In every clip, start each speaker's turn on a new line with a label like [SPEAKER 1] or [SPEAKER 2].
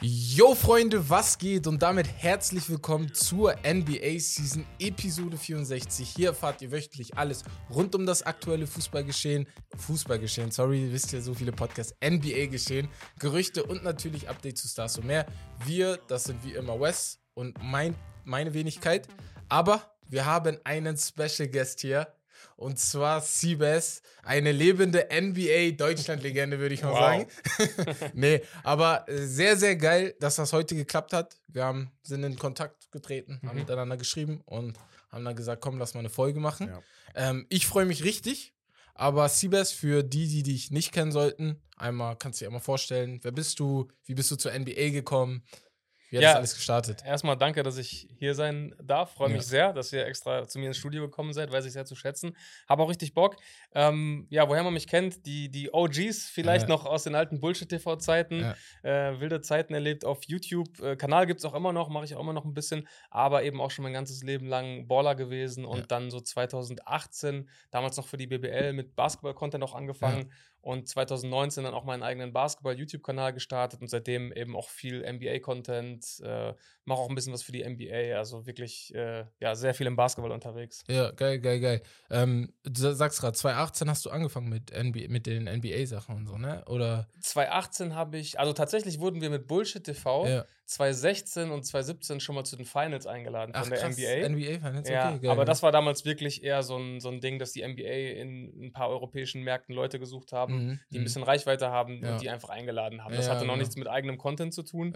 [SPEAKER 1] Yo Freunde, was geht? Und damit herzlich willkommen zur NBA Season Episode 64. Hier erfahrt ihr wöchentlich alles rund um das aktuelle Fußballgeschehen. Fußballgeschehen, sorry, wisst ihr, so viele Podcasts. NBA-Geschehen, Gerüchte und natürlich Updates zu Stars und mehr. Wir, das sind wie immer Wes und mein, meine Wenigkeit. Aber wir haben einen Special Guest hier. Und zwar Siebes, eine lebende NBA-Deutschland-Legende, würde ich mal
[SPEAKER 2] Wow.
[SPEAKER 1] sagen. nee, aber äh, sehr, sehr geil, dass das heute geklappt hat. Wir haben, sind in Kontakt getreten, haben
[SPEAKER 2] Mhm.
[SPEAKER 1] miteinander geschrieben und haben dann gesagt, komm, lass mal eine Folge machen.
[SPEAKER 3] Ja.
[SPEAKER 1] Ähm, ich freue mich richtig, aber Siebes, für die, die dich nicht kennen sollten, einmal kannst du dir einmal vorstellen, wer bist du, wie bist du zur NBA gekommen, wie hat
[SPEAKER 2] Ja.
[SPEAKER 1] das alles gestartet?
[SPEAKER 2] Erstmal danke, dass ich hier sein darf. Freue
[SPEAKER 1] Ja.
[SPEAKER 2] mich sehr, dass ihr extra zu mir ins Studio gekommen seid. Weiß ich sehr zu schätzen. Habe auch richtig Bock. Ähm, ja, woher man mich kennt, die, die OGs vielleicht
[SPEAKER 1] Ja.
[SPEAKER 2] noch aus den alten Bullshit-TV-Zeiten. Äh, wilde Zeiten erlebt auf YouTube. Äh, Kanal gibt es auch immer noch, mache ich auch immer noch ein bisschen. Aber eben auch schon mein ganzes Leben lang Baller gewesen. Und dann so 2018, damals noch für die BBL mit Basketball-Content auch angefangen. Und 2019 dann auch meinen eigenen Basketball-YouTube-Kanal gestartet und seitdem eben auch viel NBA-Content, äh, mache auch ein bisschen was für die NBA, also wirklich äh, ja, sehr viel im Basketball unterwegs.
[SPEAKER 1] Ja, geil, geil, geil. Ähm, du sagst gerade, 2018 hast du angefangen mit, NBA, mit den NBA-Sachen und so, ne? Oder?
[SPEAKER 2] 2018 habe ich, also tatsächlich wurden wir mit Bullshit TV
[SPEAKER 1] Ja.
[SPEAKER 2] 2016 und 2017 schon mal zu den Finals eingeladen von der
[SPEAKER 1] krass,
[SPEAKER 2] NBA.
[SPEAKER 1] NBA-Finals,
[SPEAKER 2] Ja,
[SPEAKER 1] okay, geil.
[SPEAKER 2] aber das war damals wirklich eher so ein, so ein Ding, dass die NBA in ein paar europäischen Märkten Leute gesucht haben,
[SPEAKER 1] Mhm,
[SPEAKER 2] die ein
[SPEAKER 1] mhm.
[SPEAKER 2] bisschen Reichweite haben
[SPEAKER 1] Ja.
[SPEAKER 2] und die einfach eingeladen haben. Das
[SPEAKER 1] Ja,
[SPEAKER 2] hatte noch
[SPEAKER 1] genau.
[SPEAKER 2] nichts mit eigenem Content zu tun.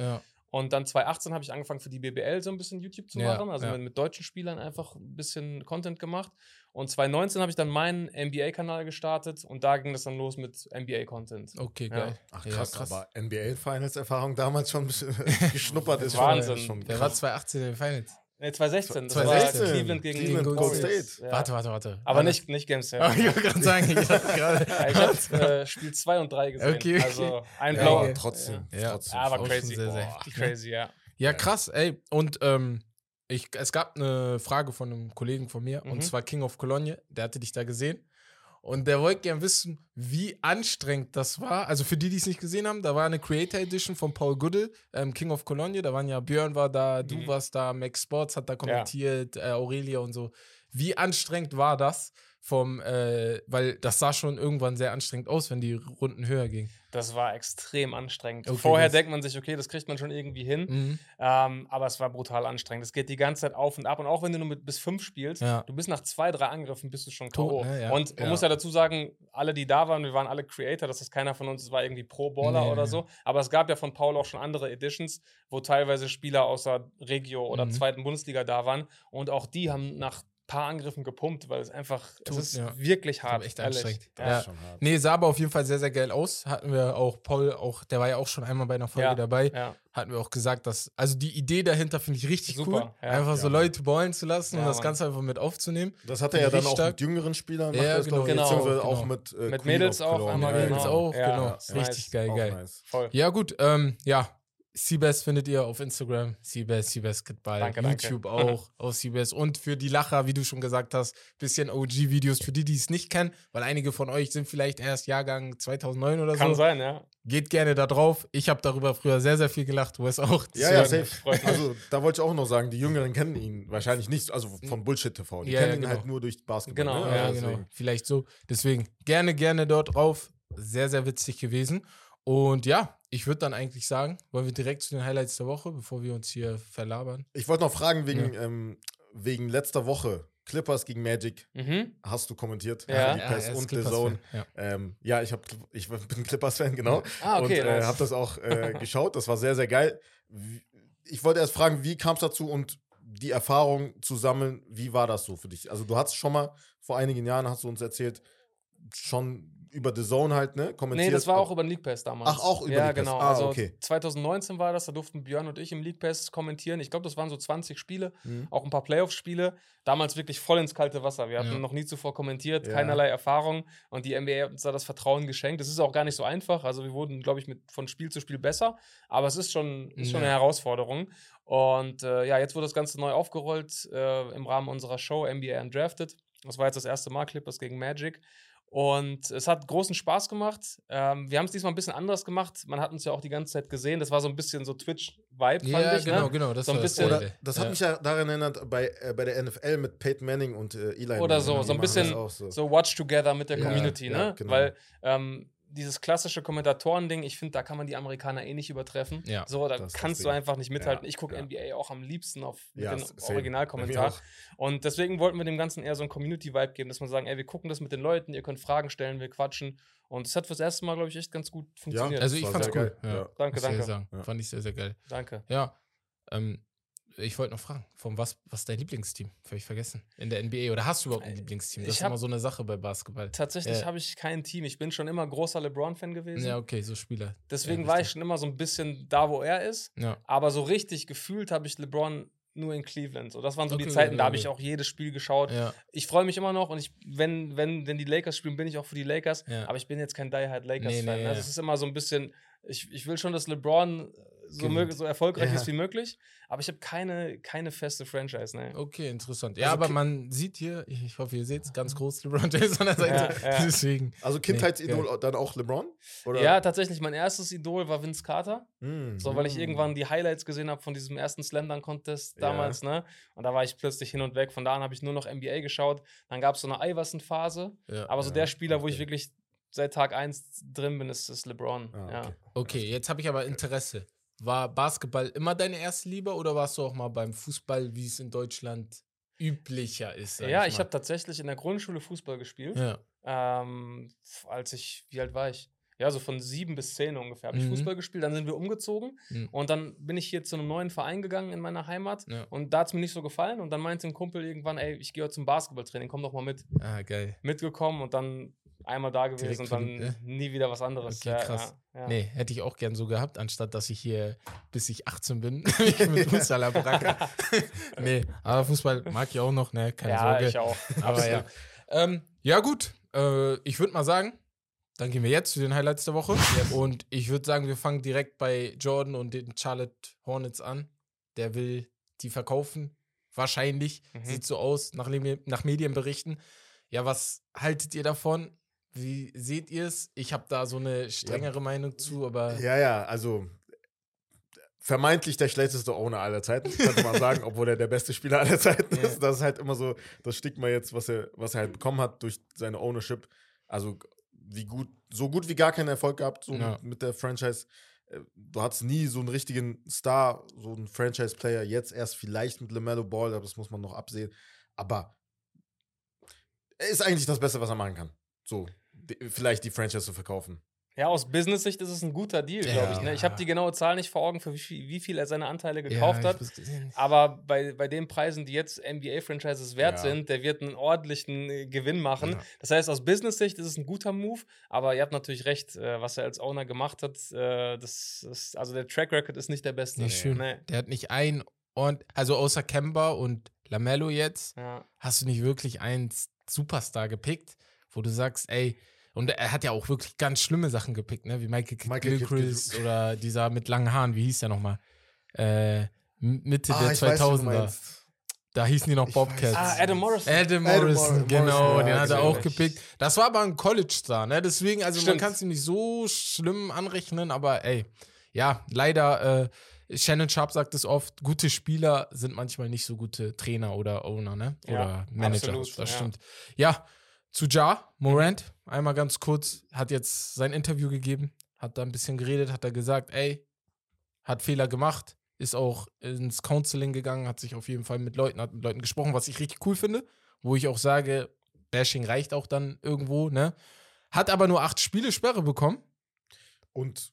[SPEAKER 1] Ja,
[SPEAKER 2] Und dann 2018 habe ich angefangen für die BBL so ein bisschen YouTube zu
[SPEAKER 1] Ja,
[SPEAKER 2] machen, also
[SPEAKER 1] ja.
[SPEAKER 2] mit, mit deutschen Spielern einfach ein bisschen Content gemacht. Und 2019 habe ich dann meinen NBA-Kanal gestartet und da ging das dann los mit NBA-Content.
[SPEAKER 1] okay,
[SPEAKER 2] Ja.
[SPEAKER 1] geil.
[SPEAKER 3] Ach
[SPEAKER 1] Ja,
[SPEAKER 3] krass, aber NBA-Finals-Erfahrung damals schon ein bisschen geschnuppert ist.
[SPEAKER 2] Wahnsinn.
[SPEAKER 3] Schon, schon
[SPEAKER 1] Wer war
[SPEAKER 3] krass.
[SPEAKER 1] 2018 in den Finals?
[SPEAKER 2] Nee, 2016, das
[SPEAKER 1] 2016.
[SPEAKER 2] war Cleveland gegen
[SPEAKER 3] Cleveland,
[SPEAKER 2] Golden
[SPEAKER 3] Golden
[SPEAKER 2] State.
[SPEAKER 3] State.
[SPEAKER 2] Ja.
[SPEAKER 1] Warte, warte, warte.
[SPEAKER 2] Aber nicht, nicht Game 7.
[SPEAKER 1] Oh, ich wollte gerade sagen, ich dachte gerade.
[SPEAKER 2] Ja, ich habe äh, Spiel 2 und 3 gesehen.
[SPEAKER 1] Okay, okay.
[SPEAKER 2] Also ein
[SPEAKER 3] Ja,
[SPEAKER 2] blauer.
[SPEAKER 3] aber trotzdem.
[SPEAKER 1] Ja.
[SPEAKER 3] trotzdem.
[SPEAKER 2] Ja, aber crazy.
[SPEAKER 1] sehr, sehr
[SPEAKER 2] Boah,
[SPEAKER 1] ne?
[SPEAKER 2] crazy, ja.
[SPEAKER 1] Ja, krass, ey. Und ähm, ich, es gab eine Frage von einem Kollegen von mir,
[SPEAKER 2] Mhm.
[SPEAKER 1] und zwar King of Cologne, der hatte dich da gesehen. Und der wollte gern wissen, wie anstrengend das war. Also für die, die es nicht gesehen haben, da war eine Creator Edition von Paul Goodell, ähm, King of Cologne. Da waren ja Björn war da, du
[SPEAKER 2] Mhm.
[SPEAKER 1] warst da, Max Sports hat da kommentiert, äh, Aurelia und so. Wie anstrengend war das vom, äh, weil das sah schon irgendwann sehr anstrengend aus, wenn die Runden höher gingen.
[SPEAKER 2] Das war extrem anstrengend.
[SPEAKER 1] Okay,
[SPEAKER 2] Vorher denkt man sich, okay, das kriegt man schon irgendwie hin.
[SPEAKER 1] Mhm.
[SPEAKER 2] Ähm, aber es war brutal anstrengend. Es geht die ganze Zeit auf und ab. Und auch wenn du nur mit bis fünf spielst,
[SPEAKER 1] Ja.
[SPEAKER 2] du bist nach zwei, drei Angriffen bist du schon
[SPEAKER 1] Tot,
[SPEAKER 2] K.O.
[SPEAKER 1] ne? Ja.
[SPEAKER 2] Und man
[SPEAKER 3] Ja.
[SPEAKER 2] muss ja dazu sagen, alle, die da waren, wir waren alle Creator. Das ist keiner von uns war irgendwie Pro-Baller
[SPEAKER 1] Nee,
[SPEAKER 2] oder so. Aber es gab ja von Paul auch schon andere Editions, wo teilweise Spieler außer Regio oder
[SPEAKER 1] Mhm.
[SPEAKER 2] zweiten Bundesliga da waren. Und auch die haben nach paar Angriffen gepumpt, weil es einfach,
[SPEAKER 1] Tut,
[SPEAKER 2] es ist
[SPEAKER 1] ja.
[SPEAKER 2] wirklich hart.
[SPEAKER 1] echt
[SPEAKER 2] ehrlich.
[SPEAKER 1] anstrengend. Ja.
[SPEAKER 3] ist schon hart.
[SPEAKER 1] Nee, sah aber auf jeden Fall sehr, sehr geil aus. Hatten wir auch, Paul, auch, der war ja auch schon einmal bei einer Folge
[SPEAKER 2] Ja,
[SPEAKER 1] dabei.
[SPEAKER 2] Ja.
[SPEAKER 1] Hatten wir auch gesagt, dass, also die Idee dahinter finde ich richtig
[SPEAKER 2] Super,
[SPEAKER 1] cool.
[SPEAKER 2] ja.
[SPEAKER 1] einfach so
[SPEAKER 3] Ja,
[SPEAKER 1] Leute ballen zu lassen und
[SPEAKER 2] Ja,
[SPEAKER 1] das. Ganze einfach mit aufzunehmen.
[SPEAKER 3] Das hat er ja dann auch
[SPEAKER 1] stark.
[SPEAKER 3] mit jüngeren Spielern
[SPEAKER 1] Ja,
[SPEAKER 3] gemacht, das
[SPEAKER 1] genau.
[SPEAKER 2] Genau.
[SPEAKER 3] beziehungsweise
[SPEAKER 1] Genau.
[SPEAKER 3] auch mit, äh,
[SPEAKER 2] Mit Mädels auch
[SPEAKER 3] Ja,
[SPEAKER 1] Mädels
[SPEAKER 2] genau.
[SPEAKER 1] auch,
[SPEAKER 2] Ja,
[SPEAKER 1] genau.
[SPEAKER 2] ja, ist
[SPEAKER 1] Richtig
[SPEAKER 2] nice.
[SPEAKER 1] geil, geil.
[SPEAKER 3] nice.
[SPEAKER 1] Ja, gut, ähm, ja. Seabass findet ihr auf Instagram, Seabass, Seabasketball,
[SPEAKER 2] Danke, danke.
[SPEAKER 1] YouTube auch, auf Seabass und für die Lacher, wie du schon gesagt hast, bisschen OG-Videos für die, die es nicht kennen, weil einige von euch sind vielleicht erst Jahrgang 2009 oder
[SPEAKER 2] Kann
[SPEAKER 1] so.
[SPEAKER 2] sein, ja.
[SPEAKER 1] Geht gerne da drauf. Ich habe darüber früher sehr, sehr viel gelacht. Du hast auch.
[SPEAKER 3] Ja, ja, safe. Also, da wollte ich auch noch sagen, die Jüngeren kennen ihn wahrscheinlich nicht, also von Bullshit TV. Die
[SPEAKER 1] Ja,
[SPEAKER 3] kennen
[SPEAKER 1] ja,
[SPEAKER 3] ihn
[SPEAKER 1] genau.
[SPEAKER 3] halt nur durch Basketball.
[SPEAKER 2] Genau,
[SPEAKER 3] ne?
[SPEAKER 1] Ja,
[SPEAKER 3] Also
[SPEAKER 1] genau.
[SPEAKER 3] deswegen.
[SPEAKER 1] Vielleicht so. Deswegen gerne, gerne dort drauf. Sehr, sehr witzig gewesen. Und ja, ich würde dann eigentlich sagen, wollen wir direkt zu den Highlights der Woche, bevor wir uns hier verlabern.
[SPEAKER 3] Ich wollte noch fragen, wegen, ähm, wegen letzter Woche, Clippers gegen Magic,
[SPEAKER 2] Mhm.
[SPEAKER 3] hast du kommentiert?
[SPEAKER 2] Ja.
[SPEAKER 3] Die Pass
[SPEAKER 1] er ist
[SPEAKER 3] und The. Zone.
[SPEAKER 1] Ja.
[SPEAKER 3] Ähm, ja, ich, hab, ich bin Clippers-Fan, genau.
[SPEAKER 2] Ah, okay,
[SPEAKER 3] und äh,
[SPEAKER 2] nice.
[SPEAKER 3] habe das auch äh, geschaut. Das war sehr, sehr geil. Ich wollte erst fragen, wie kam es dazu und die Erfahrung zu sammeln, wie war das so für dich? Also du hast schon mal vor einigen Jahren, hast du uns erzählt, schon über The Zone halt, ne? Kommentiert.
[SPEAKER 2] Nee, das war auch über den League Pass damals.
[SPEAKER 3] Ach, auch über
[SPEAKER 2] ja,
[SPEAKER 3] League Pass.
[SPEAKER 2] genau.
[SPEAKER 3] Ah,
[SPEAKER 2] also
[SPEAKER 3] okay.
[SPEAKER 2] 2019 war das, da durften Björn und ich im League Pass kommentieren. Ich glaube, das waren so 20 Spiele,
[SPEAKER 3] Mhm.
[SPEAKER 2] auch ein paar Playoff-Spiele. Damals wirklich voll ins kalte Wasser. Wir hatten
[SPEAKER 1] Ja.
[SPEAKER 2] noch nie zuvor kommentiert,
[SPEAKER 3] Ja.
[SPEAKER 2] keinerlei Erfahrung und die NBA hat uns da das Vertrauen geschenkt. Das ist auch gar nicht so einfach. Also wir wurden, glaube ich, mit, von Spiel zu Spiel besser, aber es ist schon, ist schon eine Herausforderung. Und äh, ja, jetzt wurde das Ganze neu aufgerollt äh, im Rahmen unserer Show NBA Undrafted. Das war jetzt das erste Mal Clippers gegen Magic. Und es hat großen Spaß gemacht. Ähm, wir haben es diesmal ein bisschen anders gemacht. Man hat uns ja auch die ganze Zeit gesehen. Das war so ein bisschen so Twitch-Vibe,
[SPEAKER 1] Ja,
[SPEAKER 2] fand ich.
[SPEAKER 1] genau,
[SPEAKER 2] ne?
[SPEAKER 1] genau. Das
[SPEAKER 2] So ein bisschen-
[SPEAKER 3] Oder das
[SPEAKER 1] ja.
[SPEAKER 3] hat mich ja daran erinnert bei, äh, bei der NFL mit Peyton Manning und äh, Eli.
[SPEAKER 2] Oder
[SPEAKER 3] Manning.
[SPEAKER 2] so,
[SPEAKER 3] Die
[SPEAKER 2] so ein bisschen
[SPEAKER 3] so.
[SPEAKER 2] So Watch Together mit der
[SPEAKER 3] Ja,
[SPEAKER 2] Community,
[SPEAKER 3] ja,
[SPEAKER 2] ne?
[SPEAKER 3] genau.
[SPEAKER 2] Weil ähm, dieses klassische Kommentatoren-Ding, ich finde, da kann man die Amerikaner eh nicht übertreffen.
[SPEAKER 1] Ja,
[SPEAKER 2] so, da kannst du einfach nicht mithalten.
[SPEAKER 3] Ja,
[SPEAKER 2] ich gucke
[SPEAKER 3] ja.
[SPEAKER 2] NBA auch am liebsten auf
[SPEAKER 3] Ja, same.
[SPEAKER 2] Originalkommentar. Und deswegen wollten wir dem Ganzen eher so einen Community-Vibe geben, dass wir sagen, ey, wir gucken das mit den Leuten, ihr könnt Fragen stellen, wir quatschen. Und es hat fürs erste Mal, glaube ich, echt ganz gut funktioniert.
[SPEAKER 1] Also ich fand's cool.
[SPEAKER 3] geil.
[SPEAKER 1] Ja.
[SPEAKER 3] Ja.
[SPEAKER 2] Danke, danke.
[SPEAKER 1] Fand ich sehr, sehr geil.
[SPEAKER 2] Danke.
[SPEAKER 1] Ja, ähm, ich wollte noch fragen, von was, was ist dein Lieblingsteam? Völlig vergessen. In der NBA. Oder hast du überhaupt ein Lieblingsteam? Das
[SPEAKER 2] ich
[SPEAKER 1] ist immer so eine Sache bei Basketball.
[SPEAKER 2] Tatsächlich
[SPEAKER 1] Ja.
[SPEAKER 2] habe ich kein Team. Ich bin schon immer großer LeBron-Fan gewesen.
[SPEAKER 1] Ja, okay, so Spieler.
[SPEAKER 2] Deswegen
[SPEAKER 1] ja,
[SPEAKER 2] war ich schon immer so ein bisschen da, wo er ist.
[SPEAKER 1] Ja,
[SPEAKER 2] Aber so richtig gefühlt habe ich LeBron nur in Cleveland. So, das waren so die
[SPEAKER 1] Okay,
[SPEAKER 2] Zeiten,
[SPEAKER 1] okay,
[SPEAKER 2] da habe ich auch jedes Spiel geschaut.
[SPEAKER 1] ja,
[SPEAKER 2] Ich freue mich immer noch und ich, wenn, wenn, wenn die Lakers spielen, bin ich auch für die Lakers.
[SPEAKER 1] Ja.
[SPEAKER 2] Aber ich bin jetzt kein Die Hard Lakers-Fan.
[SPEAKER 1] Nee, nee,
[SPEAKER 2] ne?
[SPEAKER 1] ja.
[SPEAKER 2] Das ist immer so ein bisschen, ich, ich will schon, dass LeBron so,
[SPEAKER 1] Gewinnt.
[SPEAKER 2] mög- so erfolgreich
[SPEAKER 3] Ja.
[SPEAKER 2] ist wie möglich, aber ich habe keine, keine feste Franchise. Ne?
[SPEAKER 1] okay, interessant. Ja,
[SPEAKER 2] Also
[SPEAKER 1] aber man sieht hier, ich hoffe, ihr seht es, ganz groß LeBron James an der Seite.
[SPEAKER 2] Ja, ja.
[SPEAKER 1] Deswegen.
[SPEAKER 3] Also Kindheitsidol dann auch LeBron? Oder?
[SPEAKER 2] Ja, tatsächlich, mein erstes Idol war Vince Carter.
[SPEAKER 3] Mm.
[SPEAKER 2] So, weil ich
[SPEAKER 3] Mm.
[SPEAKER 2] irgendwann die Highlights gesehen habe von diesem ersten Slam Dunk Contest damals, ne? Und da war ich plötzlich hin und weg. Von da an habe ich nur noch NBA geschaut. Dann gab es so eine Iverson-Phase.
[SPEAKER 1] Ja.
[SPEAKER 2] Aber so
[SPEAKER 3] Ja,
[SPEAKER 2] der Spieler, wo ich
[SPEAKER 3] okay.
[SPEAKER 2] wirklich seit Tag 1 drin bin, ist, ist LeBron.
[SPEAKER 3] Ah,
[SPEAKER 2] ja.
[SPEAKER 3] okay.
[SPEAKER 1] Okay, jetzt habe ich aber Interesse. War Basketball immer deine erste Liebe oder warst du auch mal beim Fußball, wie es in Deutschland üblicher ist?
[SPEAKER 2] Ja, ich
[SPEAKER 1] mal?
[SPEAKER 2] habe tatsächlich in der Grundschule Fußball gespielt.
[SPEAKER 1] Ja,
[SPEAKER 2] Ähm, als ich, wie alt war ich? Ja, so von sieben bis zehn ungefähr habe ich
[SPEAKER 1] Mhm.
[SPEAKER 2] Fußball gespielt. Dann sind wir umgezogen
[SPEAKER 1] Mhm.
[SPEAKER 2] und dann bin ich hier zu einem neuen Verein gegangen in meiner Heimat.
[SPEAKER 1] ja.
[SPEAKER 2] Und da hat es mir nicht so gefallen. Und dann meinte ein Kumpel irgendwann, ey, ich gehe heute zum Basketballtraining, komm doch mal mit.
[SPEAKER 1] Ah, geil.
[SPEAKER 2] Mitgekommen und dann einmal da gewesen und dann
[SPEAKER 1] verliebt,
[SPEAKER 2] nie wieder was anderes.
[SPEAKER 1] Okay,
[SPEAKER 2] Ja,
[SPEAKER 1] krass.
[SPEAKER 2] Ja, ja.
[SPEAKER 1] Nee, hätte ich auch gern so gehabt, anstatt dass ich hier, bis ich 18 bin, mich mit Fußball abracke. nee, aber Fußball mag ich auch noch, ne? Keine
[SPEAKER 2] ja,
[SPEAKER 1] Sorge.
[SPEAKER 2] ich auch.
[SPEAKER 1] Aber ja. Ähm, ja, gut. Äh, ich würde mal sagen, dann gehen wir jetzt zu den Highlights der Woche. Und ich würde sagen, wir fangen direkt bei Jordan und den Charlotte Hornets an. Der will die verkaufen. Wahrscheinlich.
[SPEAKER 2] Mhm.
[SPEAKER 1] Sieht so aus, nach, nach Medienberichten. Ja, was haltet ihr davon? Wie seht ihr es? Ich habe da so eine strengere Meinung zu, aber
[SPEAKER 3] Ja, ja, also vermeintlich der schlechteste Owner aller Zeiten, könnte man sagen, obwohl er der beste Spieler aller Zeiten
[SPEAKER 1] Ja.
[SPEAKER 3] ist. Das ist halt immer so das Stigma jetzt, was er, was er halt bekommen hat durch seine Ownership. Also wie gut, so gut wie gar keinen Erfolg gehabt so
[SPEAKER 1] Ja.
[SPEAKER 3] mit, der Franchise. Äh, Du hattest nie so einen richtigen Star, so einen Franchise-Player. Jetzt erst vielleicht mit LaMelo Ball, aber das muss man noch absehen. Aber er ist eigentlich das Beste, was er machen kann. So, vielleicht die Franchise zu verkaufen.
[SPEAKER 2] Ja, aus Business-Sicht ist es ein guter Deal, glaube ich. Ne? Ich habe
[SPEAKER 1] Ja.
[SPEAKER 2] die genaue Zahl nicht vor Augen, für wie viel, wie viel er seine Anteile
[SPEAKER 1] ja,
[SPEAKER 2] gekauft
[SPEAKER 1] ich
[SPEAKER 2] hat. Aber bei, bei den Preisen, die jetzt NBA-Franchises wert
[SPEAKER 3] Ja.
[SPEAKER 2] sind, der wird einen ordentlichen äh, Gewinn machen.
[SPEAKER 1] Ja.
[SPEAKER 2] Das heißt, aus Business-Sicht ist es ein guter Move, aber ihr habt natürlich recht, äh, was er als Owner gemacht hat. Äh, das ist, also der Track Record ist nicht der beste.
[SPEAKER 1] Nicht schön.
[SPEAKER 2] Nee.
[SPEAKER 1] Der hat nicht ein und also außer Kemba und Lamello jetzt,
[SPEAKER 2] Ja.
[SPEAKER 1] hast du nicht wirklich einen Superstar gepickt, wo du sagst, ey, und er hat ja auch wirklich ganz schlimme Sachen gepickt, ne? Wie Michael,
[SPEAKER 3] Michael
[SPEAKER 1] Gilchrist
[SPEAKER 3] Kidd-
[SPEAKER 1] oder dieser mit langen Haaren, wie hieß der nochmal? Äh, Mitte der
[SPEAKER 3] Ah, weiß, du
[SPEAKER 1] 2000er.
[SPEAKER 3] meinst.
[SPEAKER 1] Da hießen die noch
[SPEAKER 3] Ich
[SPEAKER 1] Bobcats.
[SPEAKER 2] Ah, Adam Morrison.
[SPEAKER 1] Adam
[SPEAKER 3] Adam
[SPEAKER 1] Morrison,
[SPEAKER 3] Morrison,
[SPEAKER 1] genau,
[SPEAKER 3] ja,
[SPEAKER 1] den hat er auch
[SPEAKER 2] natürlich.
[SPEAKER 1] gepickt. Das war aber ein College-Star, ne? Deswegen, also man
[SPEAKER 2] Stimmt.
[SPEAKER 1] kann es ihm nicht so schlimm anrechnen, aber ey, ja, leider, äh, Shannon Sharp sagt es oft, gute Spieler sind manchmal nicht so gute Trainer oder Owner, ne?
[SPEAKER 2] Ja,
[SPEAKER 1] Oder Manager.
[SPEAKER 2] absolut,
[SPEAKER 1] das
[SPEAKER 2] ja.
[SPEAKER 1] stimmt. Ja, zu Ja, Morant, einmal ganz kurz, hat jetzt sein Interview gegeben, hat da ein bisschen geredet, hat er gesagt, ey, hat Fehler gemacht, ist auch ins Counseling gegangen, hat sich auf jeden Fall mit Leuten, hat mit Leuten gesprochen, was ich richtig cool finde, wo ich auch sage, Bashing reicht auch dann irgendwo, ne? Hat aber nur acht Spiele Sperre bekommen.
[SPEAKER 3] Und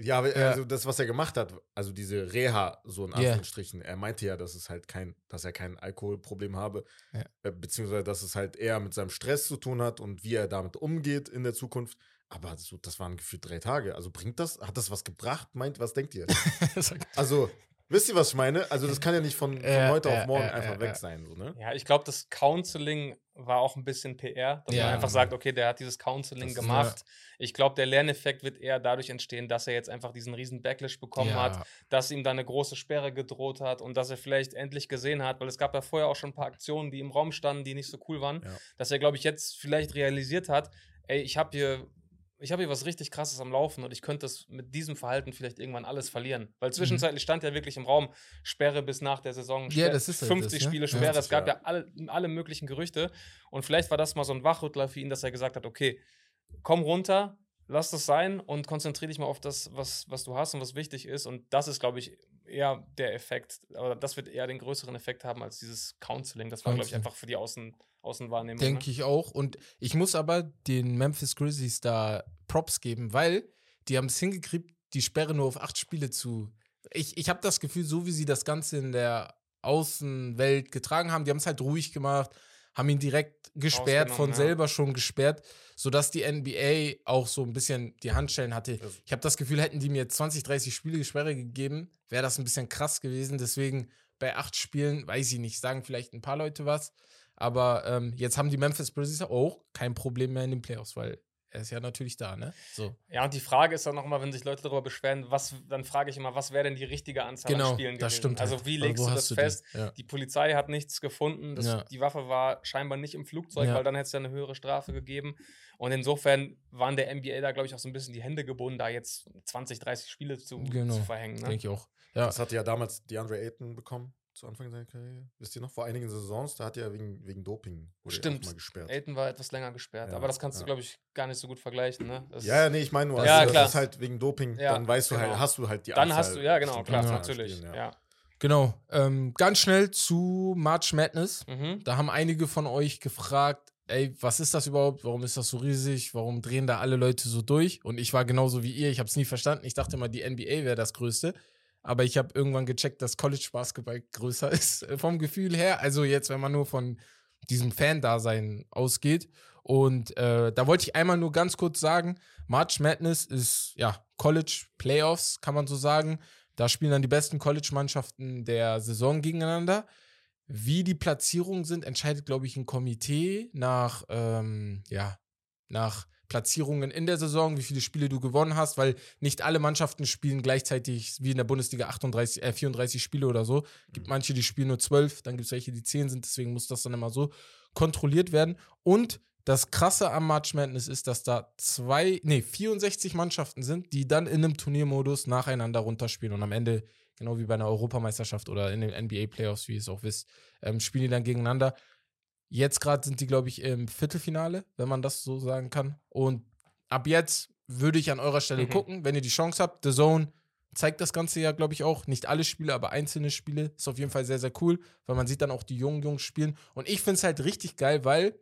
[SPEAKER 3] ja, aber
[SPEAKER 1] Ja.
[SPEAKER 3] also das, was er gemacht hat, also diese Reha, so in. Anführungsstrichen, er meinte ja, dass es halt kein, dass er kein Alkoholproblem habe,
[SPEAKER 1] Ja.
[SPEAKER 3] äh, beziehungsweise dass es halt eher mit seinem Stress zu tun hat und wie er damit umgeht in der Zukunft. Aber so, das waren gefühlt drei Tage. Also bringt das, hat das was gebracht? Meint, was denkt ihr? Also, wisst ihr, was ich meine? Also, das kann ja nicht von, von heute auf morgen einfach weg sein, so, ne?
[SPEAKER 2] Ja, ich glaube, das Counseling war auch ein bisschen PR, dass
[SPEAKER 1] Ja.
[SPEAKER 2] man einfach sagt, okay, der hat dieses Counseling gemacht. Ich glaube, der Lerneffekt wird eher dadurch entstehen, dass er jetzt einfach diesen riesen Backlash bekommen hat, dass ihm da eine große Sperre gedroht hat und dass er vielleicht endlich gesehen hat, weil es gab ja vorher auch schon ein paar Aktionen, die im Raum standen, die nicht so cool waren,
[SPEAKER 3] Ja.
[SPEAKER 2] dass er, glaube ich, jetzt vielleicht realisiert hat, ey, ich habe hier, ich habe hier was richtig krasses am Laufen und ich könnte das mit diesem Verhalten vielleicht irgendwann alles verlieren.
[SPEAKER 1] Mhm.
[SPEAKER 2] Weil zwischenzeitlich stand ja wirklich im Raum Sperre bis nach der Saison.
[SPEAKER 1] Ja,
[SPEAKER 2] Sperr-
[SPEAKER 1] das ist halt
[SPEAKER 2] 50
[SPEAKER 1] das, ne?
[SPEAKER 2] Spiele
[SPEAKER 1] Ja.
[SPEAKER 2] Sperre. Es
[SPEAKER 3] 50,
[SPEAKER 2] gab
[SPEAKER 3] ja.
[SPEAKER 2] ja alle, alle möglichen Gerüchte. Und vielleicht war das mal so ein Wachrüttler für ihn, dass er gesagt hat, okay, komm runter, lass das sein und konzentriere dich mal auf das, was, was du hast und was wichtig ist. Und das ist, glaube ich, eher der Effekt, oder das wird eher den größeren Effekt haben als dieses Counseling. Das war, glaube ich, einfach für die Außen, Außenwahrnehmung.
[SPEAKER 1] Denke
[SPEAKER 2] ne?
[SPEAKER 1] ich auch. Und ich muss aber den Memphis Grizzlies da Props geben, weil die haben es hingekriegt, die Sperre nur auf acht Spiele zu. Ich, ich habe das Gefühl, so wie sie das Ganze in der Außenwelt getragen haben, die haben es halt ruhig gemacht, haben ihn direkt gesperrt, von
[SPEAKER 2] ja.
[SPEAKER 1] selber schon gesperrt, sodass die NBA auch so ein bisschen die Handschellen hatte. Ich habe das Gefühl, hätten die mir 20, 30 Spiele Sperre gegeben, wäre das ein bisschen krass gewesen. Deswegen bei acht Spielen, weiß ich nicht, sagen vielleicht ein paar Leute was. Aber ähm, jetzt haben die Memphis Grizzlies auch kein Problem mehr in den Playoffs, weil er ist ja natürlich da, ne? So.
[SPEAKER 2] Ja, und die Frage ist dann nochmal, wenn sich Leute darüber beschweren, was, dann frage ich immer, was wäre denn die richtige Anzahl
[SPEAKER 1] Genau,
[SPEAKER 2] an Spielen
[SPEAKER 1] das
[SPEAKER 2] gewesen?
[SPEAKER 1] stimmt.
[SPEAKER 2] Also
[SPEAKER 1] halt.
[SPEAKER 2] wie legst
[SPEAKER 1] wo
[SPEAKER 2] du das
[SPEAKER 1] die?
[SPEAKER 2] fest?
[SPEAKER 1] Ja.
[SPEAKER 2] Die Polizei hat nichts gefunden. Das,
[SPEAKER 1] Ja.
[SPEAKER 2] Die Waffe war scheinbar nicht im Flugzeug,
[SPEAKER 1] Ja.
[SPEAKER 2] weil dann hätte es ja eine höhere Strafe gegeben. Und insofern waren der NBA da, glaube ich, auch so ein bisschen die Hände gebunden, da jetzt 20, 30 Spiele zu,
[SPEAKER 1] Genau,
[SPEAKER 2] zu verhängen. Ne?
[SPEAKER 1] Denke ich auch. Ja,
[SPEAKER 3] Das hatte ja damals DeAndre Ayton bekommen, zu Anfang seiner Karriere. Wisst ihr noch, vor einigen Saisons, da hat er wegen, wegen Doping wurde er
[SPEAKER 2] Stimmt.
[SPEAKER 3] mal gesperrt.
[SPEAKER 2] Aiton war etwas länger gesperrt,
[SPEAKER 3] Ja,
[SPEAKER 2] aber das kannst du,
[SPEAKER 3] ja.
[SPEAKER 2] glaube ich, gar nicht so gut vergleichen. Ne? Das-
[SPEAKER 3] Ja, ja, nee, ich meine nur, also
[SPEAKER 2] Ja,
[SPEAKER 3] das ist halt wegen Doping,
[SPEAKER 2] Ja,
[SPEAKER 3] dann weißt du
[SPEAKER 2] genau.
[SPEAKER 3] halt, hast du halt die
[SPEAKER 2] Dann
[SPEAKER 3] Anzahl
[SPEAKER 2] hast du, ja, genau, klar, natürlich.
[SPEAKER 3] Spielen,
[SPEAKER 2] ja.
[SPEAKER 1] genau. Ähm, ganz schnell zu March Madness.
[SPEAKER 2] Mhm.
[SPEAKER 1] Da haben einige von euch gefragt, ey, was ist das überhaupt? Warum ist das so riesig? Warum drehen da alle Leute so durch? Und ich war genauso wie ihr, ich habe es nie verstanden. Ich dachte immer, die NBA wäre das Größte. Aber ich habe irgendwann gecheckt, dass College Basketball größer ist äh, vom Gefühl her. Also jetzt, wenn man nur von diesem Fan-Dasein ausgeht. Und äh, da wollte ich einmal nur ganz kurz sagen, March Madness ist ja College Playoffs, kann man so sagen. Da spielen dann die besten College-Mannschaften der Saison gegeneinander. Wie die Platzierungen sind, entscheidet, glaube ich, ein Komitee nach, ähm, ja, nach Platzierungen in der Saison, wie viele Spiele du gewonnen hast, weil nicht alle Mannschaften spielen gleichzeitig wie in der Bundesliga 38, äh, 34 Spiele oder so. Gibt manche, die spielen nur 12, dann gibt es welche, die 10 sind, deswegen muss das dann immer so kontrolliert werden. Und das Krasse am March Madness ist, dass da zwei, nee, 64 Mannschaften sind, die dann in einem Turniermodus nacheinander runterspielen und am Ende, genau wie bei einer Europameisterschaft oder in den NBA-Playoffs, wie ihr es auch wisst, ähm, spielen die dann gegeneinander. Jetzt gerade sind die, glaube ich, im Viertelfinale, wenn man das so sagen kann. Und ab jetzt würde ich an eurer Stelle
[SPEAKER 2] Mhm.
[SPEAKER 1] gucken, wenn ihr die Chance habt. The Zone zeigt das Ganze ja, glaube ich, auch. Nicht alle Spiele, aber einzelne Spiele. Ist auf jeden Fall sehr, sehr cool, weil man sieht dann auch die jungen Jungs spielen. Und ich finde es halt richtig geil, weil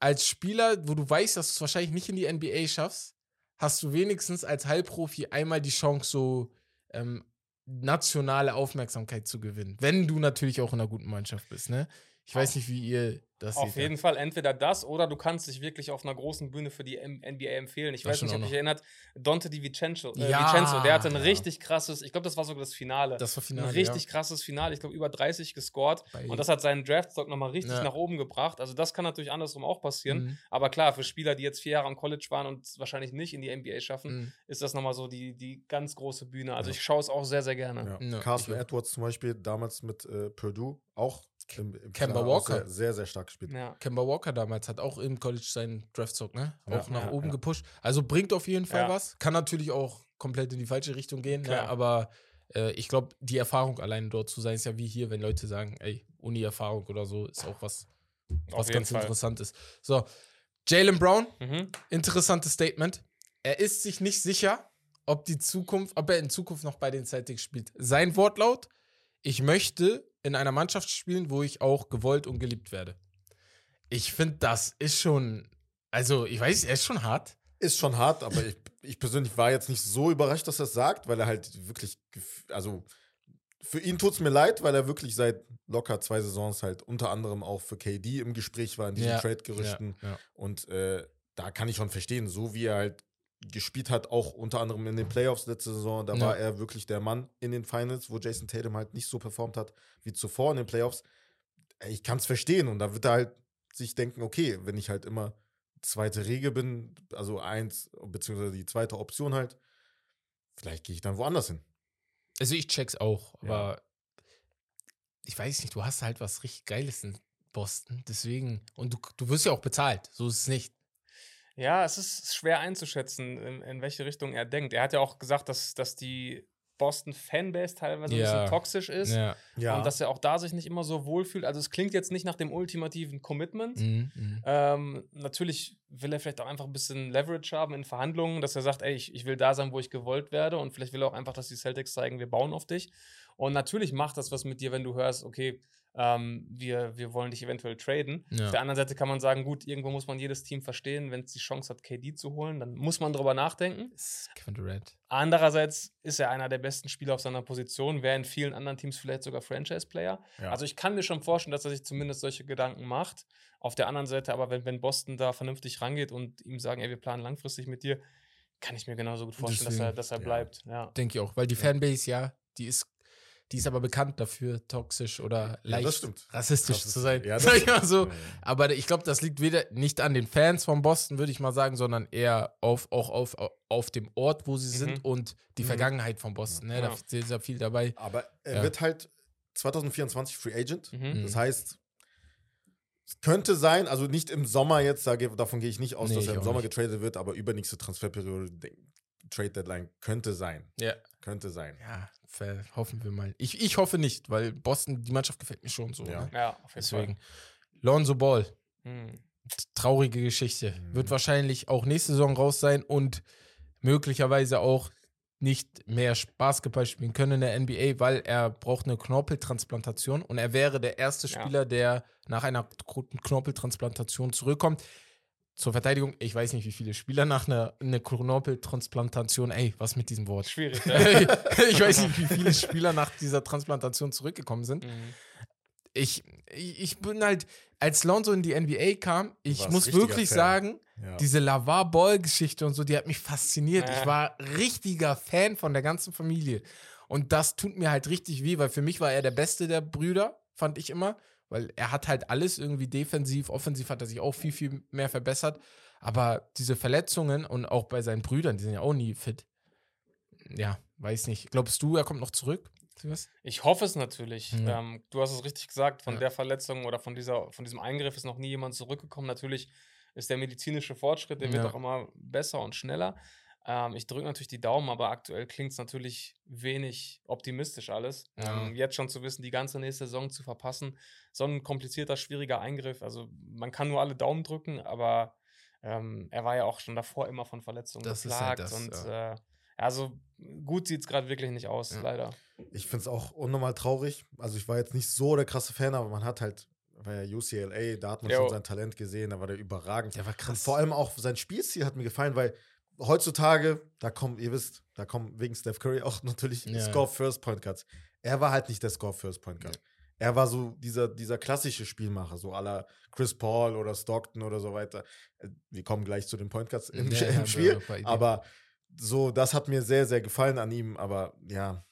[SPEAKER 1] als Spieler, wo du weißt, dass du es wahrscheinlich nicht in die NBA schaffst, hast du wenigstens als Heilprofi einmal die Chance, so ähm, nationale Aufmerksamkeit zu gewinnen. Wenn du natürlich auch in einer guten Mannschaft bist, ne? Ich weiß nicht, wie ihr das
[SPEAKER 2] Auf
[SPEAKER 1] seht.
[SPEAKER 2] jeden Fall entweder das oder du kannst dich wirklich auf einer großen Bühne für die M NBA empfehlen. Ich
[SPEAKER 1] Das
[SPEAKER 2] weiß nicht, ob dich
[SPEAKER 1] noch.
[SPEAKER 2] erinnert, Dante Di Vincenzo, äh,
[SPEAKER 1] Ja,
[SPEAKER 2] Vincenzo, der hatte ein
[SPEAKER 3] ja.
[SPEAKER 2] richtig krasses, ich glaube, das war sogar das Finale.
[SPEAKER 1] Das war Finale.
[SPEAKER 2] ein richtig krasses Finale, ich glaube über 30 gescored
[SPEAKER 1] Bei-
[SPEAKER 2] und das hat seinen Draftstock nochmal richtig
[SPEAKER 1] Ja.
[SPEAKER 2] nach oben gebracht. Also das kann natürlich andersrum auch
[SPEAKER 1] ja.
[SPEAKER 2] passieren,
[SPEAKER 1] Mhm.
[SPEAKER 2] aber klar, für Spieler, die jetzt vier Jahre am College waren und es wahrscheinlich nicht in die NBA schaffen,
[SPEAKER 1] Mhm.
[SPEAKER 2] ist das nochmal so die, die ganz große Bühne. Also
[SPEAKER 3] Ja.
[SPEAKER 2] ich schaue es auch sehr, sehr gerne.
[SPEAKER 3] Ja.
[SPEAKER 1] Ja,
[SPEAKER 3] Carson
[SPEAKER 1] ich auch.
[SPEAKER 3] Edwards zum Beispiel, damals mit äh, Purdue, auch im, im
[SPEAKER 1] Kemba Walker.
[SPEAKER 3] Sehr, sehr, sehr stark gespielt.
[SPEAKER 2] Ja.
[SPEAKER 1] Kemba Walker damals hat auch im College seinen Draftstock, ne?
[SPEAKER 3] Ja,
[SPEAKER 1] Auch nach
[SPEAKER 3] ja,
[SPEAKER 1] oben
[SPEAKER 3] ja.
[SPEAKER 1] gepusht. Also bringt auf jeden Fall
[SPEAKER 2] Ja.
[SPEAKER 1] was. Kann natürlich auch komplett in die falsche Richtung gehen, ne? Aber äh, ich glaube, die Erfahrung allein dort zu sein, ist ja wie hier, wenn Leute sagen, ey, Uni-Erfahrung oder so, ist auch was, was ganz
[SPEAKER 2] Fall.
[SPEAKER 1] interessant ist. So, Jalen Brown,
[SPEAKER 2] Mhm.
[SPEAKER 1] interessantes Statement. Er ist sich nicht sicher, ob die Zukunft, ob er in Zukunft noch bei den Celtics spielt. Sein Wortlaut: Ich möchte in einer Mannschaft spielen, wo ich auch gewollt und geliebt werde. Ich finde, das ist schon, also ich weiß, er ist schon hart.
[SPEAKER 3] Ist schon hart, aber ich, ich persönlich war jetzt nicht so überrascht, dass er es sagt, weil er halt wirklich, also für ihn tut es mir leid, weil er wirklich seit locker zwei Saisons halt unter anderem auch für KD im Gespräch war in diesen
[SPEAKER 1] Ja,
[SPEAKER 3] Trade-Gerüchten.
[SPEAKER 1] Ja, ja.
[SPEAKER 3] Und äh, da kann ich schon verstehen, so wie er halt gespielt hat, auch unter anderem in den Playoffs letzte Saison, da
[SPEAKER 1] Ja.
[SPEAKER 3] war er wirklich der Mann in den Finals, wo Jason Tatum halt nicht so performt hat wie zuvor in den Playoffs. Ich kann es verstehen und da wird er halt sich denken, okay, wenn ich halt immer zweite Regel bin, also eins, beziehungsweise die zweite Option halt, vielleicht gehe ich dann woanders hin.
[SPEAKER 1] Also ich check's auch,
[SPEAKER 3] Ja.
[SPEAKER 1] aber ich weiß nicht, du hast halt was richtig Geiles in Boston, deswegen, und du, du wirst ja auch bezahlt, so ist es nicht.
[SPEAKER 2] Ja, es ist schwer einzuschätzen, in, in welche Richtung er denkt. Er hat ja auch gesagt, dass, dass die Boston Fanbase teilweise ein
[SPEAKER 1] Ja.
[SPEAKER 2] bisschen toxisch ist
[SPEAKER 1] Ja.
[SPEAKER 3] Ja.
[SPEAKER 2] und dass er auch da sich nicht immer so wohlfühlt. Also es klingt jetzt nicht nach dem ultimativen Commitment.
[SPEAKER 1] Mhm, mhm.
[SPEAKER 2] Ähm, natürlich will er vielleicht auch einfach ein bisschen Leverage haben in Verhandlungen, dass er sagt, ey, ich, ich will da sein, wo ich gewollt werde und vielleicht will er auch einfach, dass die Celtics zeigen, wir bauen auf dich. Und natürlich macht das was mit dir, wenn du hörst, okay, ähm, wir, wir wollen dich eventuell traden.
[SPEAKER 1] Ja.
[SPEAKER 2] Auf der anderen Seite kann man sagen, gut, irgendwo muss man jedes Team verstehen, wenn es die Chance hat, KD zu holen, dann muss man drüber nachdenken.
[SPEAKER 1] Kevin Durant.
[SPEAKER 2] Andererseits ist er einer der besten Spieler auf seiner Position, wäre in vielen anderen Teams vielleicht sogar Franchise-Player.
[SPEAKER 3] Ja.
[SPEAKER 2] Also ich kann mir schon vorstellen, dass er sich zumindest solche Gedanken macht. Auf der anderen Seite aber, wenn, wenn Boston da vernünftig rangeht und ihm sagen, ey, wir planen langfristig mit dir, kann ich mir genauso gut vorstellen, dass er,
[SPEAKER 1] Deswegen,
[SPEAKER 2] dass er
[SPEAKER 3] ja.
[SPEAKER 2] bleibt. Ja.
[SPEAKER 1] Denke ich auch, weil die Fanbase, ja, die ist, die ist aber bekannt dafür, toxisch oder
[SPEAKER 3] Ja,
[SPEAKER 1] leicht
[SPEAKER 3] stimmt.
[SPEAKER 1] rassistisch
[SPEAKER 3] Rassistisch.
[SPEAKER 1] zu sein.
[SPEAKER 3] Ja, das
[SPEAKER 1] Sag ich mal so.
[SPEAKER 3] Ja.
[SPEAKER 1] Aber ich glaube, das liegt weder nicht an den Fans von Boston, würde ich mal sagen, sondern eher auf, auch auf, auf dem Ort, wo sie sind und die
[SPEAKER 2] Mhm.
[SPEAKER 1] Vergangenheit von Boston. Ne? Da
[SPEAKER 2] Ja.
[SPEAKER 1] ist sehr viel dabei.
[SPEAKER 3] Aber er
[SPEAKER 1] Ja.
[SPEAKER 3] wird halt 2024 Free Agent.
[SPEAKER 2] Mhm.
[SPEAKER 3] Das heißt, es könnte sein, also nicht im Sommer jetzt, davon gehe ich nicht aus,
[SPEAKER 1] Nee,
[SPEAKER 3] dass er im Sommer
[SPEAKER 1] nicht.
[SPEAKER 3] getradet wird, aber übernächste Transferperiode, de- Trade Deadline könnte sein.
[SPEAKER 1] Ja.
[SPEAKER 3] Könnte sein.
[SPEAKER 1] Ja, hoffen wir mal. Ich, ich hoffe nicht, weil Boston, die Mannschaft gefällt mir schon so.
[SPEAKER 3] Ja.
[SPEAKER 1] Ne?
[SPEAKER 2] ja, auf jeden
[SPEAKER 1] Deswegen. Lonzo Ball,
[SPEAKER 2] Fall. Mhm.
[SPEAKER 1] traurige Geschichte.
[SPEAKER 3] Mhm.
[SPEAKER 1] Wird wahrscheinlich auch nächste Saison raus sein und möglicherweise auch nicht mehr Basketball spielen können in der NBA, weil er braucht eine Knorpeltransplantation und er wäre der erste
[SPEAKER 2] Ja. Spieler,
[SPEAKER 1] Spieler, der nach einer Knorpeltransplantation zurückkommt. Zur Verteidigung, ich weiß nicht, wie viele Spieler nach einer, einer Knorpeltransplantation, ey, was mit diesem Wort?
[SPEAKER 2] Schwierig. Ja.
[SPEAKER 1] ich weiß nicht, wie viele Spieler nach dieser Transplantation zurückgekommen sind.
[SPEAKER 2] mhm.
[SPEAKER 1] Ich, ich bin halt, als Lonzo in die NBA kam, ich
[SPEAKER 3] warst
[SPEAKER 1] muss wirklich
[SPEAKER 3] Fan.
[SPEAKER 1] sagen,
[SPEAKER 3] Ja.
[SPEAKER 1] diese Lavar Ball-Geschichte und so, die hat mich fasziniert.
[SPEAKER 2] Ja.
[SPEAKER 1] Ich war richtiger Fan von der ganzen Familie. Und das tut mir halt richtig weh, weil für mich war er der Beste der Brüder, fand ich immer. Weil er hat halt alles irgendwie defensiv, offensiv hat er sich auch viel, viel mehr verbessert. Aber diese Verletzungen und auch bei seinen Brüdern, die sind ja auch nie fit. Ja, weiß nicht. Glaubst du, er kommt noch zurück?
[SPEAKER 2] Ich hoffe es natürlich.
[SPEAKER 1] Ja.
[SPEAKER 2] Ähm, du hast es richtig gesagt, von
[SPEAKER 1] Ja.
[SPEAKER 2] der Verletzung oder von, dieser, von diesem Eingriff ist noch nie jemand zurückgekommen. Natürlich ist der medizinische Fortschritt, der wird
[SPEAKER 1] Ja.
[SPEAKER 2] auch immer besser und schneller. Ähm, ich drücke natürlich die Daumen, aber aktuell klingt es natürlich wenig optimistisch alles.
[SPEAKER 1] Ja.
[SPEAKER 2] Ähm, jetzt schon zu wissen, die ganze nächste Saison zu verpassen, so ein komplizierter, schwieriger Eingriff. Also man kann nur alle Daumen drücken, aber ähm, er war ja auch schon davor immer von Verletzungen
[SPEAKER 1] Das
[SPEAKER 2] geplagt.
[SPEAKER 1] halt das,
[SPEAKER 2] und
[SPEAKER 1] ja.
[SPEAKER 2] äh, also gut sieht es gerade wirklich nicht aus,
[SPEAKER 1] Ja.
[SPEAKER 2] leider.
[SPEAKER 3] Ich finde es auch unnormal traurig. Also ich war jetzt nicht so der krasse Fan, aber man hat halt, war ja UCLA, da hat man
[SPEAKER 2] Jo.
[SPEAKER 3] schon sein Talent gesehen, da war der überragend.
[SPEAKER 1] Der war
[SPEAKER 3] Und
[SPEAKER 1] krass.
[SPEAKER 3] vor allem auch sein Spielstil hat mir gefallen, weil heutzutage, da kommen, ihr wisst, da kommen wegen Steph Curry auch natürlich
[SPEAKER 1] Ja.
[SPEAKER 3] Score First Point Guards. Er war halt nicht der Score First Point Guard. Er war so dieser, dieser klassische Spielmacher, so aller Chris Paul oder Stockton oder so weiter. Äh, Wir kommen gleich zu den Point Guards im,
[SPEAKER 1] Ja,
[SPEAKER 3] im Spiel. Aber so, das hat mir sehr, sehr gefallen an ihm. Aber ja,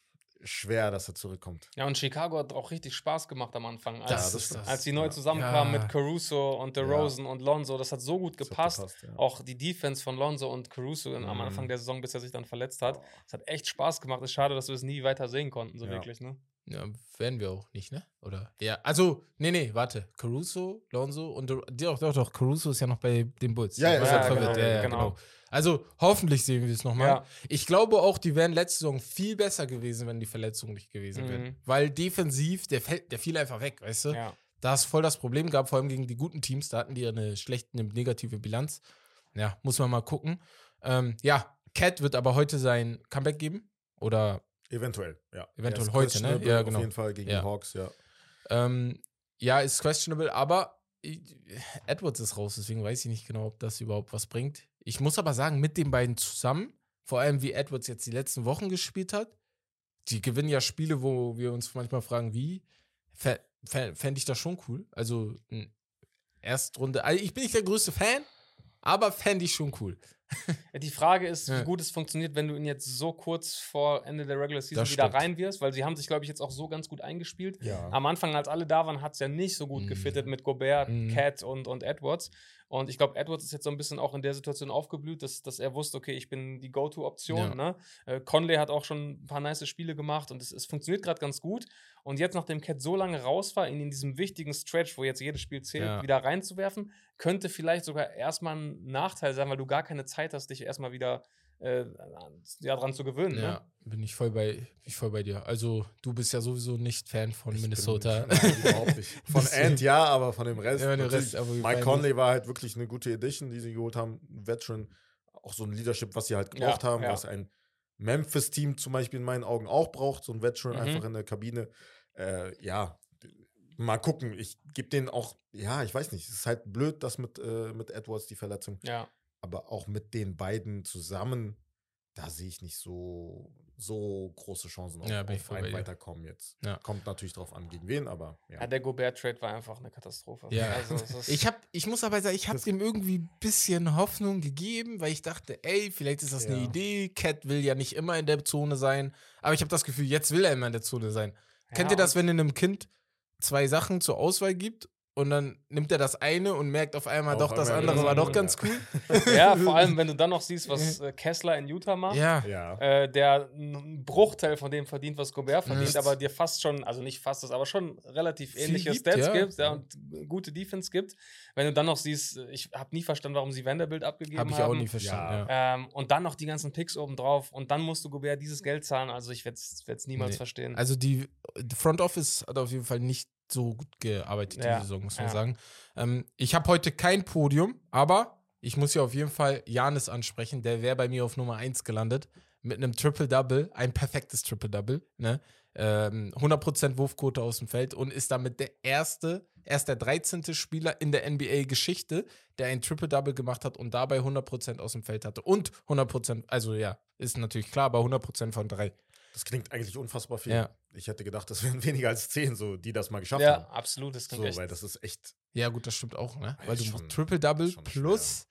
[SPEAKER 3] schwer, dass er zurückkommt.
[SPEAKER 2] Ja, und Chicago hat auch richtig Spaß gemacht am Anfang. Als,
[SPEAKER 1] Das
[SPEAKER 3] das
[SPEAKER 1] ist das.
[SPEAKER 2] als die neu
[SPEAKER 3] ja.
[SPEAKER 2] zusammenkamen
[SPEAKER 1] Ja.
[SPEAKER 2] mit Caruso und DeRozan und Lonzo, das hat so gut gepasst.
[SPEAKER 3] gepasst, ja.
[SPEAKER 2] Auch die Defense von Lonzo und Caruso am
[SPEAKER 3] Mhm.
[SPEAKER 2] Anfang der Saison, bis er sich dann verletzt hat. Es hat echt Spaß gemacht. Ist schade, dass wir es nie weiter sehen konnten, so
[SPEAKER 3] Ja.
[SPEAKER 2] wirklich. Ne?
[SPEAKER 1] Ja, werden wir auch nicht, ne? Oder? Ja, also, nee, nee, warte. Caruso, Lonzo und doch, doch, doch, Caruso ist ja noch bei den Bulls.
[SPEAKER 3] Ja, ja,
[SPEAKER 1] war
[SPEAKER 3] ja,
[SPEAKER 2] genau,
[SPEAKER 1] ja, ja,
[SPEAKER 2] genau.
[SPEAKER 1] genau. Also, hoffentlich sehen wir es nochmal.
[SPEAKER 2] Ja.
[SPEAKER 1] Ich glaube auch, die wären letzte Saison viel besser gewesen, wenn die Verletzung nicht gewesen
[SPEAKER 2] Mhm.
[SPEAKER 1] wäre. Weil defensiv, der, fällt, der fiel einfach weg, weißt du?
[SPEAKER 2] Ja.
[SPEAKER 1] Da es voll das Problem gab, vor allem gegen die guten Teams, da hatten die ja eine schlechte, eine negative Bilanz. Ja, muss man mal gucken. Ähm, ja, Cat wird aber heute sein Comeback geben. Oder
[SPEAKER 3] Eventuell, ja.
[SPEAKER 1] Eventuell heute, ne? Ja, genau.
[SPEAKER 3] Auf jeden Fall gegen
[SPEAKER 1] Ja.
[SPEAKER 3] die Hawks, ja.
[SPEAKER 1] Ähm, ja, ist questionable, aber Edwards ist raus, deswegen weiß ich nicht genau, ob das überhaupt was bringt. Ich muss aber sagen, mit den beiden zusammen, vor allem wie Edwards jetzt die letzten Wochen gespielt hat, die gewinnen ja Spiele, wo wir uns manchmal fragen, wie, fände ich das schon cool. Also, Erstrunde, also ich bin nicht der größte Fan, aber fände ich schon cool.
[SPEAKER 2] Die Frage ist, wie gut es funktioniert, wenn du ihn jetzt so kurz vor Ende der Regular Season
[SPEAKER 1] Das
[SPEAKER 2] wieder
[SPEAKER 1] stimmt.
[SPEAKER 2] reinwirfst, weil sie haben sich, glaube ich, jetzt auch so ganz gut eingespielt.
[SPEAKER 3] Ja.
[SPEAKER 2] Am Anfang, als alle da waren, hat es ja nicht so gut
[SPEAKER 1] Mhm.
[SPEAKER 2] gefittet mit Gobert,
[SPEAKER 1] Mhm.
[SPEAKER 2] Cat und, und Edwards. Und ich glaube, Edwards ist jetzt so ein bisschen auch in der Situation aufgeblüht, dass, dass er wusste, okay, ich bin die Go-To-Option.
[SPEAKER 1] Ja.
[SPEAKER 2] Ne? Äh, Conley hat auch schon ein paar nice Spiele gemacht und es, es funktioniert gerade ganz gut. Und jetzt, nachdem Cat so lange raus war, ihn in diesem wichtigen Stretch, wo jetzt jedes Spiel zählt,
[SPEAKER 1] Ja.
[SPEAKER 2] wieder reinzuwerfen, könnte vielleicht sogar erstmal ein Nachteil sein, weil du gar keine Zeit hast, dich erstmal wieder äh, ja, dran zu gewöhnen. Ne?
[SPEAKER 1] Ja, bin ich voll bei, bin ich voll bei dir. Also, du bist ja sowieso nicht Fan von
[SPEAKER 3] Ich bin-
[SPEAKER 1] Minnesota.
[SPEAKER 3] ich bin überhaupt nicht. Von. Ant ja, aber von dem Rest.
[SPEAKER 1] Ja. Rest, aber
[SPEAKER 3] Mike Conley war halt wirklich eine gute Edition, die sie geholt haben. Ein Veteran, auch so ein Leadership, was sie halt gebraucht
[SPEAKER 2] Ja,
[SPEAKER 3] haben,
[SPEAKER 2] ja.
[SPEAKER 3] was ein Memphis-Team zum Beispiel in meinen Augen auch braucht. So ein Veteran
[SPEAKER 2] Mhm.
[SPEAKER 3] einfach in der Kabine. Äh, ja, mal gucken. Ich gebe denen auch, ja, ich weiß nicht. Es ist halt blöd, dass mit, äh, mit Edwards die Verletzung.
[SPEAKER 2] Ja.
[SPEAKER 3] Aber auch mit den beiden zusammen, da sehe ich nicht so, so große Chancen auf,
[SPEAKER 1] Ja,
[SPEAKER 3] auf ein. Weiterkommen jetzt.
[SPEAKER 1] Ja.
[SPEAKER 3] Kommt natürlich drauf an, gegen wen, aber ja.
[SPEAKER 2] Ja, der Gobert-Trade war einfach eine Katastrophe.
[SPEAKER 1] Ja.
[SPEAKER 2] Also,
[SPEAKER 1] Ich, hab, ich muss aber sagen, ich habe dem irgendwie ein bisschen Hoffnung gegeben, weil ich dachte, ey, vielleicht ist das eine. Idee. Cat will ja nicht immer in der Zone sein. Aber ich habe das Gefühl, jetzt will er immer in der Zone sein. Kennt ihr das, wenn ihr einem Kind zwei Sachen zur Auswahl gibt und dann nimmt er das eine und merkt auf einmal
[SPEAKER 3] Auf
[SPEAKER 1] doch, das
[SPEAKER 3] einmal
[SPEAKER 1] andere
[SPEAKER 2] ist
[SPEAKER 1] war doch ganz cool?
[SPEAKER 2] Ja, vor allem, wenn du dann noch siehst, was äh, Kessler in Utah macht.
[SPEAKER 1] Ja.
[SPEAKER 3] Ja.
[SPEAKER 2] Äh, der einen Bruchteil von dem verdient, was Gobert verdient,
[SPEAKER 1] Ja.
[SPEAKER 2] aber dir fast schon, also nicht fast das, aber schon relativ ähnliche
[SPEAKER 1] gibt,
[SPEAKER 2] Stats
[SPEAKER 1] ja.
[SPEAKER 2] gibt ja, und gute Defense gibt. Wenn du dann noch siehst, ich habe nie verstanden, warum sie Vanderbilt abgegeben
[SPEAKER 1] Habe ich
[SPEAKER 2] haben.
[SPEAKER 1] auch nie verstanden.
[SPEAKER 3] Ja.
[SPEAKER 1] Ja.
[SPEAKER 2] Ähm, und dann noch die ganzen Picks obendrauf und dann musst du Gobert dieses Geld zahlen. Also ich werde es niemals
[SPEAKER 1] Nee.
[SPEAKER 2] verstehen.
[SPEAKER 1] Also die, die Front Office hat auf jeden Fall nicht so gut gearbeitet
[SPEAKER 2] Ja,
[SPEAKER 1] diese Saison, muss man
[SPEAKER 2] ja.
[SPEAKER 1] sagen. Ähm, ich habe heute kein Podium, aber ich muss ja auf jeden Fall Janis ansprechen. Der wäre bei mir auf Nummer 1 gelandet mit einem Triple-Double, ein perfektes Triple-Double. Ne? Ähm, 100% Wurfquote aus dem Feld und ist damit der erste, erst der 13. Spieler in der NBA-Geschichte, der ein Triple-Double gemacht hat und dabei 100% aus dem Feld hatte. Und 100%, also ja, ist natürlich klar, aber 100% von drei.
[SPEAKER 3] Das klingt eigentlich unfassbar viel.
[SPEAKER 1] Ja.
[SPEAKER 3] Ich hätte gedacht, das wären weniger als zehn, so, die das mal geschafft
[SPEAKER 2] ja,
[SPEAKER 3] haben.
[SPEAKER 2] absolut. Das klingt
[SPEAKER 3] So,
[SPEAKER 2] echt.
[SPEAKER 3] weil das ist echt.
[SPEAKER 1] Ja, gut, das stimmt auch, ne?
[SPEAKER 3] Ja,
[SPEAKER 1] Weil du
[SPEAKER 3] schon-
[SPEAKER 1] Triple-Double
[SPEAKER 3] ist schon
[SPEAKER 1] plus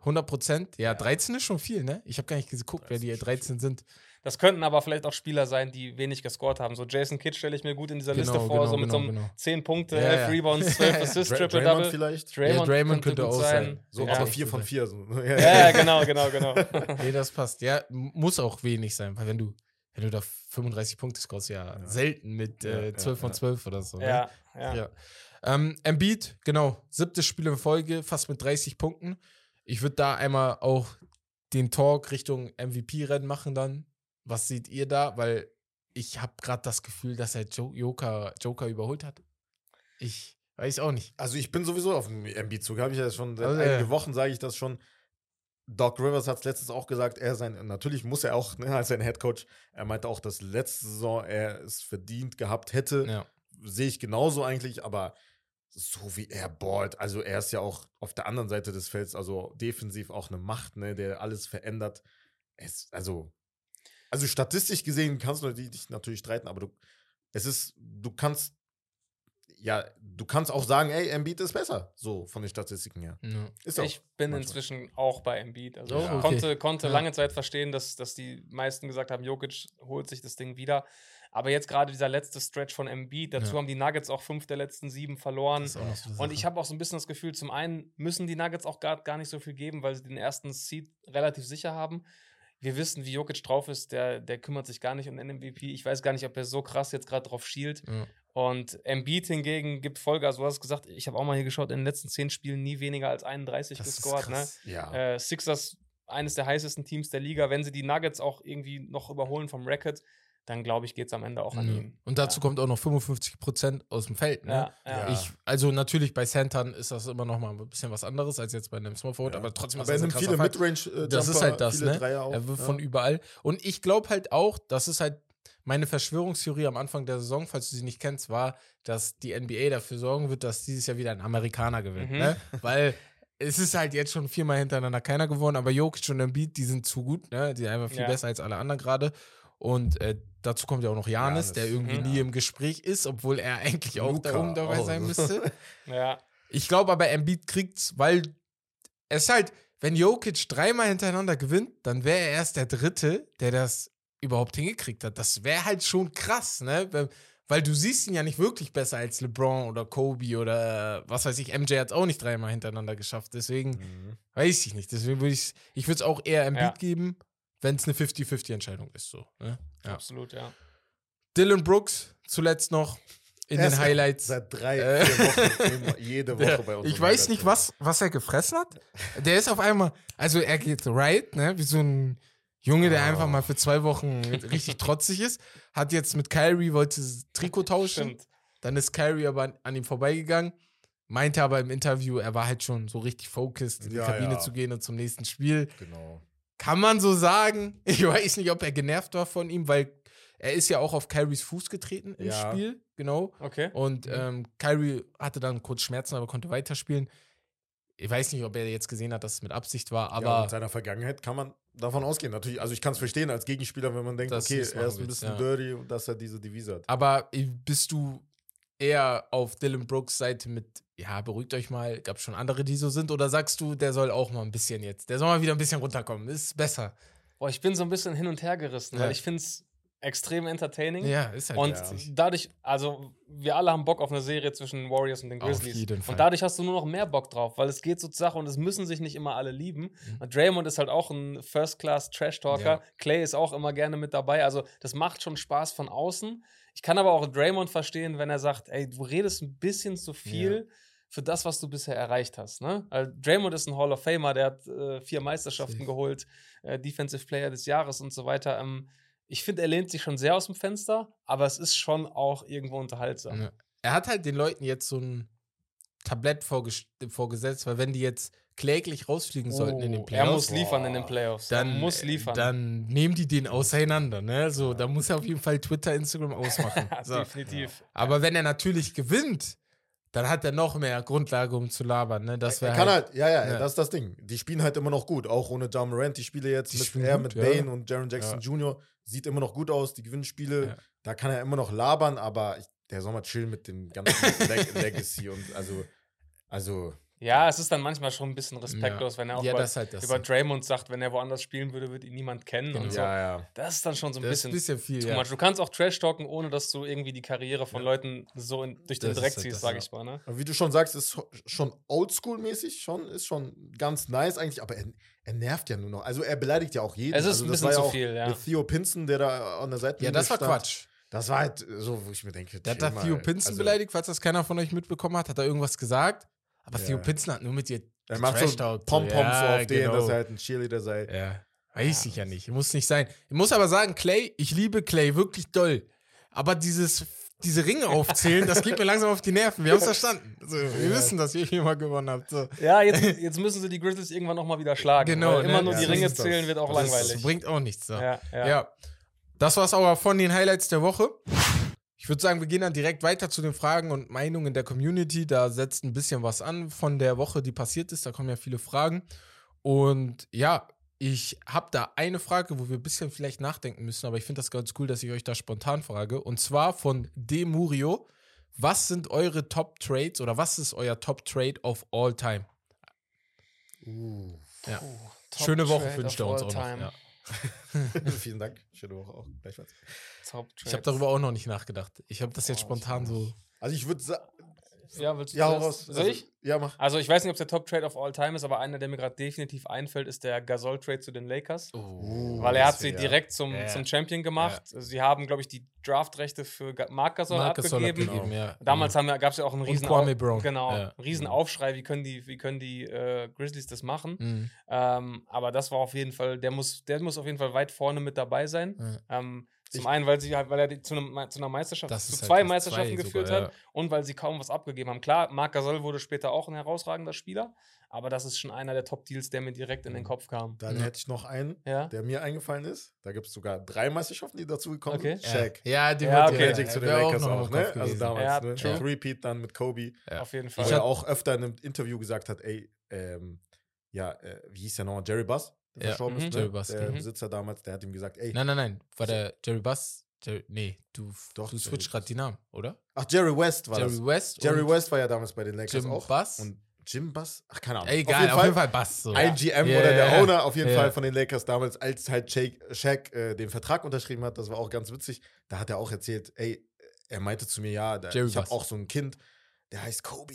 [SPEAKER 1] 100 Prozent. Ja,
[SPEAKER 3] Ja.
[SPEAKER 1] 13 ist schon viel, ne? Ich habe gar nicht geguckt, wer
[SPEAKER 3] 13
[SPEAKER 1] die
[SPEAKER 3] ist schon
[SPEAKER 1] 13 sind.
[SPEAKER 2] Das könnten aber vielleicht auch Spieler sein, die wenig gescored haben. So Jason Kidd stelle ich mir gut in dieser
[SPEAKER 1] Genau,
[SPEAKER 2] Liste vor,
[SPEAKER 1] genau,
[SPEAKER 2] so mit
[SPEAKER 1] genau,
[SPEAKER 2] so einem
[SPEAKER 1] genau.
[SPEAKER 2] 10 Punkte,
[SPEAKER 1] Ja,
[SPEAKER 2] 11
[SPEAKER 1] ja.
[SPEAKER 2] Rebounds, 12 Assists,
[SPEAKER 3] Dra
[SPEAKER 2] Triple
[SPEAKER 3] Draymond
[SPEAKER 2] Double.
[SPEAKER 3] vielleicht?
[SPEAKER 1] Ja, Draymond könnte
[SPEAKER 2] gut
[SPEAKER 1] auch sein.
[SPEAKER 3] So,
[SPEAKER 2] ja.
[SPEAKER 3] aber
[SPEAKER 1] Ja.
[SPEAKER 3] vier von vier. So. Ja,
[SPEAKER 2] ja, ja, genau, genau, genau.
[SPEAKER 1] Nee, das passt. Ja, muss auch wenig sein, weil wenn du, wenn du da 35 Punkte scorest, ja,
[SPEAKER 3] Ja.
[SPEAKER 1] selten mit
[SPEAKER 3] Ja,
[SPEAKER 1] äh,
[SPEAKER 3] ja,
[SPEAKER 1] 12 von
[SPEAKER 3] ja.
[SPEAKER 1] 12 oder so. Ne?
[SPEAKER 2] ja, ja.
[SPEAKER 1] Ja. Ähm, Embiid, genau, siebtes Spiel in Folge, fast mit 30 Punkten. Ich würde da einmal auch den Talk Richtung MVP-Rennen machen dann. Was seht ihr da? Weil ich habe gerade das Gefühl, dass er Jo- Joker, Joker überholt hat. Ich weiß auch nicht.
[SPEAKER 3] Also ich bin sowieso auf dem MB-Zug, habe ich ja schon seit
[SPEAKER 1] Also,
[SPEAKER 3] einigen
[SPEAKER 1] ja.
[SPEAKER 3] Wochen, sage ich das schon. Doc Rivers hat es letztens auch gesagt, er sein, natürlich muss er auch, ne, als sein Headcoach, er meinte auch, dass letzte Saison er es verdient gehabt hätte.
[SPEAKER 1] Ja.
[SPEAKER 3] Sehe ich genauso eigentlich, aber so wie er ballt, also er ist ja auch auf der anderen Seite des Felds, also defensiv auch eine Macht, ne, der alles verändert. Es, also, also statistisch gesehen kannst du dich natürlich streiten, aber du, es ist, du kannst, ja, du kannst auch sagen, ey, Embiid ist besser, so von den Statistiken her.
[SPEAKER 1] Ja.
[SPEAKER 3] Ist auch.
[SPEAKER 2] Ich bin
[SPEAKER 3] manchmal.
[SPEAKER 2] inzwischen auch bei Embiid. Also
[SPEAKER 1] Ja. Okay.
[SPEAKER 2] konnte, konnte
[SPEAKER 1] Ja.
[SPEAKER 2] lange Zeit verstehen, dass, dass die meisten gesagt haben, Jokic holt sich das Ding wieder. Aber jetzt gerade dieser letzte Stretch von Embiid, dazu
[SPEAKER 1] Ja.
[SPEAKER 2] haben die Nuggets auch fünf der letzten sieben verloren.
[SPEAKER 1] So
[SPEAKER 2] Und ich habe auch so ein bisschen das Gefühl, zum einen müssen die Nuggets auch gar, gar nicht so viel geben, weil sie den ersten Seed relativ sicher haben. Wir wissen, wie Jokic drauf ist, der, der kümmert sich gar nicht um den MVP. Ich weiß gar nicht, ob er so krass jetzt gerade drauf schielt.
[SPEAKER 1] Ja.
[SPEAKER 2] Und Embiid hingegen gibt Vollgas. Du hast gesagt, ich habe auch mal hier geschaut, in den letzten zehn Spielen nie weniger als 31
[SPEAKER 1] Das ist
[SPEAKER 2] gescored. Ne?
[SPEAKER 1] krass.
[SPEAKER 3] Ja.
[SPEAKER 2] Äh, Sixers, eines der heißesten Teams der Liga. Wenn sie die Nuggets auch irgendwie noch überholen vom Record, dann glaube ich, geht es am Ende auch an
[SPEAKER 1] Ja.
[SPEAKER 2] ihn.
[SPEAKER 1] Und dazu kommt auch noch 55% aus dem Feld. Ne?
[SPEAKER 2] ja, ja.
[SPEAKER 3] Ja.
[SPEAKER 1] Ich, also natürlich bei Santan ist das immer noch mal ein bisschen was anderes als jetzt bei einem Small Forward,
[SPEAKER 3] Ja.
[SPEAKER 1] aber trotzdem
[SPEAKER 3] aber er
[SPEAKER 1] ist das ein
[SPEAKER 3] viele. Midrange äh,
[SPEAKER 1] Das ist halt das, ne? Er wird
[SPEAKER 3] ja.
[SPEAKER 1] von überall. Und ich glaube halt auch, das ist halt meine Verschwörungstheorie am Anfang der Saison, falls du sie nicht kennst, war, dass die NBA dafür sorgen wird, dass dieses Jahr wieder ein Amerikaner gewinnt.
[SPEAKER 2] Mhm.
[SPEAKER 1] Ne? Weil es ist halt jetzt schon viermal hintereinander keiner geworden, aber Jokic und Embiid, die sind zu gut, ne? Die sind einfach viel
[SPEAKER 2] Ja.
[SPEAKER 1] besser als alle anderen gerade. Und äh, dazu kommt ja auch noch Janis, der irgendwie
[SPEAKER 2] mhm.
[SPEAKER 1] nie im Gespräch ist, obwohl er eigentlich auch
[SPEAKER 3] Luka
[SPEAKER 1] da oben dabei
[SPEAKER 3] auch.
[SPEAKER 1] sein müsste.
[SPEAKER 2] ja.
[SPEAKER 1] Ich glaube aber, Embiid kriegt's, weil es halt, wenn Jokic dreimal hintereinander gewinnt, dann wäre er erst der Dritte, der das überhaupt hingekriegt hat. Das wäre halt schon krass, ne? Weil- du siehst ihn ja nicht wirklich besser als LeBron oder Kobe oder was weiß ich. MJ hat es auch nicht dreimal hintereinander geschafft. Deswegen
[SPEAKER 3] Mhm.
[SPEAKER 1] weiß ich nicht. Deswegen würde ich ich würde es auch eher Embiid
[SPEAKER 2] Ja.
[SPEAKER 1] geben, wenn es eine 50-50-Entscheidung ist. So, ne? Ja.
[SPEAKER 2] Absolut, ja.
[SPEAKER 1] Dylan Brooks zuletzt noch in
[SPEAKER 3] Er
[SPEAKER 1] den Highlights.
[SPEAKER 3] Seit drei,
[SPEAKER 1] Äh.
[SPEAKER 3] vier Wochen, jede Woche
[SPEAKER 1] Der,
[SPEAKER 3] bei uns.
[SPEAKER 1] ich
[SPEAKER 3] im
[SPEAKER 1] weiß nicht, was, was er gefressen hat. Der ist auf einmal, also er geht right, ne, wie so ein Junge, der
[SPEAKER 3] Ah.
[SPEAKER 1] einfach mal für zwei Wochen richtig trotzig ist. Hat jetzt mit Kyrie, wollte Trikot tauschen.
[SPEAKER 2] Stimmt.
[SPEAKER 1] Dann ist Kyrie aber an, an ihm vorbeigegangen. Meinte aber im Interview, er war halt schon so richtig focused, in die
[SPEAKER 3] Ja,
[SPEAKER 1] Kabine
[SPEAKER 3] ja.
[SPEAKER 1] zu gehen und zum nächsten Spiel.
[SPEAKER 3] Genau.
[SPEAKER 1] Kann man so sagen. Ich weiß nicht, ob er genervt war von ihm, weil er ist ja auch auf Kyries Fuß getreten im
[SPEAKER 3] Ja.
[SPEAKER 1] Spiel. Genau.
[SPEAKER 2] Okay.
[SPEAKER 1] Und ähm, Kyrie hatte dann kurz Schmerzen, aber konnte weiterspielen. Ich weiß nicht, ob er jetzt gesehen hat, dass es mit Absicht war,
[SPEAKER 3] Aber ja, mit seiner Vergangenheit kann man davon ausgehen. Natürlich, also ich kann es verstehen als Gegenspieler, wenn man denkt,
[SPEAKER 1] Dass
[SPEAKER 3] okay, er ist ein
[SPEAKER 1] willst,
[SPEAKER 3] bisschen
[SPEAKER 1] ja.
[SPEAKER 3] dirty und dass er diese Devise hat.
[SPEAKER 1] aber äh, bist du eher auf Dylan Brooks Seite mit, ja, beruhigt euch mal, gab schon andere, die so sind, oder sagst du, der soll auch mal ein bisschen jetzt, der soll mal wieder ein bisschen runterkommen, ist besser.
[SPEAKER 2] Boah, ich bin so ein bisschen hin und her gerissen,
[SPEAKER 1] Ja.
[SPEAKER 2] weil ich finde es extrem entertaining.
[SPEAKER 1] Ja, ist halt
[SPEAKER 2] Und
[SPEAKER 1] witzig.
[SPEAKER 2] dadurch, also wir alle haben Bock auf eine Serie zwischen Warriors und den
[SPEAKER 1] Auf
[SPEAKER 2] Grizzlies.
[SPEAKER 1] jeden Fall.
[SPEAKER 2] Und dadurch hast du nur noch mehr Bock drauf, weil es geht so zur Sache und es müssen sich nicht immer alle lieben.
[SPEAKER 1] Mhm.
[SPEAKER 2] Und Draymond ist halt auch ein First-Class-Trash-Talker.
[SPEAKER 1] Ja.
[SPEAKER 2] Clay ist auch immer gerne mit dabei. Also das macht schon Spaß von außen. Ich kann aber auch Draymond verstehen, wenn er sagt, ey, du redest ein bisschen zu viel. Für das, was du bisher erreicht hast. Ne? Also Draymond ist ein Hall of Famer, der hat äh, vier Meisterschaften
[SPEAKER 1] Safe.
[SPEAKER 2] geholt, äh, Defensive Player des Jahres und so weiter. Ähm, ich finde, er lehnt sich schon sehr aus dem Fenster, aber es ist schon auch irgendwo unterhaltsam.
[SPEAKER 1] Ja. Er hat halt den Leuten jetzt so ein Tablett vorges- vorgesetzt, weil wenn die jetzt kläglich rausfliegen sollten in den
[SPEAKER 2] Oh,
[SPEAKER 1] Playoffs,
[SPEAKER 2] er muss liefern in
[SPEAKER 3] Boah.
[SPEAKER 2] den Playoffs.
[SPEAKER 1] dann,
[SPEAKER 2] er muss liefern.
[SPEAKER 1] dann nehmen die den auseinander. Ne? So, da muss er auf jeden Fall Twitter, Instagram ausmachen. so.
[SPEAKER 2] Definitiv.
[SPEAKER 1] Aber wenn er natürlich gewinnt, dann hat er noch mehr Grundlage, um zu labern. Ne? Das
[SPEAKER 3] er
[SPEAKER 1] wäre
[SPEAKER 3] kann
[SPEAKER 1] halt,
[SPEAKER 3] halt, ja, ja,
[SPEAKER 1] Ja.
[SPEAKER 3] das ist das Ding. Die spielen halt immer noch gut, auch ohne John Morant. Die Spiele jetzt
[SPEAKER 1] Die
[SPEAKER 3] mit, er, mit
[SPEAKER 1] ja.
[SPEAKER 3] Bane und Jaron Jackson Jr. sieht immer noch gut aus. Die gewinnen Spiele,
[SPEAKER 1] Ja.
[SPEAKER 3] da kann er immer noch labern, aber ich, der soll mal chillen mit dem ganzen Leg Legacy und also, also
[SPEAKER 2] Ja, es ist dann manchmal schon ein bisschen respektlos, wenn er auch
[SPEAKER 1] ja, ist halt das.
[SPEAKER 2] über Draymond sagt, wenn er woanders spielen würde, würde ihn niemand kennen
[SPEAKER 1] Genau.
[SPEAKER 2] und so.
[SPEAKER 3] ja, ja.
[SPEAKER 2] Das ist dann schon so ein
[SPEAKER 1] das
[SPEAKER 2] bisschen,
[SPEAKER 1] ein bisschen viel.
[SPEAKER 2] too
[SPEAKER 1] Ja.
[SPEAKER 2] much. Du kannst auch Trash talken, ohne dass du irgendwie die Karriere von Leuten so in, durch den
[SPEAKER 1] Das ist
[SPEAKER 2] Dreck
[SPEAKER 1] halt
[SPEAKER 2] ziehst,
[SPEAKER 1] das,
[SPEAKER 2] sag
[SPEAKER 1] ja.
[SPEAKER 2] ich mal. Ne?
[SPEAKER 3] Wie du schon sagst, ist schon oldschool-mäßig, schon, ist schon ganz nice eigentlich, aber er, er nervt ja nur noch. Also er beleidigt ja auch jeden.
[SPEAKER 2] Es ist
[SPEAKER 3] also
[SPEAKER 2] ein
[SPEAKER 3] das
[SPEAKER 2] bisschen
[SPEAKER 3] war
[SPEAKER 2] zu viel, ja.
[SPEAKER 3] Der Theo Pinson, der da an der Seite
[SPEAKER 1] ja, das war Quatsch.
[SPEAKER 3] Das war halt so, wo ich mir denke,
[SPEAKER 1] Der hat da. Theo Pinson
[SPEAKER 3] Also,
[SPEAKER 1] beleidigt, falls das keiner von euch mitbekommen hat, hat er irgendwas gesagt. Aber
[SPEAKER 3] Ja.
[SPEAKER 1] Theo Pinson hat nur mit dir
[SPEAKER 3] Er macht so Pom-Poms
[SPEAKER 1] Ja,
[SPEAKER 3] so auf den,
[SPEAKER 1] genau.
[SPEAKER 3] dass er halt ein Cheerleader sei.
[SPEAKER 1] Ja, weiß ich ja nicht. Muss nicht sein. Ich muss aber sagen, Clay, ich liebe Clay wirklich doll. Aber dieses, diese Ringe aufzählen, das geht mir langsam auf die Nerven. Wir haben es verstanden. Also, wir wissen, dass ihr hier mal gewonnen habt. So.
[SPEAKER 2] Ja, jetzt, jetzt müssen sie die Grizzlies irgendwann nochmal wieder schlagen.
[SPEAKER 1] Genau,
[SPEAKER 2] weil immer
[SPEAKER 1] ne?
[SPEAKER 2] nur
[SPEAKER 3] Ja,
[SPEAKER 2] die Ringe
[SPEAKER 3] das.
[SPEAKER 2] zählen wird auch
[SPEAKER 3] Das ist-
[SPEAKER 2] langweilig.
[SPEAKER 1] Das bringt auch nichts. So.
[SPEAKER 2] ja, ja.
[SPEAKER 1] Ja. Das war's aber von den Highlights der Woche. Ich würde sagen, wir gehen dann direkt weiter zu den Fragen und Meinungen der Community. Da setzt ein bisschen was an von der Woche, die passiert ist. Da kommen ja viele Fragen. Und ja, ich habe da eine Frage, wo wir ein bisschen vielleicht nachdenken müssen, aber ich finde das ganz cool, dass ich euch da spontan frage. Und zwar von De Murio. Was sind eure Top Trades oder was ist euer Top Trade of all time?
[SPEAKER 3] Uh.
[SPEAKER 1] Ja. Schöne Woche wünscht er uns
[SPEAKER 2] all
[SPEAKER 1] auch noch. Ja.
[SPEAKER 3] Vielen Dank. Schöne Woche auch. Gleichfalls.
[SPEAKER 1] Ich habe darüber auch noch nicht nachgedacht. Ich habe das jetzt
[SPEAKER 2] Oh,
[SPEAKER 1] spontan so.
[SPEAKER 3] Also ich würde sagen.
[SPEAKER 2] Ja, willst du
[SPEAKER 3] Ja, raus.
[SPEAKER 2] Soll ich?
[SPEAKER 3] Also, ja, mach.
[SPEAKER 2] Also ich weiß nicht, ob es der Top Trade of all time ist, aber einer, der mir gerade definitiv einfällt, ist der Gasol Trade zu den Lakers.
[SPEAKER 3] Uh,
[SPEAKER 2] Weil er hat sie
[SPEAKER 3] wär-
[SPEAKER 2] direkt zum,
[SPEAKER 1] Ja.
[SPEAKER 2] zum Champion gemacht. Sie haben, glaube ich, die Draftrechte für Marc Gasol
[SPEAKER 1] soll
[SPEAKER 2] abgegeben.
[SPEAKER 1] abgegeben, ja.
[SPEAKER 2] Damals gab es ja auch einen riesen, Au-
[SPEAKER 1] Brown.
[SPEAKER 2] Genau,
[SPEAKER 1] Ja.
[SPEAKER 2] einen riesen Aufschrei, wie können die, wie können die äh, Grizzlies das machen.
[SPEAKER 1] Mhm.
[SPEAKER 2] Ähm, aber das war auf jeden Fall, der muss, der muss auf jeden Fall weit vorne mit dabei sein.
[SPEAKER 1] Ja.
[SPEAKER 2] Ähm, zum
[SPEAKER 3] Ich-
[SPEAKER 2] einen, weil sie halt, weil er die, zu, einem, zu einer Meisterschaft, zu
[SPEAKER 1] halt
[SPEAKER 2] zwei
[SPEAKER 1] das
[SPEAKER 2] Meisterschaften
[SPEAKER 1] zwei
[SPEAKER 2] geführt
[SPEAKER 1] sogar,
[SPEAKER 2] hat und weil sie kaum was abgegeben haben. Klar, Marc Gasol wurde später auch ein herausragender Spieler, aber das ist schon einer der Top-Deals, der mir direkt in den Kopf kam.
[SPEAKER 3] Dann
[SPEAKER 1] Ja.
[SPEAKER 3] hätte ich noch einen,
[SPEAKER 2] Ja.
[SPEAKER 3] der mir eingefallen ist. Da gibt es sogar drei Meisterschaften, die dazugekommen
[SPEAKER 2] Okay.
[SPEAKER 3] sind. Shaq.
[SPEAKER 1] Ja, die
[SPEAKER 2] Ja,
[SPEAKER 1] wird
[SPEAKER 2] okay.
[SPEAKER 3] Magic zu den Lakers auch,
[SPEAKER 1] Kopf
[SPEAKER 3] ne? Also damals,
[SPEAKER 2] Ja,
[SPEAKER 3] ne?
[SPEAKER 2] true.
[SPEAKER 3] Repeat dann mit Kobe.
[SPEAKER 1] Ja.
[SPEAKER 2] Auf jeden
[SPEAKER 3] Wo
[SPEAKER 2] Fall.
[SPEAKER 3] er auch öfter in einem Interview gesagt hat, ey, ähm, ja, äh, wie hieß der nochmal? Jerry Buss, der
[SPEAKER 1] Ja,
[SPEAKER 3] verstorben
[SPEAKER 2] mhm.
[SPEAKER 3] ist,
[SPEAKER 1] Jerry
[SPEAKER 3] ne?
[SPEAKER 1] Buss,
[SPEAKER 3] der
[SPEAKER 1] genau.
[SPEAKER 3] Besitzer damals, der hat ihm gesagt, ey,
[SPEAKER 1] Nein, nein, nein. War der Jerry Buss? Jerry, nee, du,
[SPEAKER 3] Doch,
[SPEAKER 1] du
[SPEAKER 3] Jerry
[SPEAKER 1] switcht gerade die Namen, oder?
[SPEAKER 3] ach, Jerry West war
[SPEAKER 1] Jerry
[SPEAKER 3] das.
[SPEAKER 1] West.
[SPEAKER 3] Jerry West war ja damals bei den Lakers
[SPEAKER 1] Jim
[SPEAKER 3] auch.
[SPEAKER 1] Buss?
[SPEAKER 3] Und Jim Buss? Ach, keine Ahnung.
[SPEAKER 1] Egal, auf jeden Fall, Bass. So.
[SPEAKER 3] Ein GM
[SPEAKER 1] Ja,
[SPEAKER 3] oder der. Owner auf jeden
[SPEAKER 1] Ja.
[SPEAKER 3] Fall von den Lakers damals, als halt Shaq, Shaq äh, den Vertrag unterschrieben hat, das war auch ganz witzig. Da hat er auch erzählt, ey, er meinte zu mir, ja, der,
[SPEAKER 1] Jerry
[SPEAKER 3] ich habe auch so ein Kind, der heißt Kobe,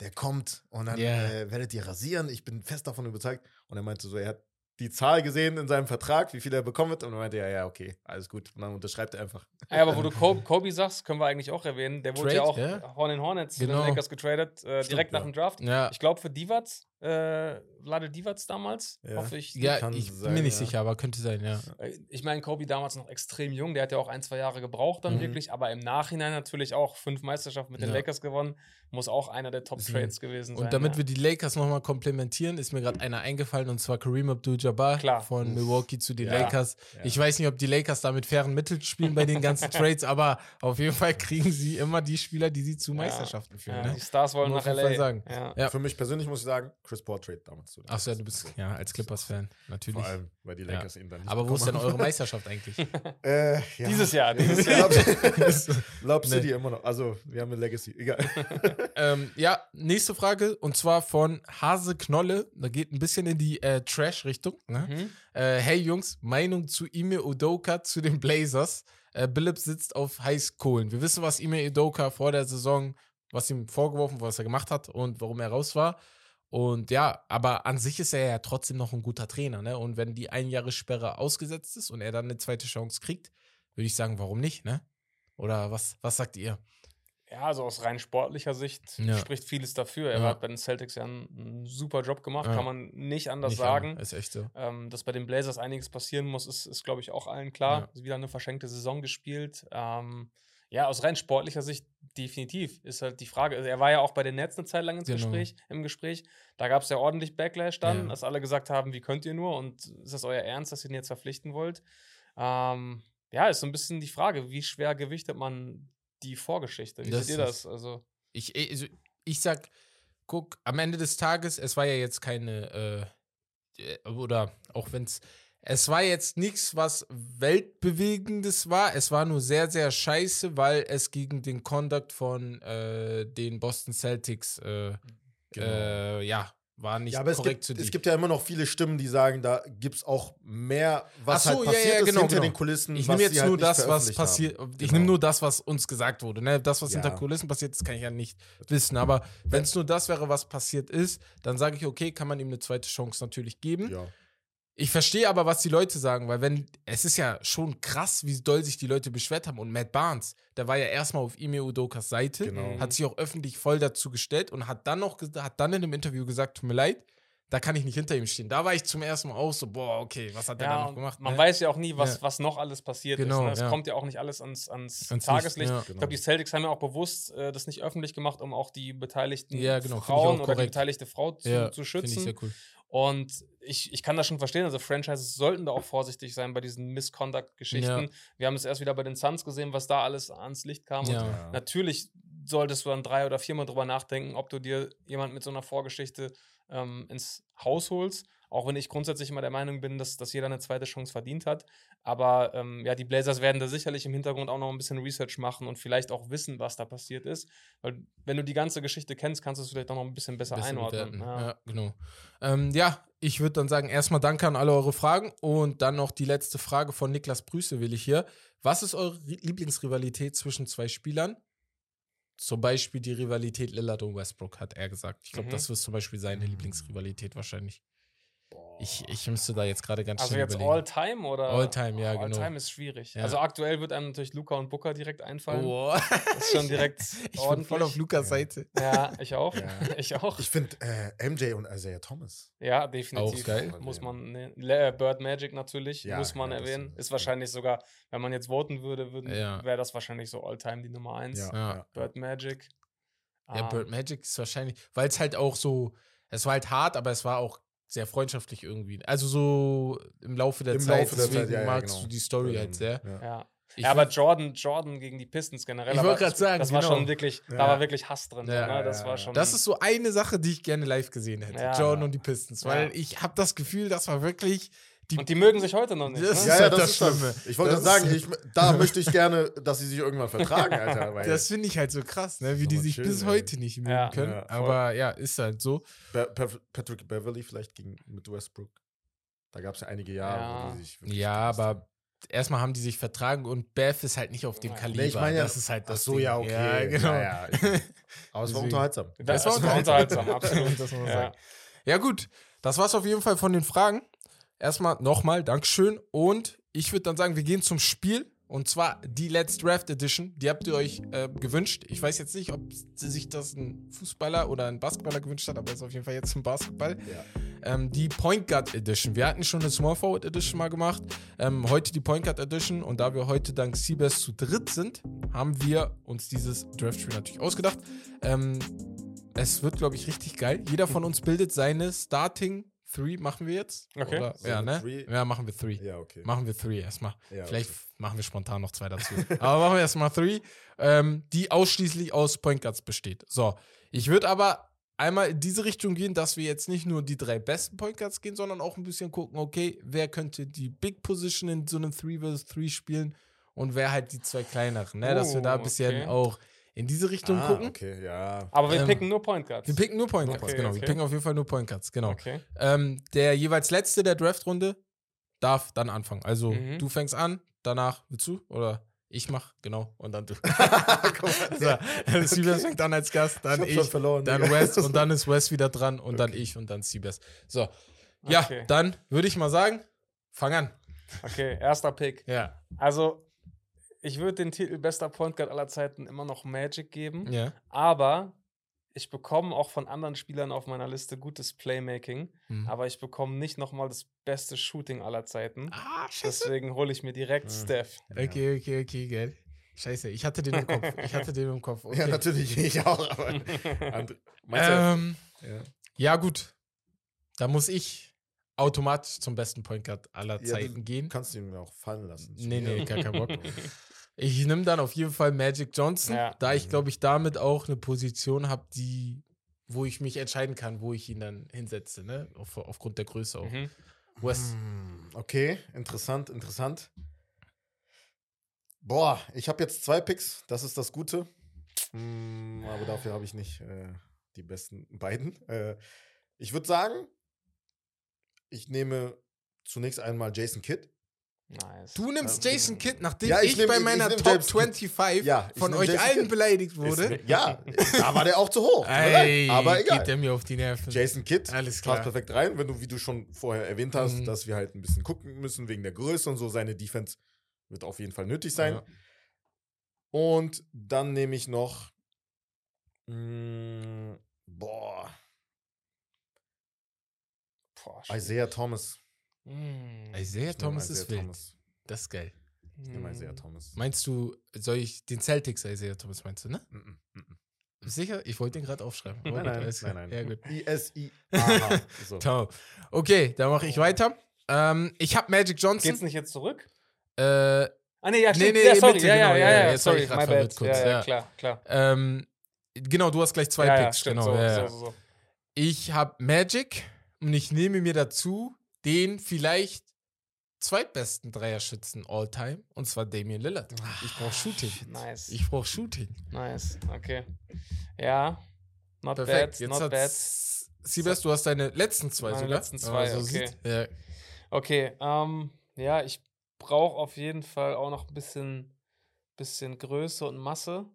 [SPEAKER 3] der kommt und dann äh, werdet ihr rasieren. Ich bin fest davon überzeugt. Und er meinte so, er hat die Zahl gesehen in seinem Vertrag, wie viel er bekommen wird. Und er meinte, ja, ja, okay, alles gut. Und dann unterschreibt er einfach.
[SPEAKER 2] Ja, aber wo du Kobe, Kobe sagst, können wir eigentlich auch erwähnen. Der wurde ja auch
[SPEAKER 1] Trade, ja?
[SPEAKER 2] Horn in Hornets zu
[SPEAKER 1] Genau.
[SPEAKER 2] den Lakers getradet, äh,
[SPEAKER 3] Stimmt,
[SPEAKER 2] direkt nach
[SPEAKER 3] ja.
[SPEAKER 2] dem Draft.
[SPEAKER 1] Ja,
[SPEAKER 2] Ich glaube für Divac, äh, Vlade Divac damals,
[SPEAKER 3] Ja.
[SPEAKER 2] hoffe ich.
[SPEAKER 1] ja
[SPEAKER 3] kann
[SPEAKER 1] ich bin
[SPEAKER 3] sein,
[SPEAKER 1] mir nicht
[SPEAKER 3] ja.
[SPEAKER 1] sicher, aber könnte sein, ja.
[SPEAKER 2] Äh, Ich meine, Kobe damals noch extrem jung, der hat ja auch ein, zwei Jahre gebraucht dann
[SPEAKER 1] Mhm.
[SPEAKER 2] wirklich, aber im Nachhinein natürlich auch fünf Meisterschaften mit den
[SPEAKER 1] Ja.
[SPEAKER 2] Lakers gewonnen. Muss auch einer der Top-Trades gewesen sein.
[SPEAKER 1] Und damit
[SPEAKER 2] ja.
[SPEAKER 1] wir die Lakers nochmal komplementieren, ist mir gerade einer eingefallen und zwar Kareem Abdul-Jabbar von. Milwaukee zu den
[SPEAKER 2] Ja.
[SPEAKER 1] Lakers.
[SPEAKER 3] Ja.
[SPEAKER 1] Ich weiß nicht, ob die Lakers da mit fairen Mitteln spielen bei den ganzen Trades, aber auf jeden Fall kriegen sie immer die Spieler, die sie zu Meisterschaften führen.
[SPEAKER 2] ja,
[SPEAKER 1] ne?
[SPEAKER 2] Die Stars wollen
[SPEAKER 1] Muss
[SPEAKER 2] nach LA.
[SPEAKER 1] Sagen.
[SPEAKER 2] Ja.
[SPEAKER 1] Ja.
[SPEAKER 3] Für mich persönlich muss ich sagen, Chris Paul Trade damals. zu
[SPEAKER 1] Achso, ja, du bist ja als Clippers-Fan, natürlich.
[SPEAKER 3] Vor allem, weil die
[SPEAKER 1] Ja.
[SPEAKER 3] Lakers ihn dann nicht
[SPEAKER 1] Aber wo ist denn eure Meisterschaft eigentlich?
[SPEAKER 3] äh, ja.
[SPEAKER 2] Dieses Jahr, dieses Jahr.
[SPEAKER 3] Lob, Lob
[SPEAKER 1] Nee.
[SPEAKER 3] City immer noch. Also, wir haben eine Legacy. Egal.
[SPEAKER 1] ähm, ja, nächste Frage und zwar von Hase Knolle. Da geht ein bisschen in die äh, Trash-Richtung. Ne?
[SPEAKER 2] Mhm.
[SPEAKER 1] Äh, hey Jungs, Meinung zu Ime Udoka zu den Blazers. Äh, Billups sitzt auf Heißkohlen. Wir wissen, was Ime Udoka vor der Saison, was ihm vorgeworfen, was er gemacht hat und warum er raus war. Und ja, aber an sich ist er ja trotzdem noch ein guter Trainer. Ne? Und wenn die ein Jahre Sperre ausgesetzt ist und er dann eine zweite Chance kriegt, würde ich sagen, warum nicht? Ne? Oder was, was sagt ihr?
[SPEAKER 2] Ja, also aus rein sportlicher Sicht
[SPEAKER 1] Ja.
[SPEAKER 2] spricht vieles dafür. Er
[SPEAKER 1] Ja.
[SPEAKER 2] hat bei den Celtics ja einen, super Job gemacht,
[SPEAKER 1] Ja.
[SPEAKER 2] kann man nicht anders
[SPEAKER 1] Nicht
[SPEAKER 2] sagen.
[SPEAKER 1] Ist echt so.
[SPEAKER 2] Ähm, dass bei den Blazers einiges passieren muss, ist, ist glaube ich, auch allen klar. Wieder eine verschenkte Saison gespielt. Ähm, ja, aus rein sportlicher Sicht definitiv ist halt die Frage. Also er war ja auch bei den Nets eine Zeit lang ins
[SPEAKER 1] Genau.
[SPEAKER 2] Gespräch, im Gespräch. Da gab es ja ordentlich Backlash dann,
[SPEAKER 1] Ja.
[SPEAKER 2] dass alle gesagt haben, wie könnt ihr nur und ist das euer Ernst, dass ihr ihn jetzt verpflichten wollt? Ähm, ja, ist so ein bisschen die Frage, wie schwer gewichtet man die Vorgeschichte? Wie
[SPEAKER 1] Das
[SPEAKER 2] seht ihr das? Also,
[SPEAKER 1] Ich, also, ich sag, guck, am Ende des Tages, es war ja jetzt keine, äh, äh, oder auch wenn es, es war jetzt nichts, was weltbewegendes war. Es war nur sehr, sehr scheiße, weil es gegen den Conduct von äh, den Boston Celtics, äh, äh, ja, war nicht
[SPEAKER 3] Ja, aber es
[SPEAKER 1] korrekt
[SPEAKER 3] gibt,
[SPEAKER 1] zu
[SPEAKER 3] es
[SPEAKER 1] dir.
[SPEAKER 3] gibt ja immer noch viele Stimmen, die sagen, da gibt es auch mehr, was
[SPEAKER 1] Ach so,
[SPEAKER 3] halt
[SPEAKER 1] ja,
[SPEAKER 3] passiert
[SPEAKER 1] ja,
[SPEAKER 3] ist
[SPEAKER 1] genau,
[SPEAKER 3] hinter
[SPEAKER 1] genau.
[SPEAKER 3] den Kulissen.
[SPEAKER 1] Ich nehme jetzt
[SPEAKER 3] halt
[SPEAKER 1] nur
[SPEAKER 3] nicht
[SPEAKER 1] das, was passiert. Ich
[SPEAKER 3] Genau.
[SPEAKER 1] nehme nur das, was uns gesagt wurde. Ne? Das, was
[SPEAKER 3] Ja.
[SPEAKER 1] hinter Kulissen passiert ist, kann ich ja nicht wissen. Aber wenn es nur das wäre, was passiert ist, dann sage ich, okay, kann man ihm eine zweite Chance natürlich geben.
[SPEAKER 3] Ja.
[SPEAKER 1] Ich verstehe aber, was die Leute sagen, weil wenn, es ist ja schon krass, wie doll sich die Leute beschwert haben. Und Matt Barnes, der war ja erstmal auf Ime Udokas Seite,
[SPEAKER 3] Genau.
[SPEAKER 1] hat sich auch öffentlich voll dazu gestellt und hat dann noch, hat dann in einem Interview gesagt, tut mir leid, da kann ich nicht hinter ihm stehen. Da war ich zum ersten Mal auch so, boah, okay, was hat der da
[SPEAKER 2] ja,
[SPEAKER 1] noch gemacht?
[SPEAKER 2] man
[SPEAKER 1] ne?
[SPEAKER 2] weiß ja auch nie, was,
[SPEAKER 1] Ja.
[SPEAKER 2] was noch alles passiert
[SPEAKER 1] Genau,
[SPEAKER 2] ist. Ne? Es
[SPEAKER 1] ja.
[SPEAKER 2] kommt ja auch nicht alles ans, ans,
[SPEAKER 1] Ans Licht,
[SPEAKER 2] Tageslicht.
[SPEAKER 1] ja.
[SPEAKER 2] Ich
[SPEAKER 3] Genau.
[SPEAKER 2] glaube, die Celtics haben ja auch bewusst äh, das nicht öffentlich gemacht, um auch die beteiligten
[SPEAKER 1] Ja, genau,
[SPEAKER 2] Frauen oder die beteiligte Frau zu,
[SPEAKER 1] ja,
[SPEAKER 2] zu schützen.
[SPEAKER 1] sehr cool.
[SPEAKER 2] Und ich, ich kann das schon verstehen. Also, Franchises sollten da auch vorsichtig sein bei diesen Misconduct-Geschichten.
[SPEAKER 1] Ja.
[SPEAKER 2] Wir haben es erst wieder bei den Suns gesehen, was da alles ans Licht kam. Und
[SPEAKER 1] Ja.
[SPEAKER 3] Ja.
[SPEAKER 2] natürlich solltest du dann drei oder viermal drüber nachdenken, ob du dir jemand mit so einer Vorgeschichte ähm, ins Haus holst. Auch wenn ich grundsätzlich immer der Meinung bin, dass, dass jeder eine zweite Chance verdient hat. Aber ähm, ja, die Blazers werden da sicherlich im Hintergrund auch noch ein bisschen Research machen und vielleicht auch wissen, was da passiert ist. Weil wenn du die ganze Geschichte kennst, kannst du es vielleicht auch noch ein bisschen besser,
[SPEAKER 1] Besser
[SPEAKER 2] einordnen. Ja.
[SPEAKER 1] Ja, genau. Ähm, ja, ich würde dann sagen, erstmal danke an alle eure Fragen und dann noch die letzte Frage von Niklas Brüße will ich hier. Was ist eure Ri- Lieblingsrivalität zwischen zwei Spielern? Zum Beispiel die Rivalität Lillard und Westbrook, hat er gesagt. Ich glaube,
[SPEAKER 2] Mhm.
[SPEAKER 1] das ist zum Beispiel seine Lieblingsrivalität wahrscheinlich. Ich, ich müsste da jetzt gerade ganz
[SPEAKER 2] Also
[SPEAKER 1] schnell
[SPEAKER 2] jetzt
[SPEAKER 1] überlegen.
[SPEAKER 2] All-Time oder?
[SPEAKER 1] All-Time, ja, genau.
[SPEAKER 2] All-Time ist schwierig.
[SPEAKER 1] Ja.
[SPEAKER 2] Also aktuell wird einem natürlich Luca und Booker direkt einfallen.
[SPEAKER 1] Oh.
[SPEAKER 2] Das ist schon direkt
[SPEAKER 1] ich bin
[SPEAKER 2] ordentlich.
[SPEAKER 1] voll auf Lukas
[SPEAKER 3] Ja.
[SPEAKER 1] Seite.
[SPEAKER 2] Ja, ich auch.
[SPEAKER 3] Ja.
[SPEAKER 2] Ich auch.
[SPEAKER 3] Ich finde äh, MJ und Isaiah Thomas.
[SPEAKER 2] Ja, definitiv.
[SPEAKER 1] Auch geil.
[SPEAKER 2] Muss man, ne, Le- Bird Magic natürlich,
[SPEAKER 3] Ja,
[SPEAKER 2] muss man erwähnen.
[SPEAKER 3] ist-
[SPEAKER 2] Ist wahrscheinlich sogar, wenn man jetzt voten würde, wäre das wahrscheinlich so All-Time die Nummer eins.
[SPEAKER 3] Ja,
[SPEAKER 1] Ja.
[SPEAKER 3] ja.
[SPEAKER 2] Bird Magic.
[SPEAKER 1] Ja,
[SPEAKER 2] Ah,
[SPEAKER 1] Bird Magic ist wahrscheinlich, weil es halt auch so, es war halt hart, aber es war auch sehr freundschaftlich irgendwie. Also so im Laufe der
[SPEAKER 3] Im
[SPEAKER 1] Zeit,
[SPEAKER 3] Laufe der
[SPEAKER 1] deswegen
[SPEAKER 3] Zeit, ja, ja,
[SPEAKER 1] magst
[SPEAKER 3] genau.
[SPEAKER 1] du die Story halt sehr.
[SPEAKER 3] Ja.
[SPEAKER 2] Ja.
[SPEAKER 1] Ich
[SPEAKER 2] ja, aber Jordan, Jordan gegen die Pistons generell.
[SPEAKER 1] Ich wollte
[SPEAKER 2] das-
[SPEAKER 1] sagen,
[SPEAKER 2] das war
[SPEAKER 1] genau.
[SPEAKER 2] schon wirklich,
[SPEAKER 3] Ja.
[SPEAKER 2] da war wirklich Hass drin.
[SPEAKER 1] Ja,
[SPEAKER 2] ne? Das war schon.
[SPEAKER 1] Das ist so eine Sache, die ich gerne live gesehen hätte.
[SPEAKER 2] Ja.
[SPEAKER 1] Jordan und die Pistons. Weil
[SPEAKER 2] Ja.
[SPEAKER 1] ich habe das Gefühl, das war wirklich die.
[SPEAKER 2] und die mögen sich heute noch nicht.
[SPEAKER 1] Das
[SPEAKER 2] ne?
[SPEAKER 1] ist halt das
[SPEAKER 3] das.
[SPEAKER 1] Schlimme.
[SPEAKER 3] Ich wollte
[SPEAKER 1] Das
[SPEAKER 3] sagen,
[SPEAKER 1] ist-
[SPEAKER 3] ich, da möchte ich gerne, dass sie sich irgendwann vertragen, Alter. Weil
[SPEAKER 1] das finde ich halt so krass, ne? wie
[SPEAKER 3] Ist
[SPEAKER 1] die sich
[SPEAKER 3] chill,
[SPEAKER 1] bis
[SPEAKER 3] ey.
[SPEAKER 1] heute nicht mögen
[SPEAKER 2] Ja.
[SPEAKER 1] können.
[SPEAKER 3] Ja,
[SPEAKER 1] aber ja, ist halt so.
[SPEAKER 3] Be Pe- Patrick Beverly vielleicht gegen, mit Westbrook. Da gab es ja einige Jahre,
[SPEAKER 2] Ja.
[SPEAKER 3] wo die sich wirklich
[SPEAKER 1] Ja, aber erstmal haben die sich vertragen und Beth ist halt nicht auf dem
[SPEAKER 2] Nee, ich
[SPEAKER 1] Kaliber.
[SPEAKER 3] ich meine ja-
[SPEAKER 1] das ist halt
[SPEAKER 3] Ach
[SPEAKER 1] das.
[SPEAKER 3] so,
[SPEAKER 1] Ding.
[SPEAKER 3] ja, okay.
[SPEAKER 1] Ja, genau.
[SPEAKER 3] Ja, ja. Aber es war unterhaltsam.
[SPEAKER 2] Das,
[SPEAKER 1] war
[SPEAKER 2] das war unterhaltsam, absolut.
[SPEAKER 1] das muss man
[SPEAKER 2] Ja.
[SPEAKER 1] sagen. Ja, gut. Das war's auf jeden Fall von den Fragen. Erstmal nochmal, Dankeschön. Und ich würde dann sagen, wir gehen zum Spiel. Und zwar die Let's Draft Edition. Die habt ihr euch äh, gewünscht. Ich weiß jetzt nicht, ob sich das ein Fußballer oder ein Basketballer gewünscht hat, aber es ist auf jeden Fall jetzt ein Basketball.
[SPEAKER 3] Ja.
[SPEAKER 1] Ähm, die Point Guard Edition. Wir hatten schon eine Small Forward Edition mal gemacht. Ähm, heute die Point Guard Edition. Und da wir heute dank Seabass zu dritt sind, haben wir uns dieses Draft-Spiel natürlich ausgedacht. Ähm, es wird, glaube ich, richtig geil. Jeder von uns bildet seine Starting Three. Machen wir jetzt?
[SPEAKER 2] Okay.
[SPEAKER 1] Oder,
[SPEAKER 3] So
[SPEAKER 1] ja, ne?
[SPEAKER 3] Three?
[SPEAKER 1] Ja, machen wir Three.
[SPEAKER 3] Ja, okay.
[SPEAKER 1] Machen wir Three erstmal.
[SPEAKER 3] Ja,
[SPEAKER 1] Vielleicht
[SPEAKER 3] okay.
[SPEAKER 1] machen wir spontan noch zwei dazu. aber machen wir erstmal Three, ähm, die ausschließlich aus Point Guards besteht. So, ich würde aber einmal in diese Richtung gehen, dass wir jetzt nicht nur die drei besten Point Guards gehen, sondern auch ein bisschen gucken, okay, wer könnte die Big Position in so einem 3 vs 3 spielen und wer halt die zwei kleineren, ne? Dass wir da ein
[SPEAKER 2] Oh,
[SPEAKER 1] bisschen
[SPEAKER 2] okay.
[SPEAKER 1] auch in diese Richtung
[SPEAKER 3] ah,
[SPEAKER 1] gucken.
[SPEAKER 3] okay, ja.
[SPEAKER 2] Aber wir
[SPEAKER 1] Ähm,
[SPEAKER 2] picken nur Point Guards.
[SPEAKER 1] Wir picken nur Point Guards,
[SPEAKER 2] Okay,
[SPEAKER 1] genau. Wir
[SPEAKER 2] okay.
[SPEAKER 1] picken auf jeden Fall nur Point Guards, genau.
[SPEAKER 2] Okay.
[SPEAKER 1] Ähm, der jeweils letzte der Draftrunde darf dann anfangen. Also
[SPEAKER 2] Mhm.
[SPEAKER 1] du fängst an, danach willst du oder ich mach, genau, und dann du. So, Siebes fängt an als Gast, dann
[SPEAKER 3] Ich
[SPEAKER 1] ich,
[SPEAKER 3] verloren,
[SPEAKER 1] dann
[SPEAKER 3] Digga.
[SPEAKER 1] Wes und dann ist Wes wieder dran und dann ich und dann Siebes. So, ja,
[SPEAKER 2] Okay.
[SPEAKER 1] dann würde ich mal sagen, fang an.
[SPEAKER 2] Okay, erster Pick.
[SPEAKER 1] Ja,
[SPEAKER 2] Also, ich würde den Titel bester Point Guard aller Zeiten immer noch Magic geben.
[SPEAKER 1] ja.
[SPEAKER 2] Aber ich bekomme auch von anderen Spielern auf meiner Liste gutes Playmaking.
[SPEAKER 1] Mhm.
[SPEAKER 2] Aber ich bekomme nicht nochmal das beste Shooting aller Zeiten.
[SPEAKER 1] Ah, scheiße.
[SPEAKER 2] Deswegen hole ich mir direkt
[SPEAKER 3] Mhm.
[SPEAKER 2] Steph.
[SPEAKER 1] Okay, okay, okay, geil. Scheiße, ich hatte den im Kopf. Ich hatte den im Kopf. Okay.
[SPEAKER 3] Ja, natürlich, ich auch. Aber du,
[SPEAKER 1] Ähm,
[SPEAKER 3] ja.
[SPEAKER 1] ja, gut. Da muss ich automatisch zum besten Point Guard aller
[SPEAKER 3] Ja,
[SPEAKER 1] Zeiten
[SPEAKER 3] du
[SPEAKER 1] gehen.
[SPEAKER 3] kannst ihn mir auch fallen lassen.
[SPEAKER 1] Nee, nee, gar kein Bock. Ich nehme dann auf jeden Fall Magic Johnson,
[SPEAKER 2] Ja.
[SPEAKER 1] da ich, glaube ich, damit auch eine Position habe, die, wo ich mich entscheiden kann, wo ich ihn dann hinsetze, ne? Auf, aufgrund der Größe auch.
[SPEAKER 2] Mhm.
[SPEAKER 1] Wes.
[SPEAKER 3] Hm, Okay, interessant, interessant. Boah, ich habe jetzt zwei Picks, das ist das Gute. Hm, aber dafür habe ich nicht äh, die besten beiden. Äh, ich würde sagen, ich nehme zunächst einmal Jason Kidd.
[SPEAKER 2] Nice.
[SPEAKER 1] Du nimmst Jason Kidd, nachdem
[SPEAKER 3] ja, ich
[SPEAKER 1] ich,
[SPEAKER 3] nehm-
[SPEAKER 1] bei
[SPEAKER 3] ich- ich
[SPEAKER 1] meiner Top
[SPEAKER 3] James Kidd.
[SPEAKER 1] 25
[SPEAKER 3] Ja,
[SPEAKER 1] von euch
[SPEAKER 3] Jason
[SPEAKER 1] allen
[SPEAKER 3] Kidd.
[SPEAKER 1] beleidigt wurde.
[SPEAKER 3] Ist, ja, da war der auch zu hoch.
[SPEAKER 1] Ey,
[SPEAKER 3] aber egal.
[SPEAKER 1] geht der mir auf die Nerven.
[SPEAKER 3] Jason Kidd
[SPEAKER 1] Alles
[SPEAKER 3] passt
[SPEAKER 1] klar.
[SPEAKER 3] perfekt rein, wenn du, wie du schon vorher erwähnt hast,
[SPEAKER 1] Mhm.
[SPEAKER 3] dass wir halt ein bisschen gucken müssen wegen der Größe und so. Seine Defense wird auf jeden Fall nötig sein.
[SPEAKER 1] Ja.
[SPEAKER 3] Und dann nehme ich noch. mh, boah,
[SPEAKER 2] Boah, schwierig.
[SPEAKER 3] Isaiah Thomas.
[SPEAKER 2] Mm.
[SPEAKER 1] Isaiah
[SPEAKER 3] Ich nehm
[SPEAKER 1] Thomas
[SPEAKER 3] Isaiah
[SPEAKER 1] ist wild.
[SPEAKER 3] Thomas.
[SPEAKER 1] Das ist geil.
[SPEAKER 3] Ich nehme Isaiah
[SPEAKER 2] Mm.
[SPEAKER 3] Thomas.
[SPEAKER 1] Meinst du, soll ich den Celtics Isaiah Thomas meinst du, ne?
[SPEAKER 3] Mm, mm, mm, mm.
[SPEAKER 1] Sicher? Ich wollte den gerade aufschreiben.
[SPEAKER 3] Nein, nein,
[SPEAKER 1] gut,
[SPEAKER 3] nein, nein.
[SPEAKER 1] Ja, gut.
[SPEAKER 3] I-S-I-A-H. So.
[SPEAKER 1] Ciao. Okay, dann mache ich weiter. Ähm, ich habe Magic Johnson.
[SPEAKER 2] Geht's nicht jetzt zurück?
[SPEAKER 1] Äh,
[SPEAKER 2] Ah, nee, ja, stimmt.
[SPEAKER 1] nee,
[SPEAKER 2] ja,
[SPEAKER 1] in
[SPEAKER 2] sorry.
[SPEAKER 1] Mitte,
[SPEAKER 2] ja, ja,
[SPEAKER 1] genau,
[SPEAKER 2] ja,
[SPEAKER 1] ja,
[SPEAKER 2] ja,
[SPEAKER 1] jetzt war
[SPEAKER 2] sorry,
[SPEAKER 1] ich grad
[SPEAKER 2] my
[SPEAKER 1] verwirrt
[SPEAKER 2] bad.
[SPEAKER 1] kurz,
[SPEAKER 2] ja, ja,
[SPEAKER 1] ja.
[SPEAKER 2] klar, klar.
[SPEAKER 1] ähm, genau, du hast gleich zwei
[SPEAKER 2] ja, ja,
[SPEAKER 1] Picks.
[SPEAKER 2] stimmt,
[SPEAKER 1] genau,
[SPEAKER 2] so,
[SPEAKER 1] ja, ja.
[SPEAKER 2] so, so, so.
[SPEAKER 1] Ich habe Magic und ich nehme mir dazu den vielleicht zweitbesten Dreierschützen all time und zwar Damian Lillard. Ich brauche Shooting.
[SPEAKER 2] Nice,
[SPEAKER 1] Ich brauche Shooting.
[SPEAKER 2] nice, okay. Ja, not
[SPEAKER 1] Perfekt.
[SPEAKER 2] bad,
[SPEAKER 1] Jetzt
[SPEAKER 2] not bad.
[SPEAKER 1] Siebers, du hast deine letzten zwei
[SPEAKER 2] Meine
[SPEAKER 1] sogar.
[SPEAKER 2] letzten zwei,
[SPEAKER 1] man
[SPEAKER 2] okay.
[SPEAKER 1] sieht. Ja.
[SPEAKER 2] Okay, ähm, ja, ich brauche auf jeden Fall auch noch ein bisschen, bisschen Größe und Masse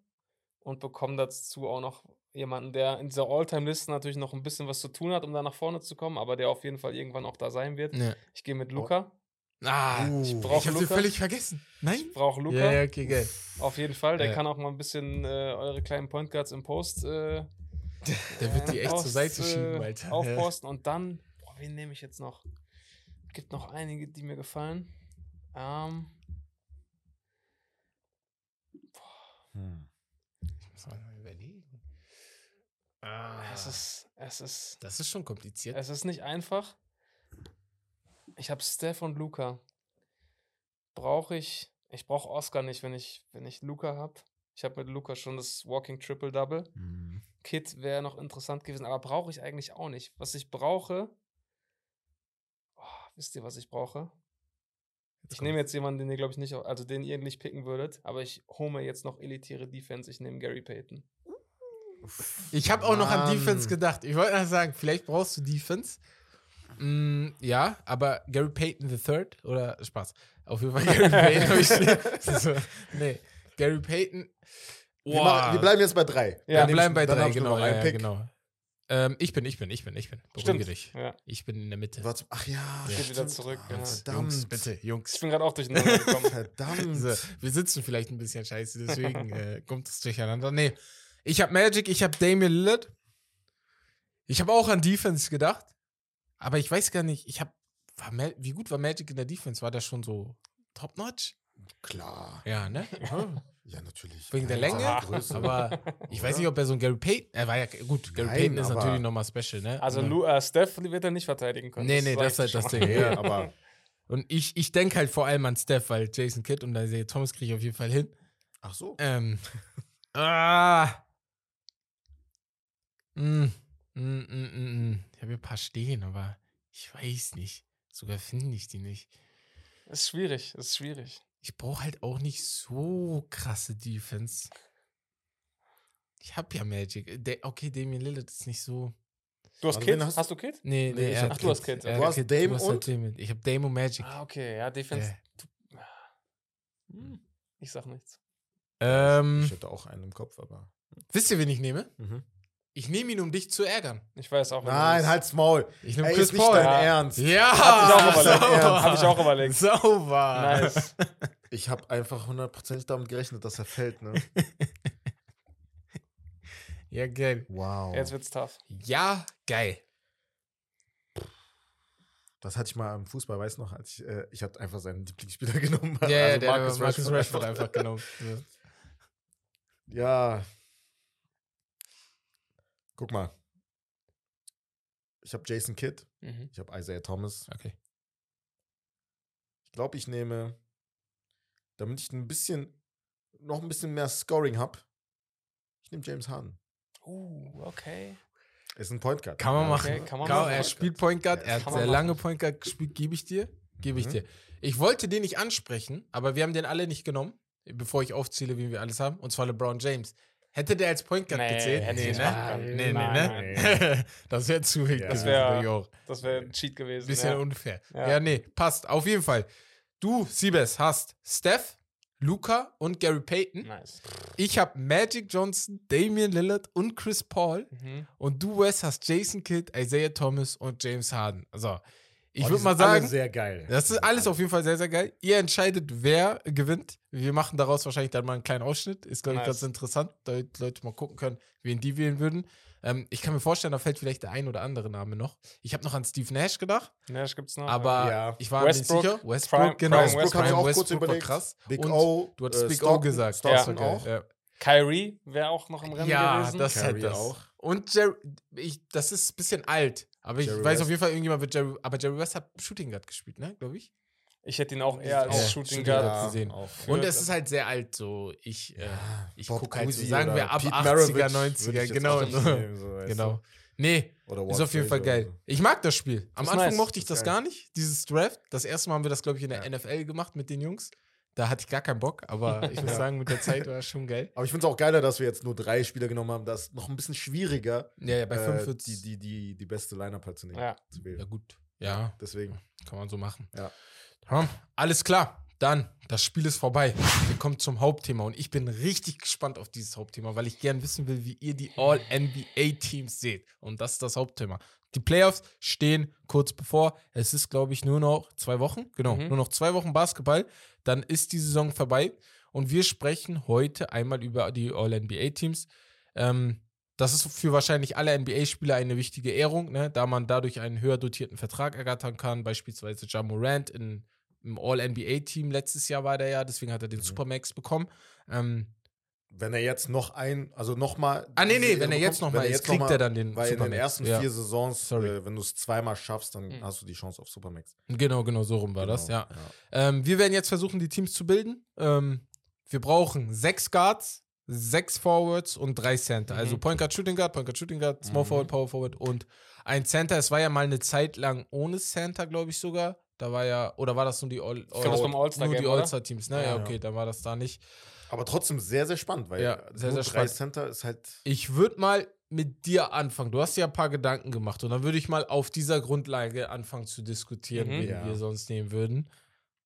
[SPEAKER 2] und bekomme dazu auch noch jemanden, der in dieser All-Time-Liste natürlich noch ein bisschen was zu tun hat, um da nach vorne zu kommen, aber der auf jeden Fall irgendwann auch da sein wird.
[SPEAKER 1] Ja.
[SPEAKER 2] Ich gehe mit Luca.
[SPEAKER 1] Ah,
[SPEAKER 3] Uh,
[SPEAKER 1] ich,
[SPEAKER 2] brauch
[SPEAKER 1] ich habe völlig vergessen. Nein?
[SPEAKER 2] Ich brauche Luca.
[SPEAKER 1] Ja, okay, geil.
[SPEAKER 2] Auf jeden Fall. Der
[SPEAKER 1] Ja.
[SPEAKER 2] kann auch mal ein bisschen äh, eure kleinen Point Guards im Post. Äh,
[SPEAKER 1] Der wird die echt zur
[SPEAKER 2] Post,
[SPEAKER 1] Seite
[SPEAKER 2] äh,
[SPEAKER 1] schieben, Alter. Ja.
[SPEAKER 2] Aufposten und dann, boah, wen nehme ich jetzt noch? Gibt noch einige, die mir gefallen. Ähm,
[SPEAKER 3] Hm.
[SPEAKER 1] Muss man mal. Ah,
[SPEAKER 2] es ist, es ist,
[SPEAKER 1] das ist schon kompliziert.
[SPEAKER 2] es ist nicht einfach. Ich habe Steph und Luca. Brauche ich, ich brauche Oscar nicht, wenn ich, wenn ich Luca habe. Ich habe mit Luca schon das Walking Triple Double.
[SPEAKER 3] Hm.
[SPEAKER 2] Kit wäre noch interessant gewesen, aber brauche ich eigentlich auch nicht. Was ich brauche, oh, wisst ihr, was ich brauche? Ich nehme jetzt jemanden, den ihr, glaube ich, nicht, also den ihr nicht picken würdet, aber ich hole mir jetzt noch elitäre Defense. Ich nehme Gary Payton.
[SPEAKER 1] Ich habe auch noch an. Defense gedacht. Ich wollte noch sagen, vielleicht brauchst du Defense. Mm, ja, aber Gary Payton III oder Spaß. Auf jeden Fall Gary Payton. hab ich- so, nee, Gary Payton.
[SPEAKER 3] Wir, machen, wir bleiben jetzt bei drei.
[SPEAKER 1] Ja, wir bleiben
[SPEAKER 3] ich-
[SPEAKER 1] bei drei,
[SPEAKER 3] ich
[SPEAKER 1] genau. Ja, ja, genau. Ähm, ich bin, ich bin, ich bin, ich bin. Beruhige
[SPEAKER 2] Stimmt.
[SPEAKER 1] dich.
[SPEAKER 2] Ja.
[SPEAKER 1] Ich bin in der Mitte.
[SPEAKER 3] Warte, ach ja,
[SPEAKER 2] Geht wieder
[SPEAKER 3] stimmt.
[SPEAKER 2] zurück,
[SPEAKER 3] Ah,
[SPEAKER 2] ja.
[SPEAKER 3] Verdammt.
[SPEAKER 1] Jungs, bitte,
[SPEAKER 2] Ich
[SPEAKER 1] Jungs.
[SPEAKER 2] bin gerade auch durcheinander gekommen.
[SPEAKER 3] Verdammt.
[SPEAKER 1] So, wir sitzen vielleicht ein bisschen scheiße, deswegen äh, kommt es durcheinander. Nee, ich habe Magic, ich habe Damian Lillard. Ich habe auch an Defense gedacht, aber ich weiß gar nicht, ich habe, wie gut war Magic in der Defense? War der schon so top-notch?
[SPEAKER 3] Klar.
[SPEAKER 1] Ja, ne?
[SPEAKER 3] Ja, natürlich.
[SPEAKER 1] Wegen der Länge?
[SPEAKER 3] Größe.
[SPEAKER 1] Aber ich weiß nicht, ob er so ein Gary Payton, er war ja, gut, Gary
[SPEAKER 3] Nein,
[SPEAKER 1] Payton ist natürlich nochmal special, ne?
[SPEAKER 2] Also
[SPEAKER 1] Aber-
[SPEAKER 2] Lu, äh, Steph wird er nicht verteidigen können.
[SPEAKER 1] Nee, nee, das ist halt
[SPEAKER 2] schon
[SPEAKER 1] das. Ding. Ja.
[SPEAKER 3] aber
[SPEAKER 1] Und ich, ich denke halt vor allem an Steph, weil Jason Kidd und Isaiah Thomas kriege ich auf jeden Fall hin.
[SPEAKER 3] ach so.
[SPEAKER 1] Ähm. ah. Mm, mm, mm. Ich habe hier ein paar stehen, aber ich weiß nicht. Sogar finde ich die nicht.
[SPEAKER 2] Ist schwierig, ist schwierig.
[SPEAKER 1] Ich brauche halt auch nicht so krasse Defense. Ich habe ja Magic. Äh, De okay, Damian Lillard ist nicht so.
[SPEAKER 2] Du hast
[SPEAKER 3] Warte,
[SPEAKER 2] Kid?
[SPEAKER 3] wen hast
[SPEAKER 2] Hast, du Kid?
[SPEAKER 1] Nee,
[SPEAKER 3] Nee,
[SPEAKER 1] nee, er
[SPEAKER 2] Ach, du hast Kid.
[SPEAKER 3] Du hast
[SPEAKER 1] Kid,
[SPEAKER 3] Dame
[SPEAKER 1] hast halt
[SPEAKER 3] und?
[SPEAKER 1] Damian. Ich habe Dame und Magic.
[SPEAKER 2] Ah, okay, ja, Defense. Du, Hm, ich sag nichts.
[SPEAKER 1] Ähm,
[SPEAKER 3] Ich hätte auch einen im Kopf, aber.
[SPEAKER 1] wisst ihr, wen ich nehme?
[SPEAKER 3] Mhm.
[SPEAKER 1] Ich nehme ihn, um dich zu ärgern.
[SPEAKER 2] Ich weiß auch. du
[SPEAKER 3] Nein, halt's Maul.
[SPEAKER 1] Ich nehme Chris
[SPEAKER 3] ist nicht
[SPEAKER 1] Paul.
[SPEAKER 3] dein
[SPEAKER 2] Ja.
[SPEAKER 3] Ernst.
[SPEAKER 1] Ja,
[SPEAKER 2] Hab ich auch überlegt.
[SPEAKER 1] sauber.
[SPEAKER 2] Hab ich auch überlegt.
[SPEAKER 1] Sauber.
[SPEAKER 2] Nice.
[SPEAKER 3] Ich habe einfach hundertprozentig damit gerechnet, dass er fällt, ne?
[SPEAKER 1] Ja, geil.
[SPEAKER 3] Wow.
[SPEAKER 2] Jetzt wird's tough.
[SPEAKER 1] Ja, geil.
[SPEAKER 3] Das hatte ich mal im Fußball, weißt du noch, als ich, äh, ich hatte einfach seinen Lieblingsspieler genommen.
[SPEAKER 1] Ja, ja,
[SPEAKER 3] also
[SPEAKER 1] der Marcus, Marcus
[SPEAKER 3] Rashford
[SPEAKER 1] Rashford einfach genommen. Ja.
[SPEAKER 3] Ja. Guck mal. Ich habe Jason Kidd,
[SPEAKER 2] Mhm.
[SPEAKER 3] ich habe Isaiah Thomas.
[SPEAKER 1] Okay.
[SPEAKER 3] Ich glaube, ich nehme, damit ich ein bisschen, noch ein bisschen mehr Scoring habe, ich nehme James Harden.
[SPEAKER 2] Uh, okay.
[SPEAKER 3] Ist ein Point Guard.
[SPEAKER 1] Kann man machen.
[SPEAKER 2] Okay, kann man
[SPEAKER 1] Kann,
[SPEAKER 2] machen.
[SPEAKER 1] er spielt Point Guard, er
[SPEAKER 3] Ja,
[SPEAKER 1] hat
[SPEAKER 2] kann
[SPEAKER 1] sehr lange. Point Guard gespielt, gebe ich dir. Gebe ich
[SPEAKER 3] Mhm.
[SPEAKER 1] dir. Ich wollte den nicht ansprechen, aber wir haben den alle nicht genommen, bevor ich aufzähle, wie wir alles haben. Und zwar LeBron James. Hätte der als Point Guard
[SPEAKER 2] Nee,
[SPEAKER 1] gezählt?
[SPEAKER 2] hätte ich nicht
[SPEAKER 1] ne?
[SPEAKER 2] können.
[SPEAKER 1] Nee, nee,
[SPEAKER 2] Nein,
[SPEAKER 1] ne? das wäre zu wild
[SPEAKER 3] Ja.
[SPEAKER 2] Das wär- wäre ein Cheat gewesen.
[SPEAKER 1] Bisschen
[SPEAKER 2] ja.
[SPEAKER 1] unfair. Ja.
[SPEAKER 2] Ja.
[SPEAKER 1] nee, passt. Auf jeden Fall. Du, Siebes, hast Steph, Luca und Gary Payton.
[SPEAKER 2] Nice.
[SPEAKER 1] Ich habe Magic Johnson, Damian Lillard und Chris Paul.
[SPEAKER 2] Mhm.
[SPEAKER 1] Und du, Wes, hast Jason Kidd, Isaiah Thomas und James Harden. Also, ich
[SPEAKER 3] Oh,
[SPEAKER 1] würde mal sagen,
[SPEAKER 3] sehr geil.
[SPEAKER 1] das ist alles auf jeden Fall sehr, sehr geil. Ihr entscheidet, wer gewinnt. Wir machen daraus wahrscheinlich dann mal einen kleinen Ausschnitt. Ist, glaube ich,
[SPEAKER 2] Nice.
[SPEAKER 1] ganz interessant, damit Leute mal gucken können, wen die wählen würden. Ähm, ich kann mir vorstellen, da fällt vielleicht der ein oder andere Name noch. Ich habe noch an Steve Nash gedacht,
[SPEAKER 2] Nash gibt's noch.
[SPEAKER 1] aber
[SPEAKER 3] Ja.
[SPEAKER 1] ich war mir nicht
[SPEAKER 2] Westbrook,
[SPEAKER 1] sicher. Westbrook,
[SPEAKER 2] Prime-
[SPEAKER 1] genau.
[SPEAKER 2] Prime
[SPEAKER 3] Westbrook
[SPEAKER 2] Westbrook
[SPEAKER 3] auch kurz
[SPEAKER 1] Westbrook war
[SPEAKER 3] überlegt.
[SPEAKER 1] krass.
[SPEAKER 3] Big
[SPEAKER 1] Und
[SPEAKER 3] O.
[SPEAKER 1] Du hattest
[SPEAKER 3] äh,
[SPEAKER 1] Big O
[SPEAKER 3] Stockton-
[SPEAKER 1] gesagt.
[SPEAKER 3] Stockton
[SPEAKER 1] geil,
[SPEAKER 3] auch.
[SPEAKER 1] Ja.
[SPEAKER 2] Kyrie wäre auch noch im Rennen
[SPEAKER 1] Ja,
[SPEAKER 2] gewesen.
[SPEAKER 1] das
[SPEAKER 3] Curry
[SPEAKER 1] hätte das.
[SPEAKER 3] auch.
[SPEAKER 1] Und Jerry, ich, das ist ein bisschen alt, aber ich
[SPEAKER 3] Jerry
[SPEAKER 1] weiß
[SPEAKER 3] West.
[SPEAKER 1] auf jeden Fall, irgendjemand wird Jerry, aber Jerry West hat Shooting Guard gespielt, ne, glaube ich.
[SPEAKER 2] Ich hätte ihn auch eher als
[SPEAKER 1] Ja,
[SPEAKER 2] Shooting Guard.
[SPEAKER 1] Guard. gesehen.
[SPEAKER 3] auch.
[SPEAKER 1] Und es ist halt sehr alt, so ich, äh, ich gucke halt so, sagen wir ab
[SPEAKER 3] Pete
[SPEAKER 1] 80er,
[SPEAKER 3] Maravich würde
[SPEAKER 1] 90er,
[SPEAKER 3] ich jetzt
[SPEAKER 1] genau.
[SPEAKER 3] auch nehmen, so,
[SPEAKER 1] genau.
[SPEAKER 3] du.
[SPEAKER 1] Nee,
[SPEAKER 3] Oder
[SPEAKER 1] ist auf jeden Fall geil.
[SPEAKER 3] so.
[SPEAKER 1] Ich mag das Spiel. Am
[SPEAKER 2] Ist
[SPEAKER 1] Anfang
[SPEAKER 2] nice.
[SPEAKER 1] mochte ich das
[SPEAKER 3] geil.
[SPEAKER 1] gar nicht, dieses Draft. Das erste Mal haben wir das, glaube ich, in der NFL gemacht mit den Jungs. Da hatte ich gar keinen Bock, aber ich muss
[SPEAKER 3] Ja.
[SPEAKER 1] sagen, mit der Zeit war es schon geil.
[SPEAKER 3] Aber ich finde es auch geiler, dass wir jetzt nur drei Spieler genommen haben. Das ist noch ein bisschen schwieriger,
[SPEAKER 1] Ja, ja bei
[SPEAKER 3] äh,
[SPEAKER 1] 45.
[SPEAKER 3] die, die, die, die beste Line-Up halt zu nehmen.
[SPEAKER 2] Ja.
[SPEAKER 3] Zu wählen.
[SPEAKER 1] ja, gut. Ja,
[SPEAKER 3] Deswegen.
[SPEAKER 1] kann man so machen.
[SPEAKER 3] Ja.
[SPEAKER 1] Ja, alles klar. Dann, das Spiel ist vorbei. Wir kommen zum Hauptthema und ich bin richtig gespannt auf dieses Hauptthema, weil ich gern wissen will, wie ihr die All-NBA-Teams seht. Und das ist das Hauptthema. Die Playoffs stehen kurz bevor. Es ist, glaube ich, nur noch zwei Wochen. Genau,
[SPEAKER 2] Mhm.
[SPEAKER 1] nur noch zwei Wochen Basketball. Dann ist die Saison vorbei. Und wir sprechen heute einmal über die All-NBA-Teams. Ähm, das ist für wahrscheinlich alle NBA-Spieler eine wichtige Ehrung, ne? da man dadurch einen höher dotierten Vertrag ergattern kann. Beispielsweise Ja Morant in, im All-NBA-Team letztes Jahr war der ja, deswegen hat er den
[SPEAKER 3] Mhm.
[SPEAKER 1] Supermax bekommen. Ähm,
[SPEAKER 3] Wenn er jetzt noch ein, also nochmal.
[SPEAKER 1] ah, nee, nee, wenn er jetzt nochmal ist, kriegt er dann den
[SPEAKER 3] Weil in den
[SPEAKER 1] Supermax.
[SPEAKER 3] ersten
[SPEAKER 1] ja.
[SPEAKER 3] vier Saisons,
[SPEAKER 1] Sorry.
[SPEAKER 3] äh, wenn du es zweimal schaffst, dann
[SPEAKER 2] Mhm.
[SPEAKER 3] hast du die Chance auf Supermax.
[SPEAKER 1] Genau, genau, so rum war das,
[SPEAKER 3] Genau,
[SPEAKER 1] ja. Ähm, wir werden jetzt versuchen, die Teams zu bilden. Ähm, wir brauchen sechs Guards, sechs Forwards und drei Center.
[SPEAKER 2] Mhm.
[SPEAKER 1] Also Point Guard, Shooting Guard, Point Guard, Shooting Guard, Small
[SPEAKER 3] Mhm.
[SPEAKER 1] Forward, Power Forward und ein Center. Es war ja mal eine Zeit lang ohne Center, glaube ich sogar. Da war ja, oder war das nur die All,
[SPEAKER 2] Ich glaube, das beim All-Star
[SPEAKER 1] nur die
[SPEAKER 2] Game, oder?
[SPEAKER 1] All-Star-Teams, ne? Ja,
[SPEAKER 3] Ja.
[SPEAKER 1] okay, dann war das da nicht.
[SPEAKER 3] Aber trotzdem sehr, sehr spannend, weil
[SPEAKER 1] Ja, sehr, sehr spannend.
[SPEAKER 3] Center ist halt.
[SPEAKER 1] Ich würde mal mit dir anfangen. Du hast ja ein paar Gedanken gemacht und dann würde ich mal auf dieser Grundlage anfangen zu diskutieren,
[SPEAKER 2] Mhm.
[SPEAKER 1] wen
[SPEAKER 3] Ja.
[SPEAKER 1] wir sonst nehmen würden.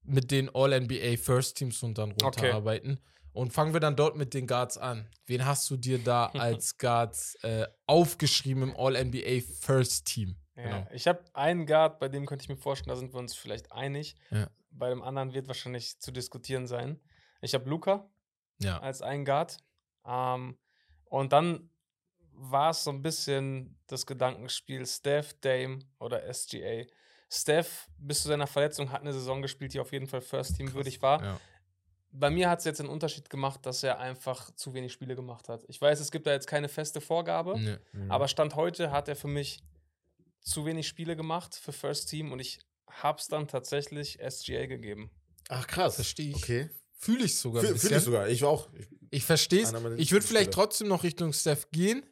[SPEAKER 1] Mit den All-NBA First Teams und dann runterarbeiten. Und fangen wir dann dort mit den Guards an. Wen hast du dir da als Guards äh, aufgeschrieben im All-NBA First Team?
[SPEAKER 2] Ja,
[SPEAKER 1] Genau.
[SPEAKER 2] Ich habe einen Guard, bei dem könnte ich mir vorstellen, da sind wir uns vielleicht einig.
[SPEAKER 1] Ja.
[SPEAKER 2] Bei dem anderen wird wahrscheinlich zu diskutieren sein. Ich habe Luca
[SPEAKER 1] Ja.
[SPEAKER 2] als einen Guard. Ähm, und dann war es so ein bisschen das Gedankenspiel Steph, Dame oder SGA. Steph bis zu seiner Verletzung hat eine Saison gespielt, die auf jeden Fall First Team würdig war.
[SPEAKER 1] ja.
[SPEAKER 2] Bei mir hat es jetzt einen Unterschied gemacht, dass er einfach zu wenig Spiele gemacht hat. Ich weiß, es gibt da jetzt keine feste Vorgabe.
[SPEAKER 1] Nee.
[SPEAKER 3] Mhm.
[SPEAKER 2] Aber Stand heute hat er für mich zu wenig Spiele gemacht für First Team und ich hab's dann tatsächlich SGA gegeben.
[SPEAKER 3] Ach krass.
[SPEAKER 1] Verstehe ich.
[SPEAKER 3] Okay.
[SPEAKER 1] Fühle ich sogar. ein
[SPEAKER 3] Fühle
[SPEAKER 1] bisschen.
[SPEAKER 3] ich sogar. Ich auch. Ich,
[SPEAKER 1] Ich verstehe es. Ich würde vielleicht trotzdem noch Richtung Steph gehen.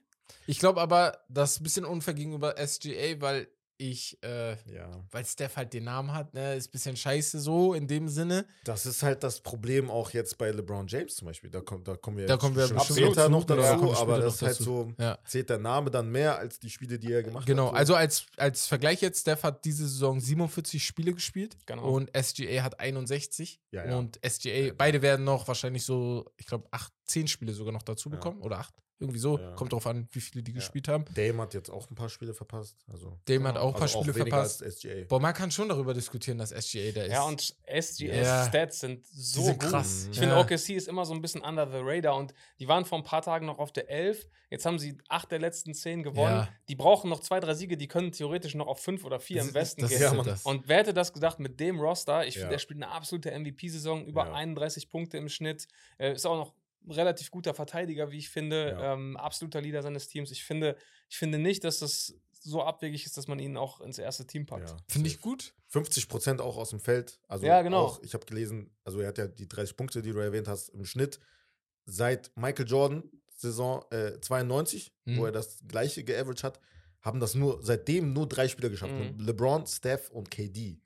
[SPEAKER 1] Ich glaube aber, das ist ein bisschen unfair gegenüber SGA, weil ich, äh,
[SPEAKER 3] ja.
[SPEAKER 1] weil Steph halt den Namen hat, ne, ist ein bisschen scheiße so in dem Sinne.
[SPEAKER 3] Das ist halt das Problem auch jetzt bei LeBron James zum Beispiel. Da, kommt, da kommen wir
[SPEAKER 1] Da kommen wir
[SPEAKER 3] bestimmt
[SPEAKER 1] bestimmt
[SPEAKER 3] später
[SPEAKER 1] noch
[SPEAKER 3] noch
[SPEAKER 1] zu, genau, da
[SPEAKER 3] dazu,
[SPEAKER 1] kommen wir
[SPEAKER 3] aber das ist halt
[SPEAKER 1] dazu.
[SPEAKER 3] so,
[SPEAKER 1] Ja.
[SPEAKER 3] zählt der Name dann mehr als die Spiele, die er gemacht
[SPEAKER 1] Genau,
[SPEAKER 3] hat. so.
[SPEAKER 1] also als, als Vergleich jetzt, Steph hat diese Saison 47 Spiele gespielt
[SPEAKER 2] Genau.
[SPEAKER 1] und SGA hat 61.
[SPEAKER 3] Ja, ja.
[SPEAKER 1] Und SGA, beide werden noch wahrscheinlich so, ich glaube, 8, 10 Spiele sogar noch dazu
[SPEAKER 3] Ja.
[SPEAKER 1] bekommen oder 8. Irgendwie so.
[SPEAKER 3] Ja.
[SPEAKER 1] Kommt drauf an, wie viele die
[SPEAKER 3] Ja.
[SPEAKER 1] gespielt haben.
[SPEAKER 3] Dame hat jetzt auch ein paar Spiele verpasst. Also,
[SPEAKER 1] Dame hat auch ein paar
[SPEAKER 3] also
[SPEAKER 1] Spiele
[SPEAKER 3] weniger
[SPEAKER 1] verpasst.
[SPEAKER 3] Als SGA.
[SPEAKER 1] Boah, man kann schon darüber diskutieren, dass SGA da ist.
[SPEAKER 2] Ja, und SGAs
[SPEAKER 1] Ja.
[SPEAKER 2] Stats sind so
[SPEAKER 1] sind
[SPEAKER 2] gut.
[SPEAKER 1] krass.
[SPEAKER 2] Ich
[SPEAKER 1] Ja.
[SPEAKER 2] finde, OKC ist immer so ein bisschen under the radar und die waren vor ein paar Tagen noch auf der 11. Jetzt haben sie acht der letzten zehn gewonnen.
[SPEAKER 1] Ja.
[SPEAKER 2] Die brauchen noch zwei, drei Siege, die können theoretisch noch auf fünf oder vier
[SPEAKER 1] Das
[SPEAKER 2] im
[SPEAKER 1] ist-
[SPEAKER 2] Westen
[SPEAKER 1] das
[SPEAKER 2] gehen.
[SPEAKER 1] ist.
[SPEAKER 2] Und wer hätte das gedacht mit dem Roster? Ich
[SPEAKER 3] Ja.
[SPEAKER 2] finde, er spielt eine absolute MVP-Saison, über
[SPEAKER 3] Ja.
[SPEAKER 2] 31 Punkte im Schnitt. Er ist auch noch ein relativ guter Verteidiger, wie ich finde.
[SPEAKER 3] Ja.
[SPEAKER 2] Ähm, absoluter Leader seines Teams. Ich finde, ich finde nicht, dass das so abwegig ist, dass man ihn auch ins erste Team packt.
[SPEAKER 3] Ja,
[SPEAKER 1] Finde ich gut.
[SPEAKER 3] 50 Prozent auch aus dem Feld. Also
[SPEAKER 2] Ja, genau.
[SPEAKER 3] Auch, ich habe gelesen, also er hat ja die 30 Punkte, die du erwähnt hast, im Schnitt seit Michael Jordan Saison äh, 92,
[SPEAKER 1] Mhm.
[SPEAKER 3] wo er das gleiche geaveraged hat, haben das nur seitdem nur drei Spieler geschafft.
[SPEAKER 2] Mhm.
[SPEAKER 3] LeBron, Steph und KD.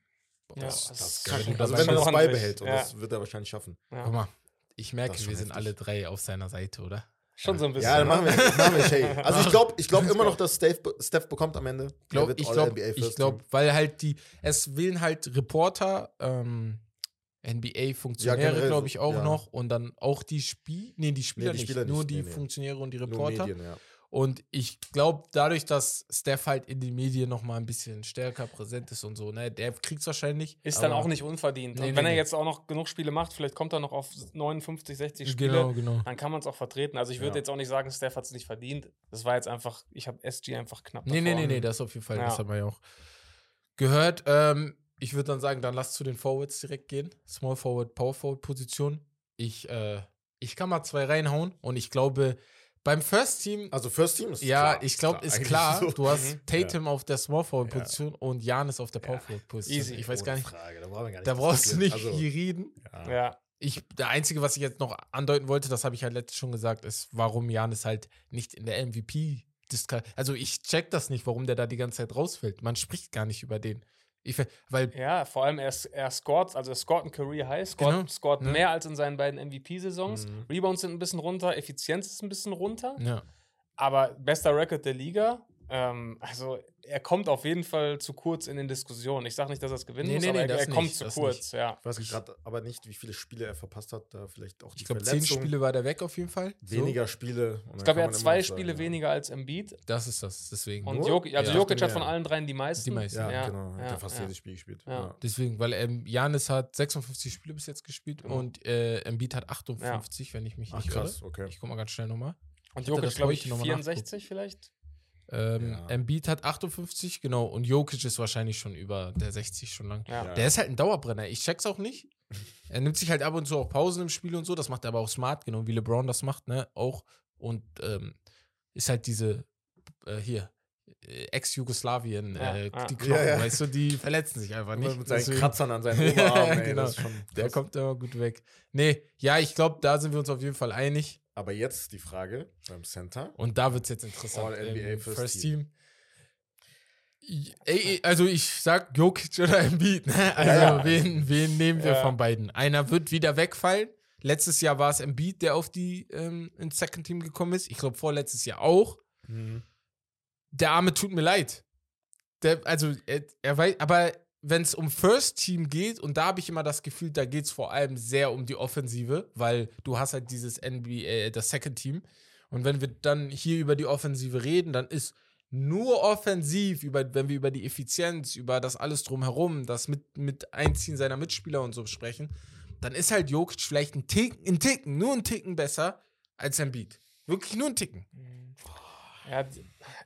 [SPEAKER 3] Boah,
[SPEAKER 2] Ja,
[SPEAKER 3] das,
[SPEAKER 2] das
[SPEAKER 3] das
[SPEAKER 2] ist
[SPEAKER 3] krank.
[SPEAKER 1] schon-
[SPEAKER 3] Also
[SPEAKER 1] das
[SPEAKER 3] wenn er das beibehält und das wird er wahrscheinlich schaffen.
[SPEAKER 2] Ja.
[SPEAKER 1] Guck mal, ich merke, wir sind
[SPEAKER 3] heftig.
[SPEAKER 1] alle drei auf seiner Seite, oder?
[SPEAKER 2] Schon so ein bisschen.
[SPEAKER 3] Ja, dann machen wir,
[SPEAKER 2] ne?
[SPEAKER 3] machen wir Shay. Also ich glaube ich glaub immer noch, dass Steph, Steph bekommt am Ende.
[SPEAKER 1] Glaub,
[SPEAKER 3] wird
[SPEAKER 1] ich glaube,
[SPEAKER 3] Team.
[SPEAKER 1] weil halt die, es wählen halt Reporter, ähm, NBA-Funktionäre,
[SPEAKER 3] generell
[SPEAKER 1] glaube ich, auch
[SPEAKER 3] ja.
[SPEAKER 1] noch und dann auch die Spiel, nee, die Spieler,
[SPEAKER 3] die
[SPEAKER 1] nicht,
[SPEAKER 3] Spieler
[SPEAKER 1] nur
[SPEAKER 3] nicht,
[SPEAKER 1] die
[SPEAKER 3] nee, nee.
[SPEAKER 1] Funktionäre und die
[SPEAKER 3] Nur
[SPEAKER 1] Reporter.
[SPEAKER 3] Medien, ja.
[SPEAKER 1] Und ich glaube, dadurch, dass Steph halt in den Medien noch mal ein bisschen stärker präsent ist und so, ne, der kriegt es wahrscheinlich.
[SPEAKER 2] Ist dann auch nicht unverdient.
[SPEAKER 1] Nee,
[SPEAKER 2] und
[SPEAKER 1] nee,
[SPEAKER 2] wenn er
[SPEAKER 1] nee.
[SPEAKER 2] jetzt auch noch genug Spiele macht, vielleicht kommt er noch auf 59, 60 Spiele,
[SPEAKER 1] Genau, genau.
[SPEAKER 2] dann kann man es auch vertreten. Also ich würde
[SPEAKER 3] Ja.
[SPEAKER 2] jetzt auch nicht sagen, Steph hat es nicht verdient. Das war jetzt einfach, ich habe SG einfach knapp
[SPEAKER 1] Nee, nee,
[SPEAKER 2] davor.
[SPEAKER 1] nee, nee, das auf jeden Fall, das
[SPEAKER 2] Ja.
[SPEAKER 1] haben wir ja auch gehört. Ähm, ich würde dann sagen, dann lass zu den Forwards direkt gehen. Small Forward, Power Forward Position. Ich, äh, ich kann mal zwei reinhauen und ich glaube, beim First Team,
[SPEAKER 3] Also First Team ist
[SPEAKER 1] ja,
[SPEAKER 3] klar,
[SPEAKER 1] ich glaube, ist klar,
[SPEAKER 3] so.
[SPEAKER 1] du hast
[SPEAKER 2] Mhm.
[SPEAKER 1] Tatum auf der Small Forward Position und Janis auf der Power Forward Position.
[SPEAKER 2] Easy.
[SPEAKER 1] Ich weiß gar nicht,
[SPEAKER 3] Frage, da brauchen wir gar nicht
[SPEAKER 1] da brauchst du nicht
[SPEAKER 3] diskutieren.
[SPEAKER 1] hier reden.
[SPEAKER 3] Also, ja.
[SPEAKER 2] Ja,
[SPEAKER 1] Ich, der Einzige, was ich jetzt noch andeuten wollte, das habe ich halt letztens schon gesagt, ist, warum Janis halt nicht in der MVP Also ich check das nicht, warum der da die ganze Zeit rausfällt. Man spricht gar nicht über den. Ich, weil,
[SPEAKER 2] ja, vor allem er, er scored, also er scored ein Career High, scored,
[SPEAKER 1] Genau.
[SPEAKER 2] scored
[SPEAKER 1] Ja.
[SPEAKER 2] mehr als in seinen beiden MVP-Saisons.
[SPEAKER 3] Mhm.
[SPEAKER 2] Rebounds sind ein bisschen runter, Effizienz ist ein bisschen runter,
[SPEAKER 1] ja.
[SPEAKER 2] aber bester Record der Liga. Ähm, also er kommt auf jeden Fall zu kurz in den Diskussionen. Ich sage nicht, dass er es gewinnen
[SPEAKER 1] Nee,
[SPEAKER 2] muss,
[SPEAKER 1] nee,
[SPEAKER 2] aber
[SPEAKER 1] nee,
[SPEAKER 2] er, er kommt
[SPEAKER 1] nicht,
[SPEAKER 2] zu kurz, ja.
[SPEAKER 3] Ich weiß gerade aber nicht, wie viele Spiele er verpasst hat. Da vielleicht auch die
[SPEAKER 1] Ich glaube, zehn. Spiele war der weg auf jeden Fall.
[SPEAKER 3] Weniger Spiele. und dann
[SPEAKER 2] Ich glaube, er hat zwei Spiele
[SPEAKER 3] ja.
[SPEAKER 2] weniger als Embiid.
[SPEAKER 1] So. Das ist das, deswegen.
[SPEAKER 2] Und? Jokic, also
[SPEAKER 1] Ja.
[SPEAKER 2] Jokic hat
[SPEAKER 3] Ja.
[SPEAKER 2] von allen dreien die meisten.
[SPEAKER 1] Die meisten.
[SPEAKER 3] Ja,
[SPEAKER 2] Ja,
[SPEAKER 3] genau. Hat
[SPEAKER 2] ja,
[SPEAKER 3] er fast
[SPEAKER 2] ja.
[SPEAKER 3] jedes Spiel gespielt.
[SPEAKER 2] Ja.
[SPEAKER 3] Ja.
[SPEAKER 1] Deswegen, weil ähm, Janis hat 56 Spiele bis jetzt gespielt
[SPEAKER 2] Genau.
[SPEAKER 1] und äh, Embiid hat 58, wenn ich mich
[SPEAKER 3] Ach
[SPEAKER 1] nicht
[SPEAKER 3] krass,
[SPEAKER 1] irre.
[SPEAKER 3] okay.
[SPEAKER 1] Ich guck mal ganz schnell nochmal.
[SPEAKER 2] Und Jokic, glaube ich,
[SPEAKER 1] heute noch mal
[SPEAKER 2] 64 vielleicht.
[SPEAKER 1] Ähm,
[SPEAKER 3] Ja.
[SPEAKER 1] Embiid hat 58, genau. Und Jokic ist wahrscheinlich schon über der 60 schon lang.
[SPEAKER 2] Ja.
[SPEAKER 1] Der ist halt ein Dauerbrenner. Ich check's auch nicht. Er nimmt sich halt ab und zu auch Pausen im Spiel und so. Das macht er aber auch smart, genau wie LeBron das macht, ne? Auch. Und ähm, ist halt diese, äh, hier, äh, Ex-Jugoslawien,
[SPEAKER 2] Ja,
[SPEAKER 1] äh, die Knochen,
[SPEAKER 3] Ja, ja.
[SPEAKER 1] weißt du, die verletzen sich einfach nicht.
[SPEAKER 3] mit seinen
[SPEAKER 1] Deswegen-
[SPEAKER 3] Kratzern an seinen
[SPEAKER 1] Ja,
[SPEAKER 3] Oberarmen. ey,
[SPEAKER 1] genau.
[SPEAKER 3] das ist schon
[SPEAKER 1] Der kommt immer gut weg. Nee, ja, ich glaube, da sind wir uns auf jeden Fall einig.
[SPEAKER 3] Aber jetzt die Frage beim Center.
[SPEAKER 1] Und da wird es jetzt interessant.
[SPEAKER 3] All-NBA
[SPEAKER 1] Ähm,
[SPEAKER 3] First
[SPEAKER 1] First
[SPEAKER 3] Team.
[SPEAKER 1] Team. Ey, also ich sag Jokic oder Embiid. Ne? Also
[SPEAKER 3] ja.
[SPEAKER 1] Wen, wen nehmen wir
[SPEAKER 2] Ja.
[SPEAKER 1] von beiden? Einer wird wieder wegfallen. Letztes Jahr war es Embiid, der auf die ähm, ins Second Team gekommen ist. Ich glaube vorletztes Jahr auch.
[SPEAKER 3] Mhm.
[SPEAKER 1] Der Arme tut mir leid. Der, also, er, er weiß, aber wenn es um First Team geht, und da habe ich immer das Gefühl, da geht es vor allem sehr um die Offensive, weil du hast halt dieses NBA, das Second Team. Und wenn wir dann hier über die Offensive reden, dann ist nur offensiv, über, wenn wir über die Effizienz, über das alles drumherum, das mit, mit Einziehen seiner Mitspieler und so sprechen, dann ist halt Jokic vielleicht ein Ticken, ein Ticken, nur ein Ticken besser als Embiid. Wirklich nur ein Ticken.
[SPEAKER 2] Ja,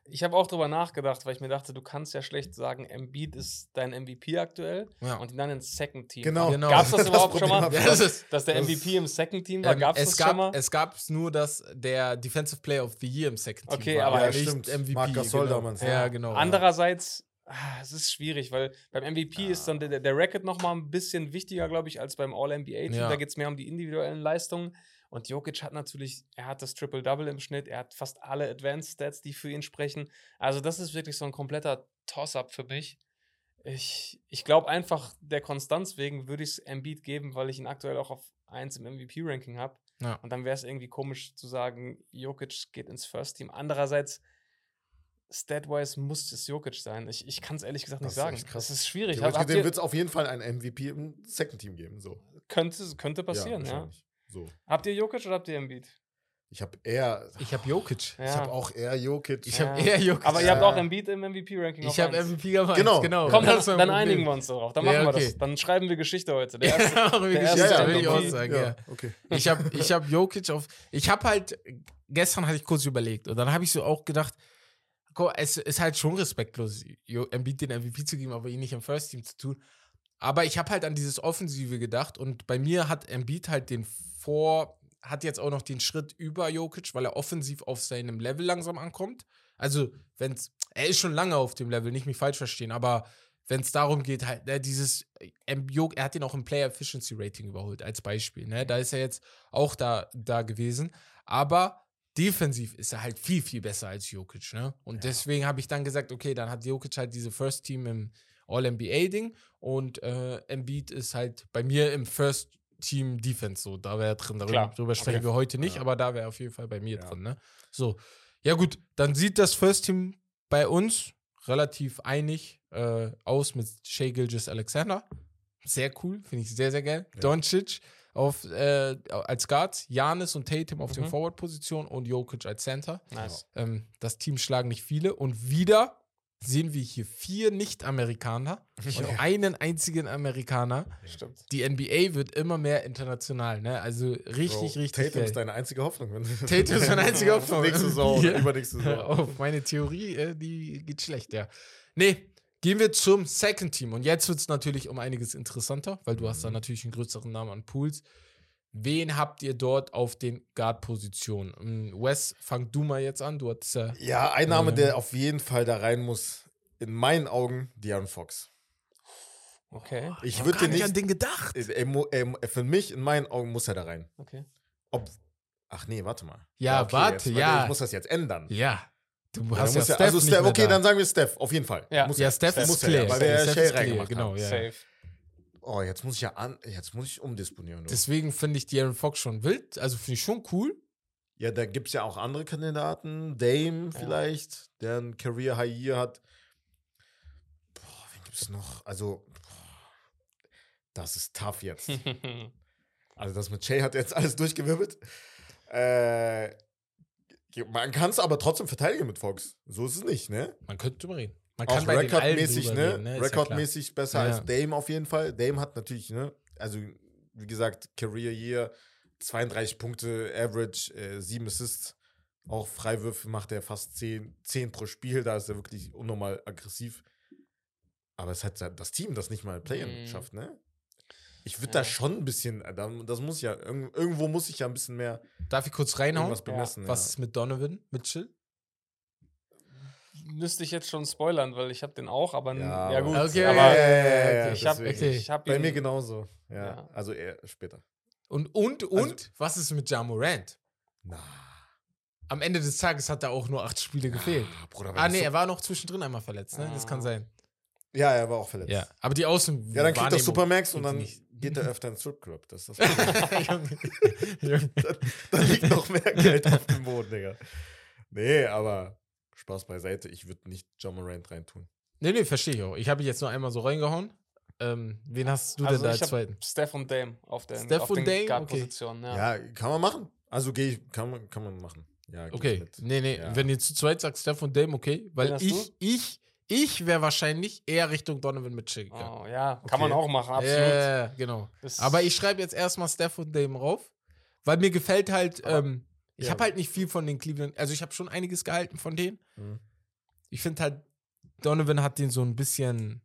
[SPEAKER 2] ich habe auch drüber nachgedacht, weil ich mir dachte, du kannst ja schlecht sagen, Embiid ist dein MVP aktuell
[SPEAKER 1] Ja.
[SPEAKER 2] und ihn dann ins Second Team.
[SPEAKER 3] Genau.
[SPEAKER 1] Genau.
[SPEAKER 2] Gab es das
[SPEAKER 3] Das
[SPEAKER 2] überhaupt
[SPEAKER 3] Problem
[SPEAKER 2] schon mal?
[SPEAKER 1] Ja, das ist,
[SPEAKER 2] Dass der
[SPEAKER 3] das-
[SPEAKER 2] MVP im Second Team war?
[SPEAKER 1] ähm,
[SPEAKER 2] Gab es
[SPEAKER 1] es
[SPEAKER 2] das
[SPEAKER 1] gab,
[SPEAKER 2] schon mal?
[SPEAKER 1] Es gab nur, dass der Defensive Player of the Year im Second Team
[SPEAKER 2] Okay,
[SPEAKER 1] war.
[SPEAKER 2] aber
[SPEAKER 1] aber
[SPEAKER 2] ja,
[SPEAKER 1] nicht
[SPEAKER 3] stimmt.
[SPEAKER 1] MVP.
[SPEAKER 3] Marc Gasol
[SPEAKER 1] genau.
[SPEAKER 3] damals,
[SPEAKER 1] Ja,
[SPEAKER 3] ja.
[SPEAKER 1] genau.
[SPEAKER 2] Andererseits, ah, es ist schwierig, weil beim MVP ist dann der, der Record noch mal ein bisschen wichtiger, glaube ich, als beim All-NBA-Team.
[SPEAKER 1] Ja.
[SPEAKER 2] Da geht es mehr um die individuellen Leistungen. Und Jokic hat natürlich, er hat das Triple-Double im Schnitt, er hat fast alle Advanced Stats, die für ihn sprechen. Also, das ist wirklich so ein kompletter Toss-up für mich. Ich, ich glaube einfach, der Konstanz wegen würde ich es Embiid geben, weil ich ihn aktuell auch auf 1 im MVP-Ranking habe.
[SPEAKER 1] Ja.
[SPEAKER 2] Und dann wäre es irgendwie komisch zu sagen, Jokic geht ins First Team. Andererseits, Statwise muss es Jokic sein. Ich, ich kann es ehrlich gesagt nicht
[SPEAKER 3] Das
[SPEAKER 2] sagen. Das ist schwierig.
[SPEAKER 3] Gesehen
[SPEAKER 2] ihr,
[SPEAKER 3] wird es auf jeden Fall ein MVP im Second Team geben. So.
[SPEAKER 2] könnte, könnte passieren, ja.
[SPEAKER 3] So.
[SPEAKER 2] Habt ihr Jokic oder habt ihr Embiid?
[SPEAKER 3] Ich habe eher,
[SPEAKER 1] Ich habe Jokic.
[SPEAKER 2] Ja.
[SPEAKER 3] ich habe auch eher Jokic.
[SPEAKER 1] Ich
[SPEAKER 2] Ja.
[SPEAKER 1] habe eher Jokic.
[SPEAKER 2] Aber ihr
[SPEAKER 3] Ja.
[SPEAKER 2] habt auch Embiid im MVP-Ranking.
[SPEAKER 1] ich habe MVP gemacht.
[SPEAKER 3] Genau.
[SPEAKER 1] genau.
[SPEAKER 2] Komm, dann, dann einigen wir uns darauf. Dann
[SPEAKER 1] Ja,
[SPEAKER 2] machen wir
[SPEAKER 1] okay.
[SPEAKER 2] das. Dann schreiben wir Geschichte heute. Der
[SPEAKER 1] Ja,
[SPEAKER 2] erste,
[SPEAKER 1] wir
[SPEAKER 2] der
[SPEAKER 1] Geschichte,
[SPEAKER 2] erste
[SPEAKER 1] will ich
[SPEAKER 2] MVP.
[SPEAKER 1] auch sagen, ja.
[SPEAKER 3] okay.
[SPEAKER 1] Ich habe ich hab Jokic auf. Ich habe halt. Gestern hatte ich kurz überlegt und dann habe ich so auch gedacht, guck, es ist halt schon respektlos, Embiid den MVP zu geben, aber ihn nicht im First Team zu tun. Aber ich habe halt an dieses Offensive gedacht und bei mir hat Embiid halt den Vor. Hat jetzt auch noch den Schritt über Jokic, weil er offensiv auf seinem Level langsam ankommt. Also, wenn's. Er ist schon lange auf dem Level, nicht mich falsch verstehen, aber wenn es darum geht, halt, ne, dieses, ähm, er hat ihn auch im Player Efficiency Rating überholt, als Beispiel. Ne? Da ist er jetzt auch da, da gewesen. Aber defensiv ist er halt viel, viel besser als Jokic. Ne? Und deswegen habe ich dann gesagt, okay, dann hat Jokic halt diese First Team im All-NBA-Ding und äh, Embiid ist halt bei mir im First Team Defense so. Da wäre er drin. Darüber, darüber sprechen
[SPEAKER 2] Okay.
[SPEAKER 1] wir heute nicht,
[SPEAKER 3] Ja.
[SPEAKER 1] aber da wäre er auf jeden Fall bei mir
[SPEAKER 3] Ja.
[SPEAKER 1] drin. Ne? So. Ja, gut, dann sieht das First Team bei uns relativ einig äh, aus mit Shea Gilgis Alexander. Sehr cool, finde ich sehr, sehr geil.
[SPEAKER 3] Ja.
[SPEAKER 1] Doncic auf, äh, als Guard, Janis und Tatum auf den
[SPEAKER 2] Mhm.
[SPEAKER 1] Forward-Positionen und Jokic als Center.
[SPEAKER 2] Nice.
[SPEAKER 1] Ähm, das Team schlagen nicht viele. Und wieder sehen wir hier vier Nicht-Amerikaner und einen einzigen Amerikaner.
[SPEAKER 2] Stimmt.
[SPEAKER 1] Die NBA wird immer mehr international, ne? Also richtig,
[SPEAKER 3] Bro,
[SPEAKER 1] richtig
[SPEAKER 3] Tatum ist deine einzige Hoffnung.
[SPEAKER 1] Tatum ist meine einzige Hoffnung.
[SPEAKER 3] Nächste Saison
[SPEAKER 1] Ja.
[SPEAKER 3] übernächste Saison.
[SPEAKER 1] Auf, meine Theorie, äh, die geht schlecht, ja. Nee, gehen wir zum Second Team. Und jetzt wird es natürlich um einiges interessanter, weil du hast da natürlich einen größeren Namen an Pools. Wen habt ihr dort auf den Guard-Positionen? Ähm, Wes, fang du mal jetzt an. Du hast äh,
[SPEAKER 3] Ja, ein Name,
[SPEAKER 1] Ähm.
[SPEAKER 3] der auf jeden Fall da rein muss, in meinen Augen, De'Aaron Fox.
[SPEAKER 2] Okay.
[SPEAKER 3] Ich
[SPEAKER 1] hab
[SPEAKER 3] würde
[SPEAKER 1] nicht an den gedacht.
[SPEAKER 3] Er, mu- er, für mich, in meinen Augen, muss er da rein.
[SPEAKER 2] Okay.
[SPEAKER 3] Ob, ach nee, warte mal.
[SPEAKER 1] Ja,
[SPEAKER 3] okay,
[SPEAKER 1] warte,
[SPEAKER 3] jetzt,
[SPEAKER 1] ja.
[SPEAKER 3] Ich muss das jetzt ändern.
[SPEAKER 1] Ja. Du
[SPEAKER 3] Ja,
[SPEAKER 1] hast ja
[SPEAKER 3] muss er-
[SPEAKER 1] Steph
[SPEAKER 3] also
[SPEAKER 1] nicht
[SPEAKER 3] Steph,
[SPEAKER 1] mehr
[SPEAKER 3] okay,
[SPEAKER 1] da.
[SPEAKER 3] dann sagen wir Steph, auf jeden Fall.
[SPEAKER 2] Ja.
[SPEAKER 3] Muss
[SPEAKER 1] Ja,
[SPEAKER 3] er.
[SPEAKER 1] Steph ist
[SPEAKER 3] muss er,
[SPEAKER 1] clear.
[SPEAKER 3] weil wir
[SPEAKER 1] Steph clear,
[SPEAKER 3] reingemacht
[SPEAKER 1] genau,
[SPEAKER 3] haben.
[SPEAKER 1] ja.
[SPEAKER 2] Safe.
[SPEAKER 3] Oh, jetzt muss ich ja an, jetzt muss ich umdisponieren. du.
[SPEAKER 1] Deswegen finde ich De'Aaron Fox schon wild. Also finde ich schon cool.
[SPEAKER 3] Ja, da gibt es ja auch andere Kandidaten. Dame vielleicht, der ein Career High Year hat. Boah, wen gibt es noch? Also, boah, das ist tough jetzt. also, das mit Shay hat jetzt alles durchgewirbelt. Äh, man kann es aber trotzdem verteidigen mit Fox. So ist es nicht, ne?
[SPEAKER 1] Man könnte drüber reden. Man
[SPEAKER 3] Auch
[SPEAKER 1] den allen
[SPEAKER 3] rekordmäßig, ne?
[SPEAKER 1] ne? Ist ja
[SPEAKER 3] Rekordmäßig besser
[SPEAKER 1] Ja,
[SPEAKER 3] als. Dame auf jeden Fall. Dame hat natürlich, ne? Also, wie gesagt, Career Year, 32 Punkte, Average, äh, 7 Assists. Auch Freiwürfe macht er fast 10, 10 pro Spiel. Da ist er wirklich unnormal aggressiv. Aber es hat das Team, das nicht mal Play-In
[SPEAKER 2] Mhm.
[SPEAKER 3] schafft, ne? Ich würde
[SPEAKER 2] Ja.
[SPEAKER 3] da schon ein bisschen, äh, da- das muss ja, irg- irgendwo muss ich ja ein bisschen mehr.
[SPEAKER 1] Darf ich kurz reinhauen?
[SPEAKER 3] irgendwas bemessen.
[SPEAKER 1] Was
[SPEAKER 3] ja.
[SPEAKER 1] ist mit Donovan Mitchell?
[SPEAKER 2] Müsste ich jetzt schon spoilern, weil ich habe den auch, aber
[SPEAKER 3] Ja,
[SPEAKER 2] ja, gut.
[SPEAKER 1] Okay,
[SPEAKER 2] aber
[SPEAKER 1] ja, ja,
[SPEAKER 3] ja,
[SPEAKER 1] ja,
[SPEAKER 3] ja,
[SPEAKER 1] okay.
[SPEAKER 2] ich habe ich hab
[SPEAKER 3] Bei mir genauso. Ja,
[SPEAKER 2] Ja.
[SPEAKER 3] also eher später.
[SPEAKER 1] Und, und, und, was ist mit Ja Morant?
[SPEAKER 3] Na,
[SPEAKER 1] Am Ende des Tages hat er auch nur acht Spiele gefehlt.
[SPEAKER 3] Ah, Bruder,
[SPEAKER 1] Ah,
[SPEAKER 3] das
[SPEAKER 1] nee,
[SPEAKER 3] so-
[SPEAKER 1] er war noch zwischendrin einmal verletzt, ne? Das kann
[SPEAKER 2] Ah.
[SPEAKER 1] sein.
[SPEAKER 3] Ja, er war auch verletzt.
[SPEAKER 1] Ja, aber die Außen.
[SPEAKER 3] Ja, dann kriegt er Supermax und dann
[SPEAKER 1] nicht.
[SPEAKER 3] geht er öfter ins Stripclub. Das ist das Problem.
[SPEAKER 1] Junge, Junge.
[SPEAKER 3] da liegt noch mehr Geld auf dem Boden, Digga. Nee, aber Spaß beiseite, ich würde nicht John Morant reintun.
[SPEAKER 1] Nee, nee, verstehe ich auch. Ich habe jetzt nur einmal so reingehauen. Ähm, wen hast du denn da
[SPEAKER 2] Also ich
[SPEAKER 1] als zweiten?
[SPEAKER 2] Steph und Dame auf den,
[SPEAKER 1] Steph
[SPEAKER 2] auf
[SPEAKER 1] und
[SPEAKER 2] den
[SPEAKER 1] Dame?
[SPEAKER 2] Guard-Positionen. Ja.
[SPEAKER 3] Ja, kann man machen. Also gehe ich, kann man, kann man machen. Ja,
[SPEAKER 1] Okay,
[SPEAKER 3] mit.
[SPEAKER 1] nee, nee,
[SPEAKER 3] Ja.
[SPEAKER 1] wenn ihr zu zweit sagt, Steph und Dame, okay. Weil ich,
[SPEAKER 2] du?
[SPEAKER 1] ich, ich wäre wahrscheinlich eher Richtung Donovan Mitchell gegangen.
[SPEAKER 2] Oh, ja, kann man
[SPEAKER 3] Okay.
[SPEAKER 2] auch machen, absolut.
[SPEAKER 1] Ja, ja, genau.
[SPEAKER 2] Das-
[SPEAKER 1] Aber ich schreibe jetzt erstmal Steph und Dame rauf, weil mir gefällt halt, ähm, ich
[SPEAKER 3] ja.
[SPEAKER 1] habe halt nicht viel von den Cleveland, also ich habe schon einiges gehalten von denen.
[SPEAKER 3] Mhm.
[SPEAKER 1] Ich finde halt, Donovan hat den so ein bisschen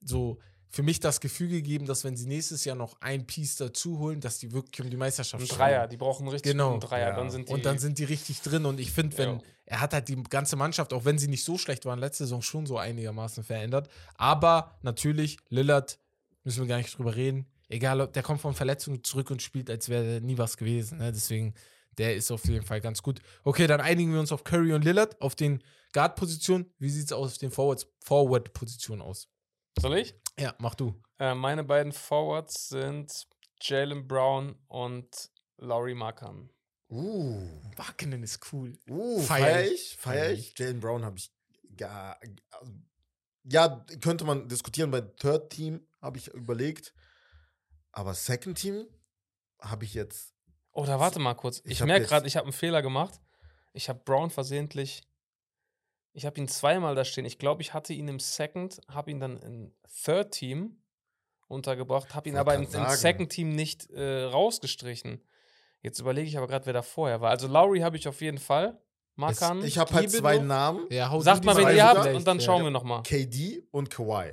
[SPEAKER 1] so für mich das Gefühl gegeben, dass wenn sie nächstes Jahr noch ein Piece dazu holen, dass die wirklich um die Meisterschaft
[SPEAKER 2] Ein
[SPEAKER 1] spielen.
[SPEAKER 2] Dreier, die brauchen richtig
[SPEAKER 1] Genau.
[SPEAKER 2] einen Dreier.
[SPEAKER 3] Ja.
[SPEAKER 2] Dann sind die,
[SPEAKER 1] Und dann sind die richtig drin. Und ich finde, wenn
[SPEAKER 2] Ja.
[SPEAKER 1] er hat halt die ganze Mannschaft, auch wenn sie nicht so schlecht waren, letzte Saison schon so einigermaßen verändert. Aber natürlich, Lillard, müssen wir gar nicht drüber reden. Egal, ob der kommt von Verletzungen zurück und spielt, als wäre nie was gewesen. Ne? Deswegen, der ist auf jeden Fall ganz gut. Okay, dann einigen wir uns auf Curry und Lillard, auf den Guard-Positionen. Wie sieht es auf den Forwards- Forward-Positionen aus?
[SPEAKER 2] Soll ich?
[SPEAKER 1] Ja, mach du.
[SPEAKER 2] Äh, meine beiden Forwards sind Jalen Brown und Laurie Markham.
[SPEAKER 3] Uh,
[SPEAKER 1] Wackenen ist cool.
[SPEAKER 3] uh,
[SPEAKER 1] Feier
[SPEAKER 3] feier
[SPEAKER 1] ich.
[SPEAKER 3] Feier ich. Jalen Brown habe ich gar, also, ja, könnte man diskutieren. Bei Third Team habe ich überlegt. Aber Second Team habe ich jetzt.
[SPEAKER 2] Oder warte mal kurz.
[SPEAKER 3] Ich
[SPEAKER 2] merke gerade, ich habe einen Fehler gemacht. Ich habe Brown versehentlich. Ich habe ihn zweimal da stehen. Ich glaube, ich hatte ihn im Second, habe ihn dann im Third Team untergebracht, habe ihn aber im, im. Second Team nicht äh, rausgestrichen. Jetzt überlege ich aber gerade, wer da vorher war. Also Lowry habe ich auf jeden Fall. Markan.
[SPEAKER 3] ich habe halt zwei. Namen:
[SPEAKER 1] Ja,
[SPEAKER 2] Sagt mal,
[SPEAKER 1] die
[SPEAKER 2] wen ihr habt und dann
[SPEAKER 1] ja.
[SPEAKER 2] schauen wir nochmal.
[SPEAKER 3] KD und Kawhi.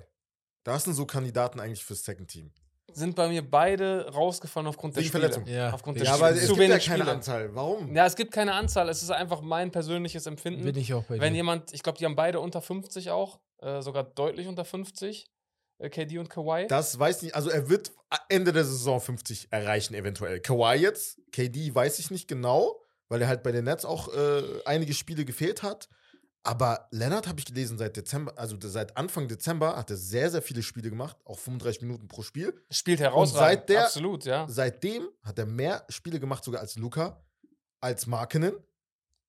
[SPEAKER 3] Das sind so Kandidaten eigentlich fürs Second Team.
[SPEAKER 2] Sind bei mir beide rausgefallen aufgrund der
[SPEAKER 3] Wegen
[SPEAKER 2] Spiele.
[SPEAKER 3] Verletzung.
[SPEAKER 1] Ja,
[SPEAKER 2] Aufgrund der
[SPEAKER 3] Ja,
[SPEAKER 2] Spiele.
[SPEAKER 3] aber es
[SPEAKER 2] Zu
[SPEAKER 3] gibt ja keine
[SPEAKER 2] Spiele.
[SPEAKER 3] Anzahl. Warum?
[SPEAKER 2] Ja, es gibt keine Anzahl. Es ist einfach mein persönliches Empfinden.
[SPEAKER 1] Bin ich auch bei
[SPEAKER 2] Wenn
[SPEAKER 1] dir.
[SPEAKER 2] jemand, ich glaube, die haben beide unter 50 auch, äh, sogar deutlich unter 50, äh, KD und Kawhi.
[SPEAKER 3] Das weiß nicht. Also er wird Ende der Saison 50 erreichen, eventuell. Kawhi jetzt, KD weiß ich nicht genau, weil er halt bei den Nets auch äh, einige Spiele gefehlt hat. Aber Leonard habe ich gelesen seit Dezember, also seit Anfang Dezember hat er sehr, sehr viele Spiele gemacht, auch 35 Minuten pro Spiel.
[SPEAKER 2] Spielt herausragend.
[SPEAKER 3] seit der-
[SPEAKER 2] Absolut, ja.
[SPEAKER 3] Seitdem hat er mehr Spiele gemacht, sogar als Luca, als Markenen,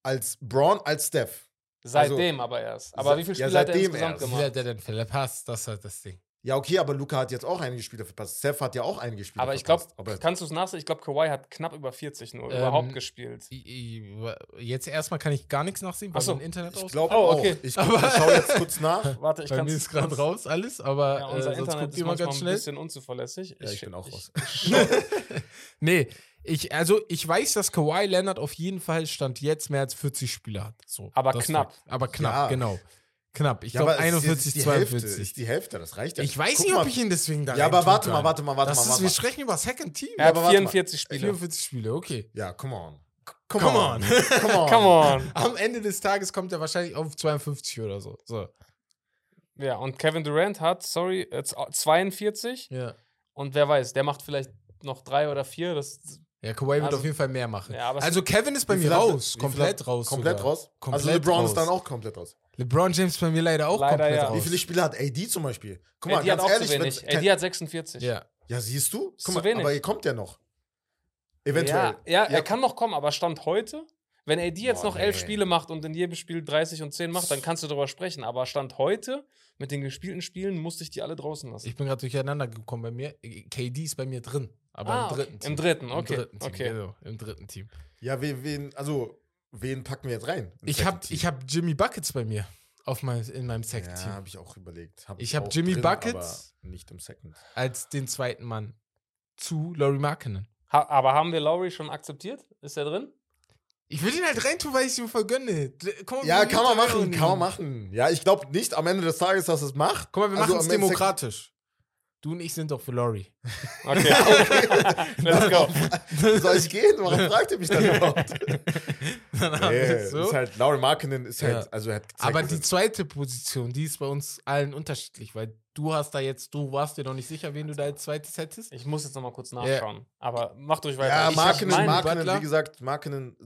[SPEAKER 3] als Braun, als Steph.
[SPEAKER 2] Seitdem aber erst. Aber wie viele
[SPEAKER 3] ja,
[SPEAKER 2] Spiele hat er insgesamt
[SPEAKER 3] erst.
[SPEAKER 1] Wie
[SPEAKER 2] gemacht?
[SPEAKER 1] hat der denn verpasst? Das ist halt das Ding.
[SPEAKER 3] Ja, okay, aber Luca hat jetzt auch einige Spiele verpasst. Steph hat ja auch einige Spiele
[SPEAKER 2] Aber ich glaube,
[SPEAKER 3] verpasst. Aber
[SPEAKER 2] kannst du es nachsehen? Ich glaube, Kawhi hat knapp über 40 nur
[SPEAKER 1] Ähm,
[SPEAKER 2] überhaupt gespielt.
[SPEAKER 1] Jetzt erstmal kann ich gar nichts nachsehen, weil
[SPEAKER 2] so,
[SPEAKER 1] mein Internet
[SPEAKER 3] ich
[SPEAKER 1] aus.
[SPEAKER 3] glaube
[SPEAKER 2] Oh,
[SPEAKER 3] auch.
[SPEAKER 2] okay.
[SPEAKER 3] Ich, guck- ich schaue jetzt kurz nach.
[SPEAKER 2] Warte, ich kann
[SPEAKER 1] mir ist gerade raus alles, aber
[SPEAKER 2] Ja,
[SPEAKER 1] äh,
[SPEAKER 2] unser
[SPEAKER 1] sonst
[SPEAKER 2] Internet
[SPEAKER 1] guckt
[SPEAKER 2] ist manchmal
[SPEAKER 1] ganz
[SPEAKER 2] ein
[SPEAKER 1] schnell.
[SPEAKER 2] bisschen unzuverlässig.
[SPEAKER 3] Ja, ich bin auch raus.
[SPEAKER 1] Nee, ich, also ich weiß, dass Kawhi Leonard auf jeden Fall Stand jetzt mehr als 40 Spiele hat. So,
[SPEAKER 2] Aber knapp.
[SPEAKER 1] Aber knapp,
[SPEAKER 3] Ja.
[SPEAKER 1] genau. Knapp. Ich
[SPEAKER 3] Ja,
[SPEAKER 1] glaube
[SPEAKER 3] aber es ist- es
[SPEAKER 1] 41,
[SPEAKER 3] ist die Hälfte,
[SPEAKER 1] 42.
[SPEAKER 3] ist die Hälfte, das reicht ja.
[SPEAKER 1] Ich weiß
[SPEAKER 3] Guck
[SPEAKER 1] nicht,
[SPEAKER 3] mal.
[SPEAKER 1] ob ich ihn deswegen da
[SPEAKER 3] Ja, aber warte mal, warte mal, warte
[SPEAKER 1] das
[SPEAKER 3] mal,
[SPEAKER 1] ist,
[SPEAKER 3] warte
[SPEAKER 1] wir
[SPEAKER 3] mal.
[SPEAKER 1] sprechen über Second Team.
[SPEAKER 2] Hat
[SPEAKER 3] aber warte mal.
[SPEAKER 2] 44 Spiele.
[SPEAKER 1] 44 Spiele, okay.
[SPEAKER 3] Ja, come on.
[SPEAKER 1] Come on.
[SPEAKER 3] Come on.
[SPEAKER 2] Come on.
[SPEAKER 1] Am Ende des Tages kommt er wahrscheinlich auf 52 oder so. so.
[SPEAKER 2] Ja, und Kevin Durant hat, sorry, äh, z- 42.
[SPEAKER 1] Ja.
[SPEAKER 2] Und wer weiß, der macht vielleicht noch drei oder vier. Das,
[SPEAKER 1] Ja, Kawhi wird
[SPEAKER 2] Also-
[SPEAKER 1] auf jeden Fall mehr machen.
[SPEAKER 2] Ja,
[SPEAKER 1] also Kevin ist bei mir raus. Komplett raus.
[SPEAKER 3] Komplett
[SPEAKER 1] sogar.
[SPEAKER 3] raus?
[SPEAKER 1] Komplett
[SPEAKER 3] also LeBron
[SPEAKER 1] raus.
[SPEAKER 3] ist dann auch komplett raus.
[SPEAKER 1] LeBron James bei mir leider auch
[SPEAKER 2] Leider
[SPEAKER 1] komplett
[SPEAKER 2] ja.
[SPEAKER 1] raus.
[SPEAKER 3] Wie viele Spiele hat AD zum Beispiel? Guck mal,
[SPEAKER 2] AD hat
[SPEAKER 3] ganz
[SPEAKER 2] auch
[SPEAKER 3] ehrlich,
[SPEAKER 2] zu
[SPEAKER 3] wenn
[SPEAKER 2] wenig. AD hat 46.
[SPEAKER 1] Ja.
[SPEAKER 3] Ja, siehst du?
[SPEAKER 2] Ist
[SPEAKER 3] Guck
[SPEAKER 2] zu
[SPEAKER 3] mal,
[SPEAKER 2] wenig.
[SPEAKER 3] aber ihr kommt ja noch. Eventuell.
[SPEAKER 2] Ja, ja, er kann noch kommen, aber Stand heute, wenn AD jetzt
[SPEAKER 3] Boah,
[SPEAKER 2] noch elf
[SPEAKER 3] nee.
[SPEAKER 2] Spiele macht und in jedem Spiel 30 und 10 macht, dann kannst du darüber sprechen. Aber Stand heute, mit den gespielten Spielen, musste ich die alle draußen lassen.
[SPEAKER 1] Ich bin gerade durcheinander gekommen bei mir. KD ist bei mir drin. Aber
[SPEAKER 2] Ah,
[SPEAKER 1] im dritten. Team.
[SPEAKER 2] Im dritten, okay,
[SPEAKER 1] Im dritten Team,
[SPEAKER 2] okay.
[SPEAKER 1] genau. Im dritten Team.
[SPEAKER 3] Ja, wen, wen, also, wen packen wir jetzt rein?
[SPEAKER 1] Ich habe ich hab Jimmy Buckets bei mir auf mein, in meinem Second
[SPEAKER 3] Ja,
[SPEAKER 1] Team.
[SPEAKER 3] habe ich auch überlegt. Hab
[SPEAKER 1] Ich hab
[SPEAKER 3] auch
[SPEAKER 1] Jimmy
[SPEAKER 3] drin,
[SPEAKER 1] Buckets.
[SPEAKER 3] Nicht im Second.
[SPEAKER 1] Als den zweiten Mann zu Laurie Markkinen.
[SPEAKER 2] Ha aber haben wir Lowry schon akzeptiert? Ist er drin?
[SPEAKER 1] Ich will ihn halt reintun, weil ich ihm voll gönne. D- Guck mal,
[SPEAKER 3] Ja, kann man machen, kann man machen. Ja, ich glaube nicht am Ende des Tages, dass es macht.
[SPEAKER 1] Guck mal, wir
[SPEAKER 3] Also
[SPEAKER 1] machen es demokratisch. Du und ich sind doch für Laurie.
[SPEAKER 2] Okay. Let's go.
[SPEAKER 3] Soll ich gehen? Warum fragt ihr mich dann überhaupt?
[SPEAKER 1] Dann haben
[SPEAKER 3] Nee,
[SPEAKER 1] wir es so.
[SPEAKER 3] ist halt, Laurie Markkinen ist halt,
[SPEAKER 1] Ja.
[SPEAKER 3] also er hat gezeigt,
[SPEAKER 1] Aber die zweite Position, die ist bei uns allen unterschiedlich, weil du hast da jetzt, du warst dir noch nicht sicher, wen du da als zweites hättest.
[SPEAKER 2] Ich muss jetzt noch mal kurz nachschauen. Aber macht euch weiter.
[SPEAKER 3] Ja,
[SPEAKER 2] Ich-
[SPEAKER 3] Markinen, Markinen, wie gesagt, Markinen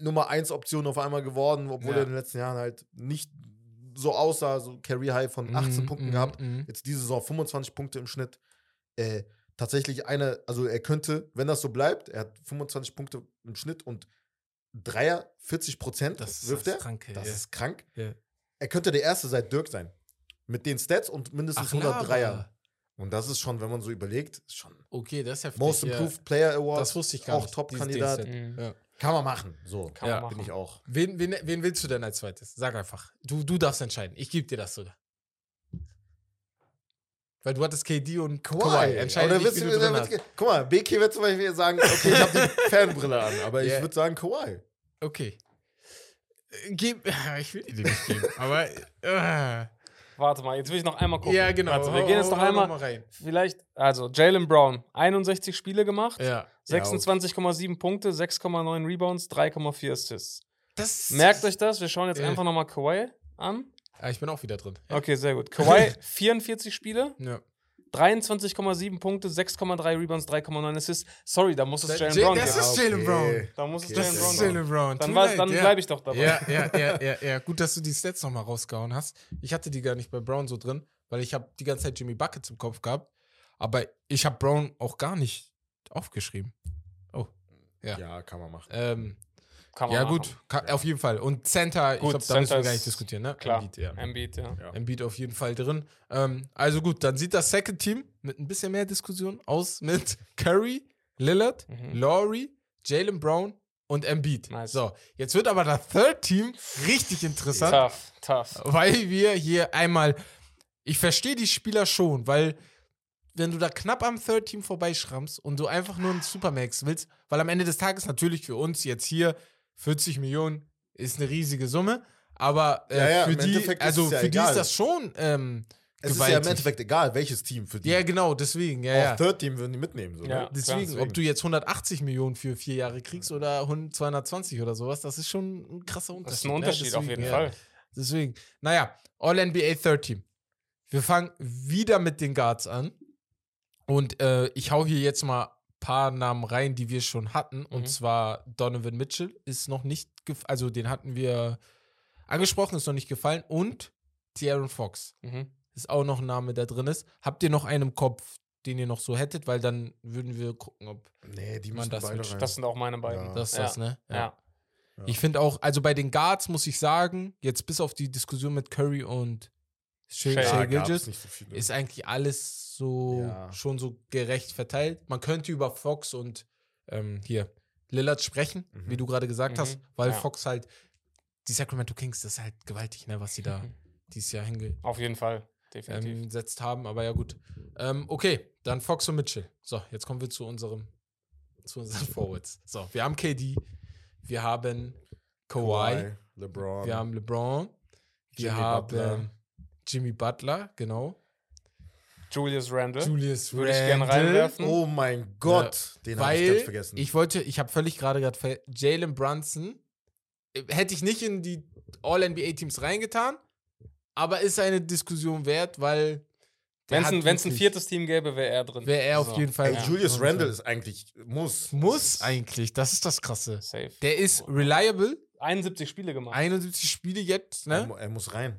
[SPEAKER 3] Nummer 1 Option auf einmal geworden, obwohl
[SPEAKER 1] Ja.
[SPEAKER 3] er in den letzten Jahren halt nicht so aussah, so Carry High von 18
[SPEAKER 1] Mhm,
[SPEAKER 3] Punkten
[SPEAKER 1] mhm,
[SPEAKER 3] gehabt.
[SPEAKER 1] mhm.
[SPEAKER 3] Jetzt diese Saison 25 Punkte im Schnitt. Äh, tatsächlich eine, also er könnte, wenn das so bleibt, er hat 25 Punkte im Schnitt und Dreier 40 Prozent
[SPEAKER 1] Das ist
[SPEAKER 3] wirft
[SPEAKER 1] das
[SPEAKER 3] er.
[SPEAKER 1] Kranke,
[SPEAKER 3] das
[SPEAKER 1] ja.
[SPEAKER 3] ist krank.
[SPEAKER 1] Ja.
[SPEAKER 3] Er könnte der Erste seit Dirk sein. Mit den Stats und mindestens 100
[SPEAKER 1] Lava.
[SPEAKER 3] Dreier. Und das ist schon, wenn man so überlegt, schon
[SPEAKER 1] Okay, das ist heftig.
[SPEAKER 3] Most
[SPEAKER 1] ja.
[SPEAKER 3] Improved Player Award.
[SPEAKER 1] Das wusste ich gar
[SPEAKER 3] auch
[SPEAKER 1] nicht,
[SPEAKER 3] Top-Kandidat.
[SPEAKER 1] dieses
[SPEAKER 2] Mhm.
[SPEAKER 1] Ja.
[SPEAKER 3] Kann man machen. So,
[SPEAKER 2] Kann
[SPEAKER 1] Ja.
[SPEAKER 2] man
[SPEAKER 3] bin
[SPEAKER 2] machen.
[SPEAKER 3] ich auch.
[SPEAKER 1] Wen, wen, wen willst du denn als zweites? Sag einfach. Du, du darfst entscheiden. Ich gebe dir das sogar. Weil du hattest KD und Kawhi. Entscheide
[SPEAKER 3] Oder
[SPEAKER 1] dich,
[SPEAKER 3] willst
[SPEAKER 1] wie
[SPEAKER 3] du,
[SPEAKER 1] drin hast.
[SPEAKER 3] guck mal, BK wird zum Beispiel sagen, okay, ich habe die Fanbrille an, aber ich
[SPEAKER 1] Ja.
[SPEAKER 3] würde sagen Kawhi.
[SPEAKER 1] Okay. Äh, Gib, ich will die dir nicht geben, aber. Äh,
[SPEAKER 2] Warte mal, jetzt will ich noch einmal gucken.
[SPEAKER 1] ja, genau.
[SPEAKER 2] Warte, wir gehen jetzt noch einmal.
[SPEAKER 1] mal rein.
[SPEAKER 2] Vielleicht, also Jalen Brown, 61 Spiele gemacht,
[SPEAKER 1] Ja.
[SPEAKER 2] 26,7 Punkte, 6,9 Rebounds, 3,4 Assists.
[SPEAKER 1] Das
[SPEAKER 2] Merkt euch das, wir schauen jetzt
[SPEAKER 1] Ja.
[SPEAKER 2] einfach nochmal Kawhi an.
[SPEAKER 1] Ah, ich bin auch wieder drin. Ja.
[SPEAKER 2] Okay, sehr gut. Kawhi, 44 Spiele,
[SPEAKER 1] Ja.
[SPEAKER 2] 23,7 Punkte, 6,3 Rebounds, 3,9 Assists. Sorry, da muss es
[SPEAKER 1] Das-
[SPEAKER 2] Jalen Brown
[SPEAKER 1] das
[SPEAKER 2] geben.
[SPEAKER 1] ist Jalen Brown.
[SPEAKER 2] Da muss es Jalen
[SPEAKER 1] Das
[SPEAKER 2] Brown
[SPEAKER 1] ist
[SPEAKER 2] geben.
[SPEAKER 1] Jalen Brown.
[SPEAKER 2] Dann, dann
[SPEAKER 1] ja.
[SPEAKER 2] bleibe ich doch dabei.
[SPEAKER 1] Ja, ja, ja, ja, ja. Gut, dass du die Stats nochmal rausgehauen hast. Ich hatte die gar nicht bei Brown so drin, weil ich habe die ganze Zeit Jimmy Buckets im Kopf gehabt. Aber ich habe Brown auch gar nicht aufgeschrieben. Oh. Ja.
[SPEAKER 3] Ja, kann man machen.
[SPEAKER 1] Ähm,
[SPEAKER 2] Kann man
[SPEAKER 1] ja,
[SPEAKER 2] machen.
[SPEAKER 1] gut, ka- auf jeden Fall. Und Center, ich
[SPEAKER 2] Gut,
[SPEAKER 1] glaube, da müssen wir gar nicht diskutieren, ne?
[SPEAKER 2] Klar,
[SPEAKER 1] Embiid, ja.
[SPEAKER 2] Embiid, ja.
[SPEAKER 3] Ja.
[SPEAKER 1] Embiid auf jeden Fall drin. Ähm, also gut, dann sieht das Second Team mit ein bisschen mehr Diskussion aus mit Curry, Lillard,
[SPEAKER 2] Mhm.
[SPEAKER 1] Laurie, Jalen Brown und Embiid.
[SPEAKER 2] Nice.
[SPEAKER 1] So, jetzt wird aber das Third Team richtig interessant,
[SPEAKER 2] Tough, tough.
[SPEAKER 1] weil wir hier einmal, ich verstehe die Spieler schon, weil wenn du da knapp am Third Team vorbeischrammst und du einfach nur einen Supermax willst, weil am Ende des Tages natürlich für uns jetzt hier 40 Millionen ist eine riesige Summe, aber äh,
[SPEAKER 3] Ja, ja,
[SPEAKER 1] für die,
[SPEAKER 3] Endeffekt ist
[SPEAKER 1] also
[SPEAKER 3] ja
[SPEAKER 1] für die ist das schon ähm,
[SPEAKER 3] Es ist ja
[SPEAKER 1] gewaltig.
[SPEAKER 3] im Endeffekt egal, welches Team für die.
[SPEAKER 1] Ja, genau, deswegen, ja,
[SPEAKER 3] Auch
[SPEAKER 1] ja.
[SPEAKER 3] Third Team würden die mitnehmen. So,
[SPEAKER 2] Ja.
[SPEAKER 3] ne?
[SPEAKER 1] Deswegen,
[SPEAKER 2] deswegen.
[SPEAKER 1] ob du jetzt 180 Millionen für vier Jahre kriegst oder 100 220 oder sowas, das ist schon ein krasser Unterschied.
[SPEAKER 2] Das ist ein
[SPEAKER 1] ne?
[SPEAKER 2] Unterschied auf
[SPEAKER 1] Deswegen,
[SPEAKER 2] jeden
[SPEAKER 1] ja.
[SPEAKER 2] Fall.
[SPEAKER 1] Deswegen, naja, All-NBA Third Team. Wir fangen wieder mit den Guards an. Und äh, ich hau hier jetzt mal paar Namen rein, die wir schon hatten.
[SPEAKER 2] Mhm.
[SPEAKER 1] Und zwar Donovan Mitchell ist noch nicht, also den hatten wir angesprochen, ist noch nicht gefallen. Und De'Aaron Fox
[SPEAKER 2] Mhm.
[SPEAKER 1] ist auch noch ein Name, der drin ist. Habt ihr noch einen im Kopf, den ihr noch so hättet? Weil dann würden wir gucken, ob
[SPEAKER 3] Nee, die
[SPEAKER 1] Man das
[SPEAKER 3] beide
[SPEAKER 1] mit-
[SPEAKER 3] rein.
[SPEAKER 2] Das sind auch meine beiden.
[SPEAKER 3] Ja.
[SPEAKER 1] das ist
[SPEAKER 2] Ja.
[SPEAKER 1] das, ne?
[SPEAKER 2] Ja.
[SPEAKER 3] Ja.
[SPEAKER 1] Ich finde auch, also bei den Guards muss ich sagen, jetzt bis auf die Diskussion mit Curry und Shea,
[SPEAKER 2] Shea.
[SPEAKER 3] Nicht so
[SPEAKER 1] ist eigentlich alles so
[SPEAKER 3] Ja.
[SPEAKER 1] schon so gerecht verteilt. Man könnte über Fox und ähm, hier Lillard sprechen,
[SPEAKER 3] Mhm.
[SPEAKER 1] wie du gerade gesagt
[SPEAKER 2] Mhm.
[SPEAKER 1] hast, weil
[SPEAKER 2] Ja.
[SPEAKER 1] Fox halt die Sacramento Kings, das ist halt gewaltig, ne, was sie da dieses Jahr hingesetzt
[SPEAKER 2] Auf jeden Fall. Definitiv.
[SPEAKER 1] ähm, setzt haben, aber ja gut. Ähm, okay, dann Fox und Mitchell. So, jetzt kommen wir zu unserem zu unseren Forwards. So, wir haben KD, wir haben Kawhi,
[SPEAKER 3] LeBron.
[SPEAKER 1] wir haben LeBron, wir
[SPEAKER 3] Jimmy
[SPEAKER 1] haben
[SPEAKER 3] Butler.
[SPEAKER 1] Jimmy Butler, genau.
[SPEAKER 2] Julius Randle.
[SPEAKER 1] Julius
[SPEAKER 2] Würde ich gerne
[SPEAKER 1] Randle.
[SPEAKER 2] reinwerfen.
[SPEAKER 3] Oh mein Gott, den habe ich ganz vergessen.
[SPEAKER 1] ich wollte, ich habe völlig gerade gerade ver- Jalen Brunson äh, hätte ich nicht in die All-NBA-Teams reingetan, aber ist eine Diskussion wert, weil
[SPEAKER 2] Wenn es ein, wenn's ein viertes Team gäbe, wäre er drin.
[SPEAKER 1] Wäre er auf
[SPEAKER 2] So.
[SPEAKER 1] jeden Fall.
[SPEAKER 3] Ey,
[SPEAKER 2] Ja.
[SPEAKER 3] Julius Randle ist eigentlich, muss.
[SPEAKER 1] Muss eigentlich, das ist das Krasse.
[SPEAKER 2] Safe.
[SPEAKER 1] Der ist reliable,
[SPEAKER 2] 71 Spiele gemacht.
[SPEAKER 1] 71 Spiele jetzt, ne?
[SPEAKER 3] er muss rein.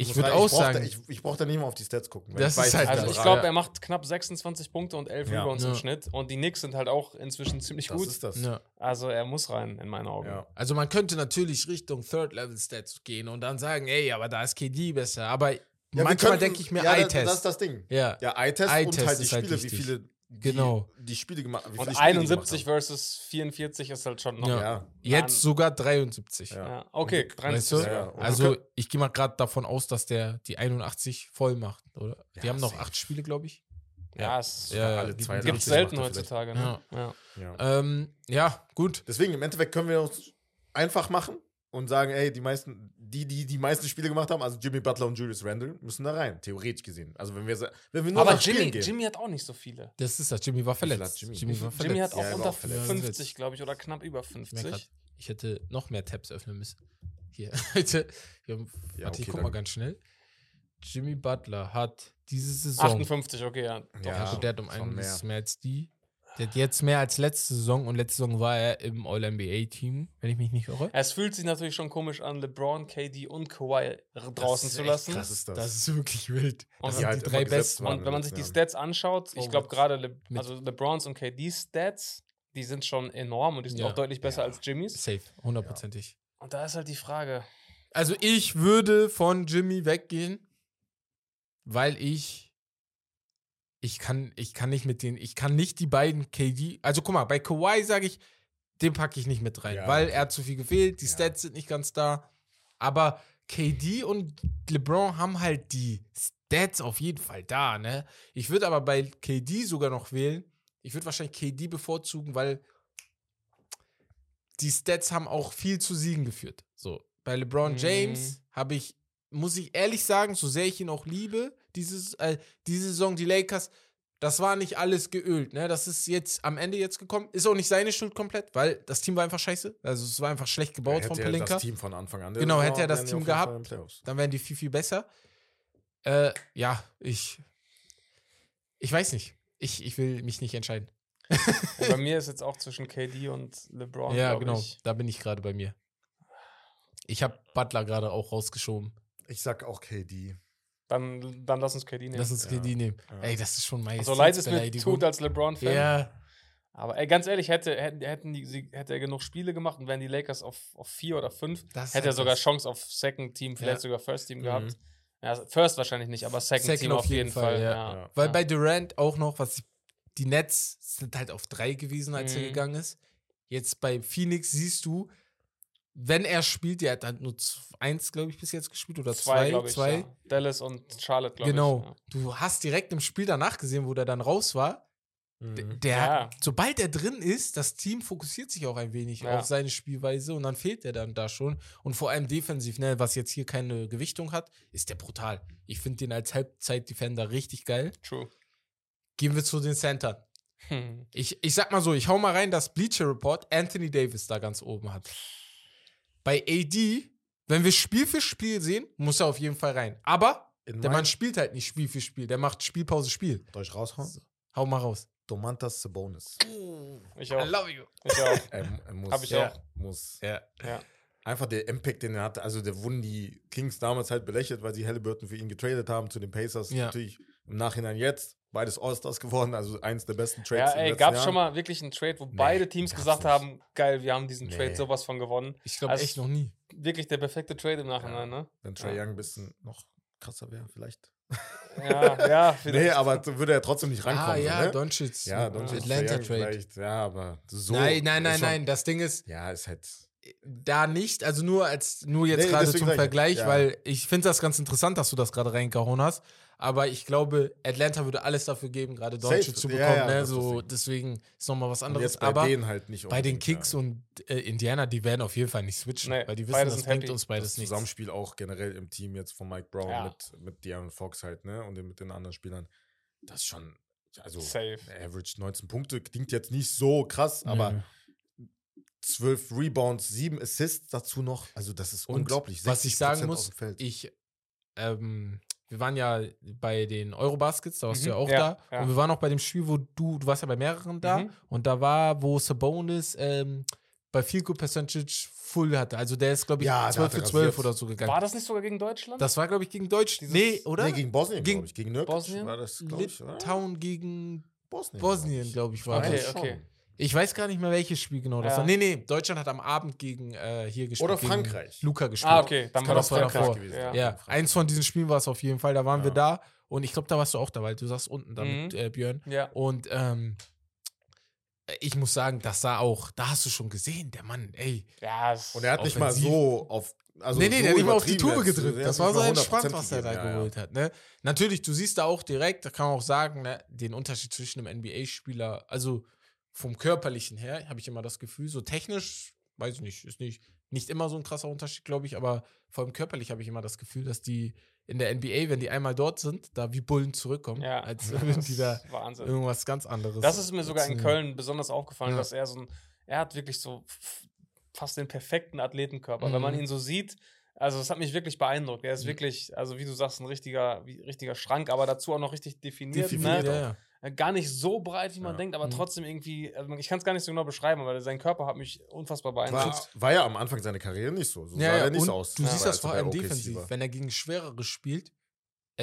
[SPEAKER 1] Ich würde auch sagen,
[SPEAKER 3] ich, ich brauche da nicht mal auf die Stats gucken.
[SPEAKER 1] Das
[SPEAKER 3] ich
[SPEAKER 1] ist halt
[SPEAKER 2] also
[SPEAKER 1] das.
[SPEAKER 2] ich glaube,
[SPEAKER 1] Ja.
[SPEAKER 2] er macht knapp 26 Punkte und 11
[SPEAKER 3] Ja.
[SPEAKER 2] Rebounds
[SPEAKER 1] Ja.
[SPEAKER 2] im Schnitt. Und die Knicks sind halt auch inzwischen ziemlich
[SPEAKER 3] das
[SPEAKER 2] gut.
[SPEAKER 3] ist das.
[SPEAKER 1] ja.
[SPEAKER 2] Also er muss rein, in meinen Augen.
[SPEAKER 3] Ja.
[SPEAKER 1] Also man könnte natürlich Richtung Third-Level-Stats gehen und dann sagen, ey, aber da ist KD besser. Aber
[SPEAKER 3] Ja,
[SPEAKER 1] manchmal denke ich mir
[SPEAKER 3] ja, das,
[SPEAKER 1] Eye-Test.
[SPEAKER 3] das ist das Ding.
[SPEAKER 1] ja.
[SPEAKER 3] Ja, Eye-Test und halt die
[SPEAKER 1] ist halt
[SPEAKER 3] Spiele, wie viele
[SPEAKER 1] Genau.
[SPEAKER 3] die Spiele gemacht wie
[SPEAKER 2] Und
[SPEAKER 3] viele Spiele die
[SPEAKER 2] 71
[SPEAKER 3] gemacht
[SPEAKER 2] versus 44 ist halt schon noch.
[SPEAKER 1] Ja.
[SPEAKER 2] Ja.
[SPEAKER 3] haben.
[SPEAKER 1] Jetzt sogar 73.
[SPEAKER 3] Ja.
[SPEAKER 2] Ja. Okay,
[SPEAKER 1] Weißt
[SPEAKER 2] 73.
[SPEAKER 1] du?
[SPEAKER 3] Ja, ja. Und
[SPEAKER 1] Also ich gehe mal gerade davon aus, dass der die 81 voll macht, oder? Die
[SPEAKER 3] Ja,
[SPEAKER 1] haben noch acht Spiele, glaube ich.
[SPEAKER 2] Ja, es
[SPEAKER 1] Ja, gibt-
[SPEAKER 3] 82
[SPEAKER 2] gibt
[SPEAKER 1] gibt's
[SPEAKER 2] selten heutzutage. Ne? Ja.
[SPEAKER 3] Ja.
[SPEAKER 1] Ähm, ja, gut.
[SPEAKER 3] Deswegen, im Endeffekt können wir uns einfach machen und sagen, ey, die meisten, die, die die meisten Spiele gemacht haben, also Jimmy Butler und Julius Randle, müssen da rein, theoretisch gesehen. Also wenn wir, wenn wir nur
[SPEAKER 2] Aber
[SPEAKER 3] nach Spielen
[SPEAKER 2] Jimmy,
[SPEAKER 3] gehen.
[SPEAKER 2] Jimmy hat auch nicht so viele.
[SPEAKER 1] Das ist das. Jimmy war verletzt.
[SPEAKER 3] hat Jimmy?
[SPEAKER 1] Jimmy war verletzt.
[SPEAKER 2] Jimmy hat
[SPEAKER 3] Ja,
[SPEAKER 2] auch
[SPEAKER 3] war
[SPEAKER 2] unter
[SPEAKER 3] auch verletzt.
[SPEAKER 2] 50, glaube ich, oder knapp über
[SPEAKER 1] Ich merk
[SPEAKER 2] 50.
[SPEAKER 1] grad, ich hätte noch mehr Tabs öffnen müssen. Hier. Heute. Wir haben,
[SPEAKER 3] Ja,
[SPEAKER 1] warte, ich guck mal ganz schnell. Jimmy Butler hat diese Saison.
[SPEAKER 2] 58, okay, ja. Doch,
[SPEAKER 1] Ja,
[SPEAKER 3] Ja,
[SPEAKER 1] der hat um einiges
[SPEAKER 3] mehr.
[SPEAKER 1] mehr. als die. Der hat jetzt mehr als letzte Saison und letzte Saison war er im All-NBA-Team, wenn ich mich nicht irre.
[SPEAKER 2] Es fühlt sich natürlich schon komisch an, LeBron, KD und Kawhi draußen
[SPEAKER 1] ist
[SPEAKER 2] zu
[SPEAKER 1] echt
[SPEAKER 2] lassen.
[SPEAKER 3] krass ist das.
[SPEAKER 1] Das ist wirklich wild.
[SPEAKER 2] Und
[SPEAKER 1] Das sind
[SPEAKER 3] halt
[SPEAKER 1] die drei besten.
[SPEAKER 2] Und wenn man sich die Stats anschaut, ich glaube
[SPEAKER 1] Forwards.
[SPEAKER 2] gerade Le also LeBrons und KDs Stats die sind schon enorm und die sind
[SPEAKER 1] Ja.
[SPEAKER 2] auch deutlich besser
[SPEAKER 3] Ja.
[SPEAKER 2] als Jimmys.
[SPEAKER 1] Safe, hundertprozentig.
[SPEAKER 2] Und da ist halt die Frage.
[SPEAKER 1] Also ich würde von Jimmy weggehen, weil ich ich kann ich kann nicht mit denen, ich kann nicht die beiden KD, also guck mal, bei Kawhi sage ich, den packe ich nicht mit rein,
[SPEAKER 3] Ja.
[SPEAKER 1] weil er hat zu viel gefehlt, die
[SPEAKER 3] Ja.
[SPEAKER 1] Stats sind nicht ganz da, aber KD und LeBron haben halt die Stats auf jeden Fall da, ne? Ich würde aber bei KD sogar noch wählen. Ich würde wahrscheinlich KD bevorzugen, weil die Stats haben auch viel zu Siegen geführt. So, bei LeBron
[SPEAKER 2] Mhm.
[SPEAKER 1] James habe ich, muss ich ehrlich sagen, so sehr ich ihn auch liebe, dieses, äh, diese Saison, die Lakers, das war nicht alles geölt, ne? Das ist jetzt am Ende jetzt gekommen. Ist auch nicht seine Schuld komplett, weil das Team war einfach scheiße. Also es war einfach schlecht gebaut
[SPEAKER 3] hätte
[SPEAKER 1] von
[SPEAKER 3] er
[SPEAKER 1] Pelinka.
[SPEAKER 3] das Team von Anfang an.
[SPEAKER 1] Genau, hätte er das Team gehabt. Dann wären die viel, viel besser. Äh, ja, ich. Ich weiß nicht. Ich, ich will mich nicht entscheiden.
[SPEAKER 2] Bei mir ist jetzt auch zwischen KD und LeBron.
[SPEAKER 1] ja, genau.
[SPEAKER 2] Ich.
[SPEAKER 1] Da bin ich gerade bei mir. Ich habe Butler gerade auch rausgeschoben.
[SPEAKER 3] Ich sag auch KD.
[SPEAKER 2] Dann, dann lass uns KD nehmen.
[SPEAKER 1] Lass uns
[SPEAKER 3] Ja.
[SPEAKER 1] KD nehmen.
[SPEAKER 3] Ja.
[SPEAKER 1] Ey, das ist schon mein
[SPEAKER 2] so leid es mir tut als LeBron-Fan.
[SPEAKER 1] Ja,
[SPEAKER 2] Aber ey, ganz ehrlich, hätte, hätten, die, sie, hätte er genug Spiele gemacht und wären die Lakers auf, auf vier oder fünf,
[SPEAKER 1] das
[SPEAKER 2] hätte er
[SPEAKER 1] halt
[SPEAKER 2] sogar
[SPEAKER 1] das.
[SPEAKER 2] Second Team, Second Team, vielleicht
[SPEAKER 1] Ja.
[SPEAKER 2] sogar First Team
[SPEAKER 3] Mhm.
[SPEAKER 2] gehabt. Ja, First wahrscheinlich nicht, aber Second,
[SPEAKER 1] Second
[SPEAKER 2] Team auf jeden Fall.
[SPEAKER 1] ja.
[SPEAKER 2] ja.
[SPEAKER 3] Ja.
[SPEAKER 1] Weil
[SPEAKER 2] Ja.
[SPEAKER 1] bei Durant auch noch, was die Nets sind halt auf drei gewesen, als er
[SPEAKER 2] Mhm.
[SPEAKER 1] gegangen ist. Jetzt bei Phoenix siehst du, wenn er spielt, der hat dann nur eins, glaube ich, bis jetzt gespielt oder
[SPEAKER 2] zwei,
[SPEAKER 1] zwei.
[SPEAKER 2] ich.
[SPEAKER 1] zwei.
[SPEAKER 2] Ja. Dallas und Charlotte, glaube
[SPEAKER 1] genau.
[SPEAKER 2] ich.
[SPEAKER 1] Du hast direkt im Spiel danach gesehen, wo der dann raus war.
[SPEAKER 3] Mhm.
[SPEAKER 1] Der,
[SPEAKER 2] Ja.
[SPEAKER 1] sobald er drin ist, das Team fokussiert sich auch ein wenig
[SPEAKER 2] Ja.
[SPEAKER 1] auf seine Spielweise und dann fehlt er dann da schon. Und vor allem defensiv, ne, was jetzt hier keine Gewichtung hat, ist der brutal. Ich finde den als Halbzeit-Defender richtig geil.
[SPEAKER 2] Ja. True.
[SPEAKER 1] Gehen wir zu den Centern.
[SPEAKER 2] Hm.
[SPEAKER 1] Ich, ich sag mal so, ich hau mal rein, dass Bleacher Report Anthony Davis da ganz oben hat. Bei AD, wenn wir Spiel für Spiel sehen, muss er auf jeden Fall rein. Aber
[SPEAKER 3] In
[SPEAKER 1] der Mann spielt halt nicht Spiel für Spiel. Der macht Spielpause Spiel.
[SPEAKER 3] Soll ich raushauen?
[SPEAKER 1] So, hau mal raus.
[SPEAKER 3] Domantas Sabonis.
[SPEAKER 2] Ich auch.
[SPEAKER 1] love you.
[SPEAKER 2] Ich auch.
[SPEAKER 3] Er, er muss.
[SPEAKER 2] Hab ich
[SPEAKER 3] ja,
[SPEAKER 2] auch.
[SPEAKER 3] Muss.
[SPEAKER 1] Ja.
[SPEAKER 2] Ja.
[SPEAKER 3] Einfach der Impact, den er hatte. Also, der wurden die Kings damals halt belächelt, weil sie Halliburton für ihn getradet haben zu den Pacers.
[SPEAKER 1] Ja.
[SPEAKER 3] Natürlich im Nachhinein jetzt. Beides All-Stars geworden, also eins der besten
[SPEAKER 2] Ja,
[SPEAKER 3] Trades.
[SPEAKER 2] ey, gab es schon mal wirklich einen Trade, wo beide Teams gesagt
[SPEAKER 3] nicht.
[SPEAKER 2] haben, geil, wir haben diesen
[SPEAKER 3] Nee.
[SPEAKER 2] Trade sowas von gewonnen.
[SPEAKER 1] Ich glaube
[SPEAKER 2] Also-
[SPEAKER 1] echt noch nie.
[SPEAKER 2] Wirklich der perfekte Trade im Nachhinein, ne?
[SPEAKER 3] Wenn Trey
[SPEAKER 2] Ja.
[SPEAKER 3] Young ein bisschen noch krasser wäre, vielleicht.
[SPEAKER 2] Ja, ja,
[SPEAKER 3] Nee,
[SPEAKER 2] vielleicht.
[SPEAKER 3] aber so würde er trotzdem nicht rankommen.
[SPEAKER 1] Ah ja,
[SPEAKER 3] so, ne?
[SPEAKER 1] Doncic.
[SPEAKER 3] ja, Doncic,
[SPEAKER 1] Atlanta Trade.
[SPEAKER 3] vielleicht, Ja, aber so.
[SPEAKER 1] nein, nein, nein,
[SPEAKER 3] schon-
[SPEAKER 1] nein. Das Ding ist,
[SPEAKER 3] Ja, ist halt.
[SPEAKER 1] da nicht, also nur als nur jetzt
[SPEAKER 3] Nee,
[SPEAKER 1] gerade zum
[SPEAKER 3] ja.
[SPEAKER 1] Vergleich,
[SPEAKER 3] Ja.
[SPEAKER 1] weil ich finde das ganz interessant, dass du das gerade reingehauen hast. Aber ich glaube, Atlanta würde alles dafür geben, gerade Doncic
[SPEAKER 3] Safe.
[SPEAKER 1] zu
[SPEAKER 3] Ja,
[SPEAKER 1] bekommen.
[SPEAKER 3] ja,
[SPEAKER 1] ne?
[SPEAKER 3] das ist
[SPEAKER 1] so,
[SPEAKER 3] das
[SPEAKER 1] deswegen ist nochmal was anderes.
[SPEAKER 3] jetzt bei
[SPEAKER 1] aber
[SPEAKER 3] denen halt nicht
[SPEAKER 1] bei den Kicks
[SPEAKER 3] ja.
[SPEAKER 1] und äh, Indiana, die werden auf jeden Fall nicht switchen,
[SPEAKER 2] Nee,
[SPEAKER 1] weil die wissen, das bringt
[SPEAKER 2] happy.
[SPEAKER 1] uns
[SPEAKER 3] das
[SPEAKER 1] beides nichts.
[SPEAKER 3] Zusammenspiel auch generell im Team jetzt von Mike Brown
[SPEAKER 2] Ja.
[SPEAKER 3] mit, mit De'Aaron Fox halt, ne? Und mit den anderen Spielern. Das ist schon, also
[SPEAKER 2] Safe.
[SPEAKER 3] Average 19 Punkte klingt jetzt nicht so krass, aber
[SPEAKER 1] Ja.
[SPEAKER 3] 12 Rebounds, 7 Assists dazu noch. Also das ist
[SPEAKER 1] Und
[SPEAKER 3] unglaublich.
[SPEAKER 1] was ich sagen
[SPEAKER 3] 60%
[SPEAKER 1] muss, ich, ähm, wir waren ja bei den Eurobaskets, da warst du
[SPEAKER 2] Mhm,
[SPEAKER 1] ja auch
[SPEAKER 2] ja,
[SPEAKER 1] da.
[SPEAKER 2] ja.
[SPEAKER 1] Und wir waren auch bei dem Spiel, wo du, du warst ja bei mehreren da.
[SPEAKER 2] Mhm.
[SPEAKER 1] Und da war, wo Sabonis ähm, bei Field Goal Percentage full hatte. Also der ist, glaube ich,
[SPEAKER 3] Ja, der
[SPEAKER 1] 12
[SPEAKER 3] hatte
[SPEAKER 1] für 12
[SPEAKER 3] rasiert.
[SPEAKER 1] oder so gegangen.
[SPEAKER 2] War das nicht sogar gegen Deutschland?
[SPEAKER 1] das war, glaube ich, gegen Deutsch.
[SPEAKER 2] Dieses-
[SPEAKER 1] nee, oder?
[SPEAKER 3] Nee, gegen Bosnien,
[SPEAKER 1] Gegen
[SPEAKER 3] glaube ich. Gegen Nürnberg
[SPEAKER 2] Bosnien?
[SPEAKER 3] war das, glaube ich. oder?
[SPEAKER 1] Litauen gegen
[SPEAKER 3] Bosnien,
[SPEAKER 1] Bosnien, glaube ich, war
[SPEAKER 2] Okay,
[SPEAKER 1] das.
[SPEAKER 3] schon.
[SPEAKER 2] okay.
[SPEAKER 1] Ich weiß gar nicht mehr, welches Spiel genau das
[SPEAKER 2] Ja.
[SPEAKER 1] war. Nee, nee, Deutschland hat am Abend gegen äh, hier gespielt.
[SPEAKER 3] Oder Frankreich.
[SPEAKER 1] Luca gespielt.
[SPEAKER 2] Ah, okay. Dann
[SPEAKER 1] kann
[SPEAKER 2] war das
[SPEAKER 1] auch davor
[SPEAKER 2] Frankreich
[SPEAKER 3] gewesen
[SPEAKER 2] Ja.
[SPEAKER 1] Ja,
[SPEAKER 3] Frankreich.
[SPEAKER 1] eins von diesen Spielen war es auf jeden Fall. Da waren wir
[SPEAKER 3] Ja.
[SPEAKER 1] da und ich glaube, da warst du auch da, weil du saßt unten da
[SPEAKER 2] Mhm.
[SPEAKER 1] mit äh, Björn.
[SPEAKER 2] Ja.
[SPEAKER 1] Und ähm, ich muss sagen, das sah auch, da hast du schon gesehen, der Mann, ey.
[SPEAKER 2] Ja,
[SPEAKER 3] Und er hat nicht mal so auf. Also
[SPEAKER 1] nee, nee,
[SPEAKER 3] so
[SPEAKER 1] der hat nicht mal auf die Tube gedrückt. Das war so entspannt,
[SPEAKER 3] 100%
[SPEAKER 1] was er da.
[SPEAKER 3] Ja, ja.
[SPEAKER 1] geholt hat. Ne? Natürlich, du siehst da auch direkt, da kann man auch sagen, ne, den Unterschied zwischen einem NBA-Spieler, also vom körperlichen her, habe ich immer das Gefühl, so technisch, weiß ich nicht, ist nicht, nicht immer so ein krasser Unterschied, glaube ich, aber vor allem körperlich habe ich immer das Gefühl, dass die in der NBA, wenn die einmal dort sind, da wie Bullen zurückkommen,
[SPEAKER 2] ja.
[SPEAKER 1] als würden die da
[SPEAKER 2] Wahnsinn.
[SPEAKER 1] irgendwas ganz anderes.
[SPEAKER 2] Das ist mir sogar in. Köln besonders aufgefallen,
[SPEAKER 1] Ja.
[SPEAKER 2] dass er so ein, er hat wirklich so fast den perfekten Athletenkörper. Wenn man
[SPEAKER 1] Mhm.
[SPEAKER 2] ihn so sieht, also das hat mich wirklich beeindruckt. Er ist
[SPEAKER 1] Mhm.
[SPEAKER 2] wirklich, also wie du sagst, ein richtiger, wie, richtiger Schrank, aber dazu auch noch richtig definiert.
[SPEAKER 3] Definiert,
[SPEAKER 2] ne?
[SPEAKER 1] Ja, ja.
[SPEAKER 2] Äh, Gar nicht so breit, wie man
[SPEAKER 3] Ja.
[SPEAKER 2] denkt, aber
[SPEAKER 1] Mhm.
[SPEAKER 2] trotzdem irgendwie, also ich kann es gar nicht so genau beschreiben, weil sein Körper hat mich unfassbar
[SPEAKER 3] War,
[SPEAKER 2] beeindruckt.
[SPEAKER 3] war ja am Anfang seiner Karriere nicht so. So
[SPEAKER 1] Ja,
[SPEAKER 3] sah
[SPEAKER 1] ja,
[SPEAKER 3] er nicht
[SPEAKER 1] und
[SPEAKER 3] aus.
[SPEAKER 1] du siehst das vor allem defensiv.
[SPEAKER 3] war.
[SPEAKER 1] Wenn er gegen Schwerere spielt,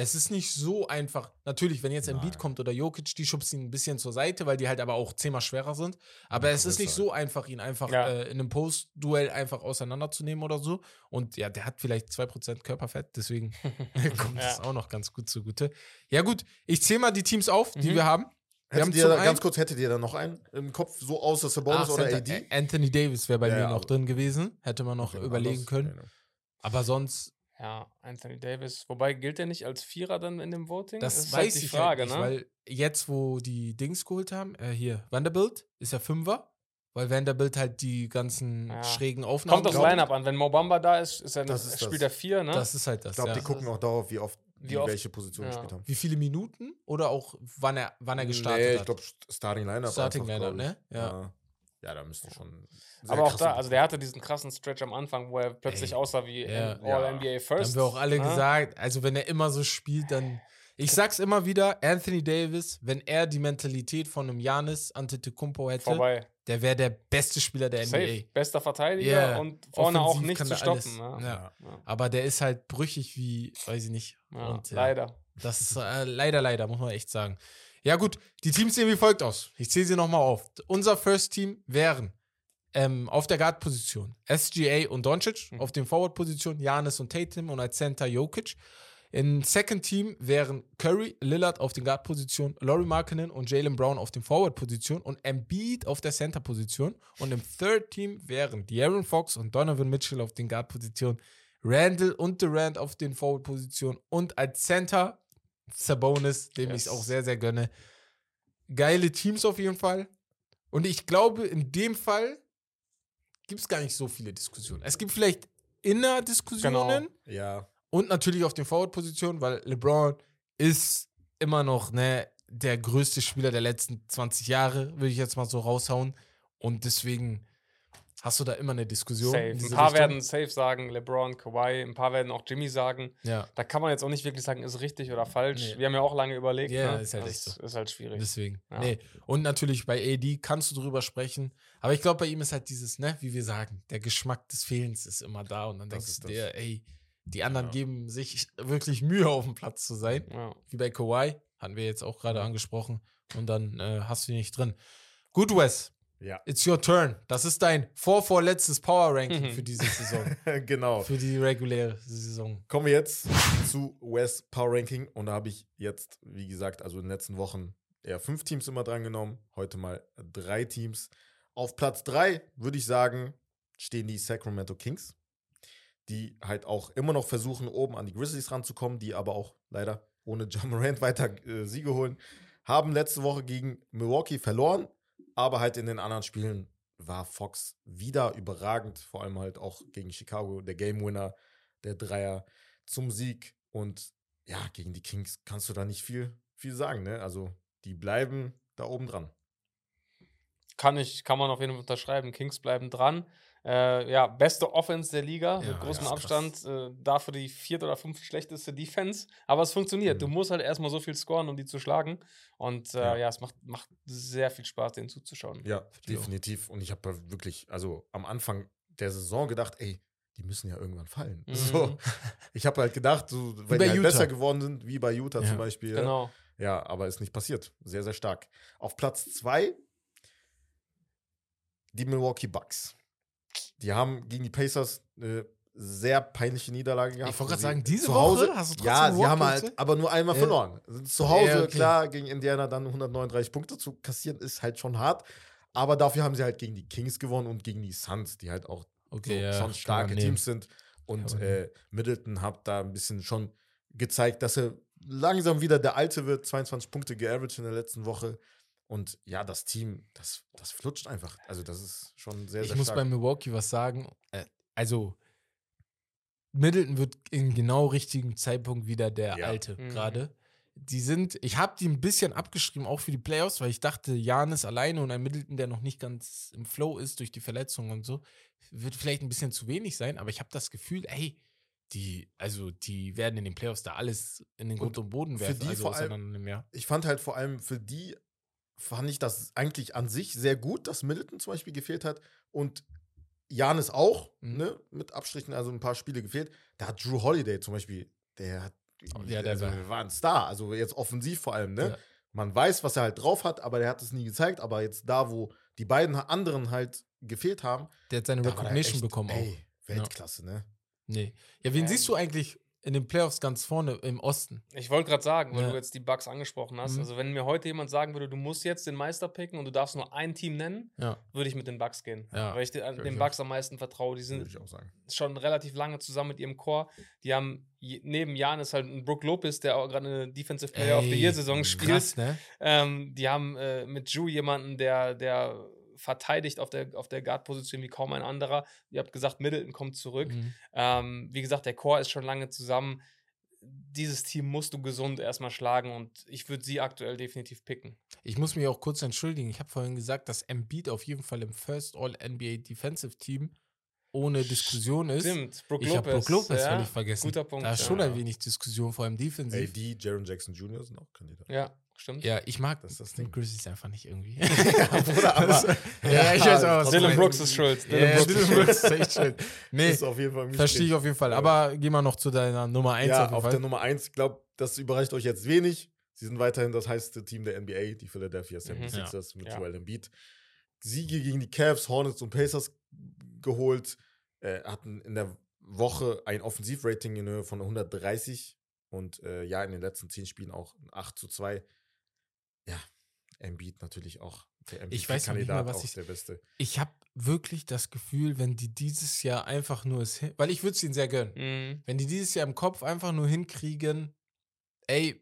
[SPEAKER 1] Es ist nicht so einfach. Natürlich, wenn jetzt ein Beat kommt oder Jokic, die schubst ihn ein bisschen zur Seite, weil die halt aber auch zehnmal schwerer sind. Aber
[SPEAKER 3] Ja,
[SPEAKER 1] es ist nicht
[SPEAKER 3] größer.
[SPEAKER 1] so einfach, ihn einfach
[SPEAKER 2] Ja.
[SPEAKER 1] äh, in einem Post-Duell einfach auseinanderzunehmen oder so. Und ja, der hat vielleicht 2% Körperfett, deswegen kommt das
[SPEAKER 2] Ja.
[SPEAKER 1] auch noch ganz gut zugute. Ja, gut, ich zähle mal die Teams auf, die
[SPEAKER 2] Mhm.
[SPEAKER 1] wir haben. Wir haben
[SPEAKER 3] Hättet ihr ganz kurz, hättet ihr da noch einen im Kopf, so außer Sabonis
[SPEAKER 1] Ah,
[SPEAKER 3] oder
[SPEAKER 1] Center-
[SPEAKER 3] AD?
[SPEAKER 1] Anthony Davis wäre bei mir noch drin gewesen. Hätte man noch
[SPEAKER 3] Okay,
[SPEAKER 1] überlegen
[SPEAKER 3] anders?
[SPEAKER 1] können.
[SPEAKER 3] Nee.
[SPEAKER 1] Aber sonst,
[SPEAKER 2] Ja, Anthony Davis. Wobei gilt der nicht als Vierer dann in dem Voting?
[SPEAKER 1] das
[SPEAKER 2] ist
[SPEAKER 1] weiß
[SPEAKER 2] halt die
[SPEAKER 1] ich
[SPEAKER 2] Frage,
[SPEAKER 1] halt nicht,
[SPEAKER 2] ne?
[SPEAKER 1] weil jetzt, wo die Dings geholt haben, äh, hier, Vanderbilt ist ja Fünfer, weil Vanderbilt halt die ganzen
[SPEAKER 2] Ja.
[SPEAKER 1] schrägen Aufnahmen
[SPEAKER 2] Kommt aufs. Line-Up an. Wenn Mobamba da ist, ist er
[SPEAKER 3] Das ist
[SPEAKER 2] spielt
[SPEAKER 3] das.
[SPEAKER 2] er vier, ne?
[SPEAKER 1] Das ist halt das.
[SPEAKER 3] Ich glaube,
[SPEAKER 1] ja.
[SPEAKER 3] die gucken auch darauf, wie oft
[SPEAKER 2] Wie
[SPEAKER 3] die
[SPEAKER 2] oft-
[SPEAKER 3] welche Position
[SPEAKER 2] ja.
[SPEAKER 3] gespielt haben.
[SPEAKER 1] Wie viele Minuten oder auch wann er, wann er gestartet
[SPEAKER 3] nee, ich
[SPEAKER 1] hat?
[SPEAKER 3] glaube, Starting Lineup.
[SPEAKER 1] Starting Lineup,
[SPEAKER 3] glaub ich.
[SPEAKER 1] ne? Ja.
[SPEAKER 3] Ja. Ja, da müsste schon. sehr
[SPEAKER 2] Aber auch da, also der hatte diesen krassen Stretch am Anfang, wo er plötzlich
[SPEAKER 1] Ey,
[SPEAKER 2] aussah wie
[SPEAKER 1] ja.
[SPEAKER 2] All-NBA
[SPEAKER 1] Da
[SPEAKER 2] First.
[SPEAKER 1] haben wir auch alle
[SPEAKER 2] ne?
[SPEAKER 1] gesagt, also wenn er immer so spielt, dann. Ich sag's immer wieder, Anthony Davis, wenn er die Mentalität von einem Janis Antetokounmpo hätte,
[SPEAKER 2] Vorbei.
[SPEAKER 1] der wäre der beste Spieler der
[SPEAKER 2] Safe.
[SPEAKER 1] NBA.
[SPEAKER 2] Bester Verteidiger
[SPEAKER 1] Ja.
[SPEAKER 2] und vorne auch
[SPEAKER 1] Offensiv
[SPEAKER 2] nicht
[SPEAKER 1] kann
[SPEAKER 2] zu stoppen. Ja.
[SPEAKER 1] Ja.
[SPEAKER 2] Ja.
[SPEAKER 1] Aber der ist halt brüchig wie, weiß ich nicht.
[SPEAKER 2] Ja,
[SPEAKER 1] Und, ja,
[SPEAKER 2] leider.
[SPEAKER 1] Das ist äh, leider, leider, muss man echt sagen. Ja, gut, die Teams sehen wie folgt aus. Ich zähle sie nochmal auf. Unser First Team wären ähm, auf der Guard-Position SGA und Doncic,
[SPEAKER 2] Mhm.
[SPEAKER 1] auf den Forward-Position Janis und Tatum und als Center Jokic. Im Second Team wären Curry, Lillard auf den Guard-Position, Laurie Markkinen und Jalen Brown auf den Forward-Position und Embiid auf der Center-Position. Und im Third Team wären De'Aaron Fox und Donovan Mitchell auf den Guard-Positionen, Randall und Durant auf den Forward-Positionen und als Center Sabonis, dem ich es
[SPEAKER 2] Yes.
[SPEAKER 1] auch sehr, sehr gönne. Geile Teams auf jeden Fall. Und ich glaube, in dem Fall gibt es gar nicht so viele Diskussionen. Es gibt vielleicht Innerdiskussionen
[SPEAKER 3] Ja.
[SPEAKER 1] und natürlich auf den Forward-Positionen, weil LeBron ist immer noch ne, der größte Spieler der letzten 20 Jahre, würde ich jetzt mal so raushauen. Und deswegen hast du da immer eine Diskussion.
[SPEAKER 2] Safe.
[SPEAKER 1] in
[SPEAKER 2] Ein paar
[SPEAKER 1] Richtung.
[SPEAKER 2] werden safe sagen, LeBron, Kawhi, ein paar werden auch Jimmy sagen.
[SPEAKER 1] Ja,
[SPEAKER 2] Da kann man jetzt auch nicht wirklich sagen, ist richtig oder falsch.
[SPEAKER 1] Nee.
[SPEAKER 2] Wir haben ja auch lange überlegt.
[SPEAKER 1] Ja,
[SPEAKER 2] ne?
[SPEAKER 1] ist halt
[SPEAKER 2] das
[SPEAKER 1] echt so.
[SPEAKER 2] Ist halt schwierig.
[SPEAKER 1] deswegen.
[SPEAKER 2] Ja.
[SPEAKER 1] Nee. Und natürlich bei AD kannst du drüber sprechen. Aber ich glaube, bei ihm ist halt dieses, ne, wie wir sagen, der Geschmack des Fehlens ist immer da. Und dann
[SPEAKER 3] Das
[SPEAKER 1] denkst du dir, ey, die anderen
[SPEAKER 3] Ja.
[SPEAKER 1] geben sich wirklich Mühe, auf dem Platz zu sein.
[SPEAKER 2] Ja.
[SPEAKER 1] Wie bei Kawhi, hatten wir jetzt auch gerade angesprochen. Und dann äh, hast du ihn nicht drin. Gut, Wes,
[SPEAKER 3] Ja.
[SPEAKER 1] it's your turn. Das ist dein vorvorletztes Power Ranking
[SPEAKER 2] Mhm.
[SPEAKER 1] für diese Saison.
[SPEAKER 3] genau.
[SPEAKER 1] für die reguläre Saison.
[SPEAKER 3] Kommen wir jetzt zu West Power Ranking. Und da habe ich jetzt, wie gesagt, also in den letzten Wochen eher fünf Teams immer dran genommen. Heute mal drei Teams. Auf Platz drei würde ich sagen, stehen die Sacramento Kings, die halt auch immer noch versuchen, oben an die Grizzlies ranzukommen, die aber auch leider ohne John Morant weiter äh, Siege holen. Haben letzte Woche gegen Milwaukee verloren, aber halt in den anderen Spielen war Fox wieder überragend, vor allem halt auch gegen Chicago, der Game Winner, der Dreier zum Sieg. Und ja, gegen die Kings kannst du da nicht viel, viel sagen, ne? Also, die bleiben da oben dran.
[SPEAKER 2] Kann, ich, kann man auf jeden Fall unterschreiben. Kings bleiben dran. Äh, ja, beste Offense der Liga
[SPEAKER 1] Ja,
[SPEAKER 2] mit großem
[SPEAKER 1] ja,
[SPEAKER 2] Abstand. Äh, dafür die vierte oder fünfte schlechteste Defense. Aber es funktioniert.
[SPEAKER 3] Mhm.
[SPEAKER 2] Du musst halt erstmal so viel scoren, um die zu schlagen. Und äh,
[SPEAKER 3] Ja.
[SPEAKER 2] ja. es macht, macht sehr viel Spaß, denen zuzuschauen.
[SPEAKER 3] Ja, definitiv. Und ich habe wirklich, also am Anfang der Saison gedacht, ey, die müssen ja irgendwann fallen.
[SPEAKER 2] Mhm.
[SPEAKER 3] So, ich habe halt gedacht, so,
[SPEAKER 1] bei
[SPEAKER 3] die halt besser geworden sind, wie bei Utah zum Beispiel.
[SPEAKER 2] Genau.
[SPEAKER 3] Ja, aber ist nicht passiert. Sehr, sehr stark. Auf Platz zwei die Milwaukee Bucks. Die haben gegen die Pacers eine sehr peinliche Niederlage gehabt.
[SPEAKER 1] Ich wollte
[SPEAKER 3] wo
[SPEAKER 1] gerade sagen, diese
[SPEAKER 3] zu
[SPEAKER 1] Woche
[SPEAKER 3] Hause,
[SPEAKER 1] hast du trotzdem
[SPEAKER 3] Ja, sie haben halt aber nur einmal
[SPEAKER 1] Ja.
[SPEAKER 3] verloren. Zu Hause,
[SPEAKER 1] Ja, okay.
[SPEAKER 3] klar, gegen Indiana dann 139 Punkte zu kassieren, ist halt schon hart. Aber dafür haben sie halt gegen die Kings gewonnen und gegen die Suns, die halt auch
[SPEAKER 1] Okay,
[SPEAKER 3] so
[SPEAKER 1] ja,
[SPEAKER 3] schon starke. Teams sind. Und
[SPEAKER 1] man
[SPEAKER 3] äh, Middleton hat da ein bisschen schon gezeigt, dass er langsam wieder der Alte wird. 22 Punkte geaveraged in der letzten Woche. Und ja, das Team, das, das flutscht einfach. Also, das ist schon sehr,
[SPEAKER 1] Ich
[SPEAKER 3] sehr
[SPEAKER 1] muss
[SPEAKER 3] stark.
[SPEAKER 1] bei Milwaukee was sagen. Äh, also, Middleton wird im genau richtigen Zeitpunkt wieder der
[SPEAKER 3] Ja.
[SPEAKER 1] Alte
[SPEAKER 2] Mhm.
[SPEAKER 1] gerade. Die sind, ich habe die ein bisschen abgeschrieben, auch für die Playoffs, weil ich dachte, Janis alleine und ein Middleton, der noch nicht ganz im Flow ist durch die Verletzung und so, wird vielleicht ein bisschen zu wenig sein, aber ich habe das Gefühl, ey, die, also die werden in den Playoffs da alles in den
[SPEAKER 3] Und
[SPEAKER 1] Grund und Boden
[SPEAKER 3] für
[SPEAKER 1] werfen,
[SPEAKER 3] die
[SPEAKER 1] also
[SPEAKER 3] vor allem- ich fand halt vor allem für die, fand ich das eigentlich an sich sehr gut, dass Middleton zum Beispiel gefehlt hat und Janis auch,
[SPEAKER 1] Mhm.
[SPEAKER 3] ne, mit Abstrichen, also ein paar Spiele gefehlt. Da hat Drew Holiday zum Beispiel, der hat
[SPEAKER 1] Ja, der
[SPEAKER 3] also,
[SPEAKER 1] war-
[SPEAKER 3] ein Star. Also jetzt offensiv vor allem, ne?
[SPEAKER 1] Ja.
[SPEAKER 3] Man weiß, was er halt drauf hat, aber der hat es nie gezeigt. Aber jetzt da, wo die beiden anderen halt gefehlt haben,
[SPEAKER 1] Der hat seine Recognition
[SPEAKER 3] echt,
[SPEAKER 1] bekommen auch.
[SPEAKER 3] ey, Weltklasse, ne?
[SPEAKER 1] Nee. Ja, wen
[SPEAKER 2] Ähm.
[SPEAKER 1] siehst du eigentlich in den Playoffs ganz vorne im Osten?
[SPEAKER 2] Ich wollte gerade sagen, weil
[SPEAKER 1] Ja.
[SPEAKER 2] du jetzt die Bugs angesprochen hast.
[SPEAKER 1] Mhm.
[SPEAKER 2] Also, wenn mir heute jemand sagen würde, du musst jetzt den Meister picken und du darfst nur ein Team nennen,
[SPEAKER 1] Ja.
[SPEAKER 2] würde ich mit den Bugs gehen.
[SPEAKER 1] Ja,
[SPEAKER 2] weil ich den, den. Bugs am meisten vertraue. Die sind schon relativ lange zusammen mit ihrem Chor. Die haben neben Jan ist halt ein Brook Lopez, der auch gerade eine Defensive Player of the
[SPEAKER 1] Ey,
[SPEAKER 2] Year Saison spielt.
[SPEAKER 1] Krass, ne?
[SPEAKER 2] Ähm, die haben äh, mit Ju jemanden, der, der verteidigt auf der, auf der Guard-Position wie kaum ein anderer. Ihr habt gesagt, Middleton kommt zurück.
[SPEAKER 1] Mhm.
[SPEAKER 2] Ähm, wie gesagt, der Chor ist schon lange zusammen. Dieses Team musst du gesund erstmal schlagen und ich würde sie aktuell definitiv picken.
[SPEAKER 1] Ich muss mich auch kurz entschuldigen. Ich habe vorhin gesagt, dass Embiid auf jeden Fall im First All-NBA Defensive Team ohne Diskussion ist.
[SPEAKER 2] Stimmt, Brook
[SPEAKER 1] Ich habe Brook Lopez
[SPEAKER 2] ja,
[SPEAKER 1] völlig vergessen.
[SPEAKER 2] Guter Punkt.
[SPEAKER 1] Da ist
[SPEAKER 2] ja.
[SPEAKER 1] schon ein wenig Diskussion, vor allem defensiv.
[SPEAKER 3] AD, Jaron Jackson Jr. sind auch Kandidaten.
[SPEAKER 2] Ja, stimmt.
[SPEAKER 1] Ja, ich mag
[SPEAKER 3] Das das
[SPEAKER 1] die
[SPEAKER 3] Ding.
[SPEAKER 1] Grizzlies einfach nicht irgendwie.
[SPEAKER 3] ja, Bruder, aber.
[SPEAKER 1] Das- ja, ich weiß auch, was
[SPEAKER 2] Dylan. Brooks ist schuld.
[SPEAKER 1] Ja,
[SPEAKER 2] Dylan Brooks
[SPEAKER 1] Dylan
[SPEAKER 2] ist
[SPEAKER 1] Brooks ist echt schön. Nee,
[SPEAKER 3] ist auf jeden Fall
[SPEAKER 1] verstehe ich auf jeden Fall.
[SPEAKER 3] Ja.
[SPEAKER 1] Aber geh mal noch zu deiner Nummer 1
[SPEAKER 3] Ja,
[SPEAKER 1] auf jeden
[SPEAKER 3] auf der Nummer 1, ich glaube, das überreicht euch jetzt wenig. Sie sind weiterhin das heißeste Team der NBA, die Philadelphia 76ers mit
[SPEAKER 2] Ja.
[SPEAKER 3] Joel Embiid. Siege gegen die Cavs, Hornets und Pacers geholt, äh, hatten in der Woche ein Offensivrating in Höhe von 130 und äh, ja, in den letzten 10 Spielen auch ein 8 zu 2. Ja, Embiid natürlich auch der
[SPEAKER 1] Ich weiß noch nicht mal, was
[SPEAKER 3] auch
[SPEAKER 1] ich-
[SPEAKER 3] der Beste.
[SPEAKER 1] Ich habe wirklich das Gefühl, wenn die dieses Jahr einfach nur es hin, weil ich würde es ihnen sehr gönnen.
[SPEAKER 2] Mhm.
[SPEAKER 1] Wenn die dieses Jahr im Kopf einfach nur hinkriegen, ey,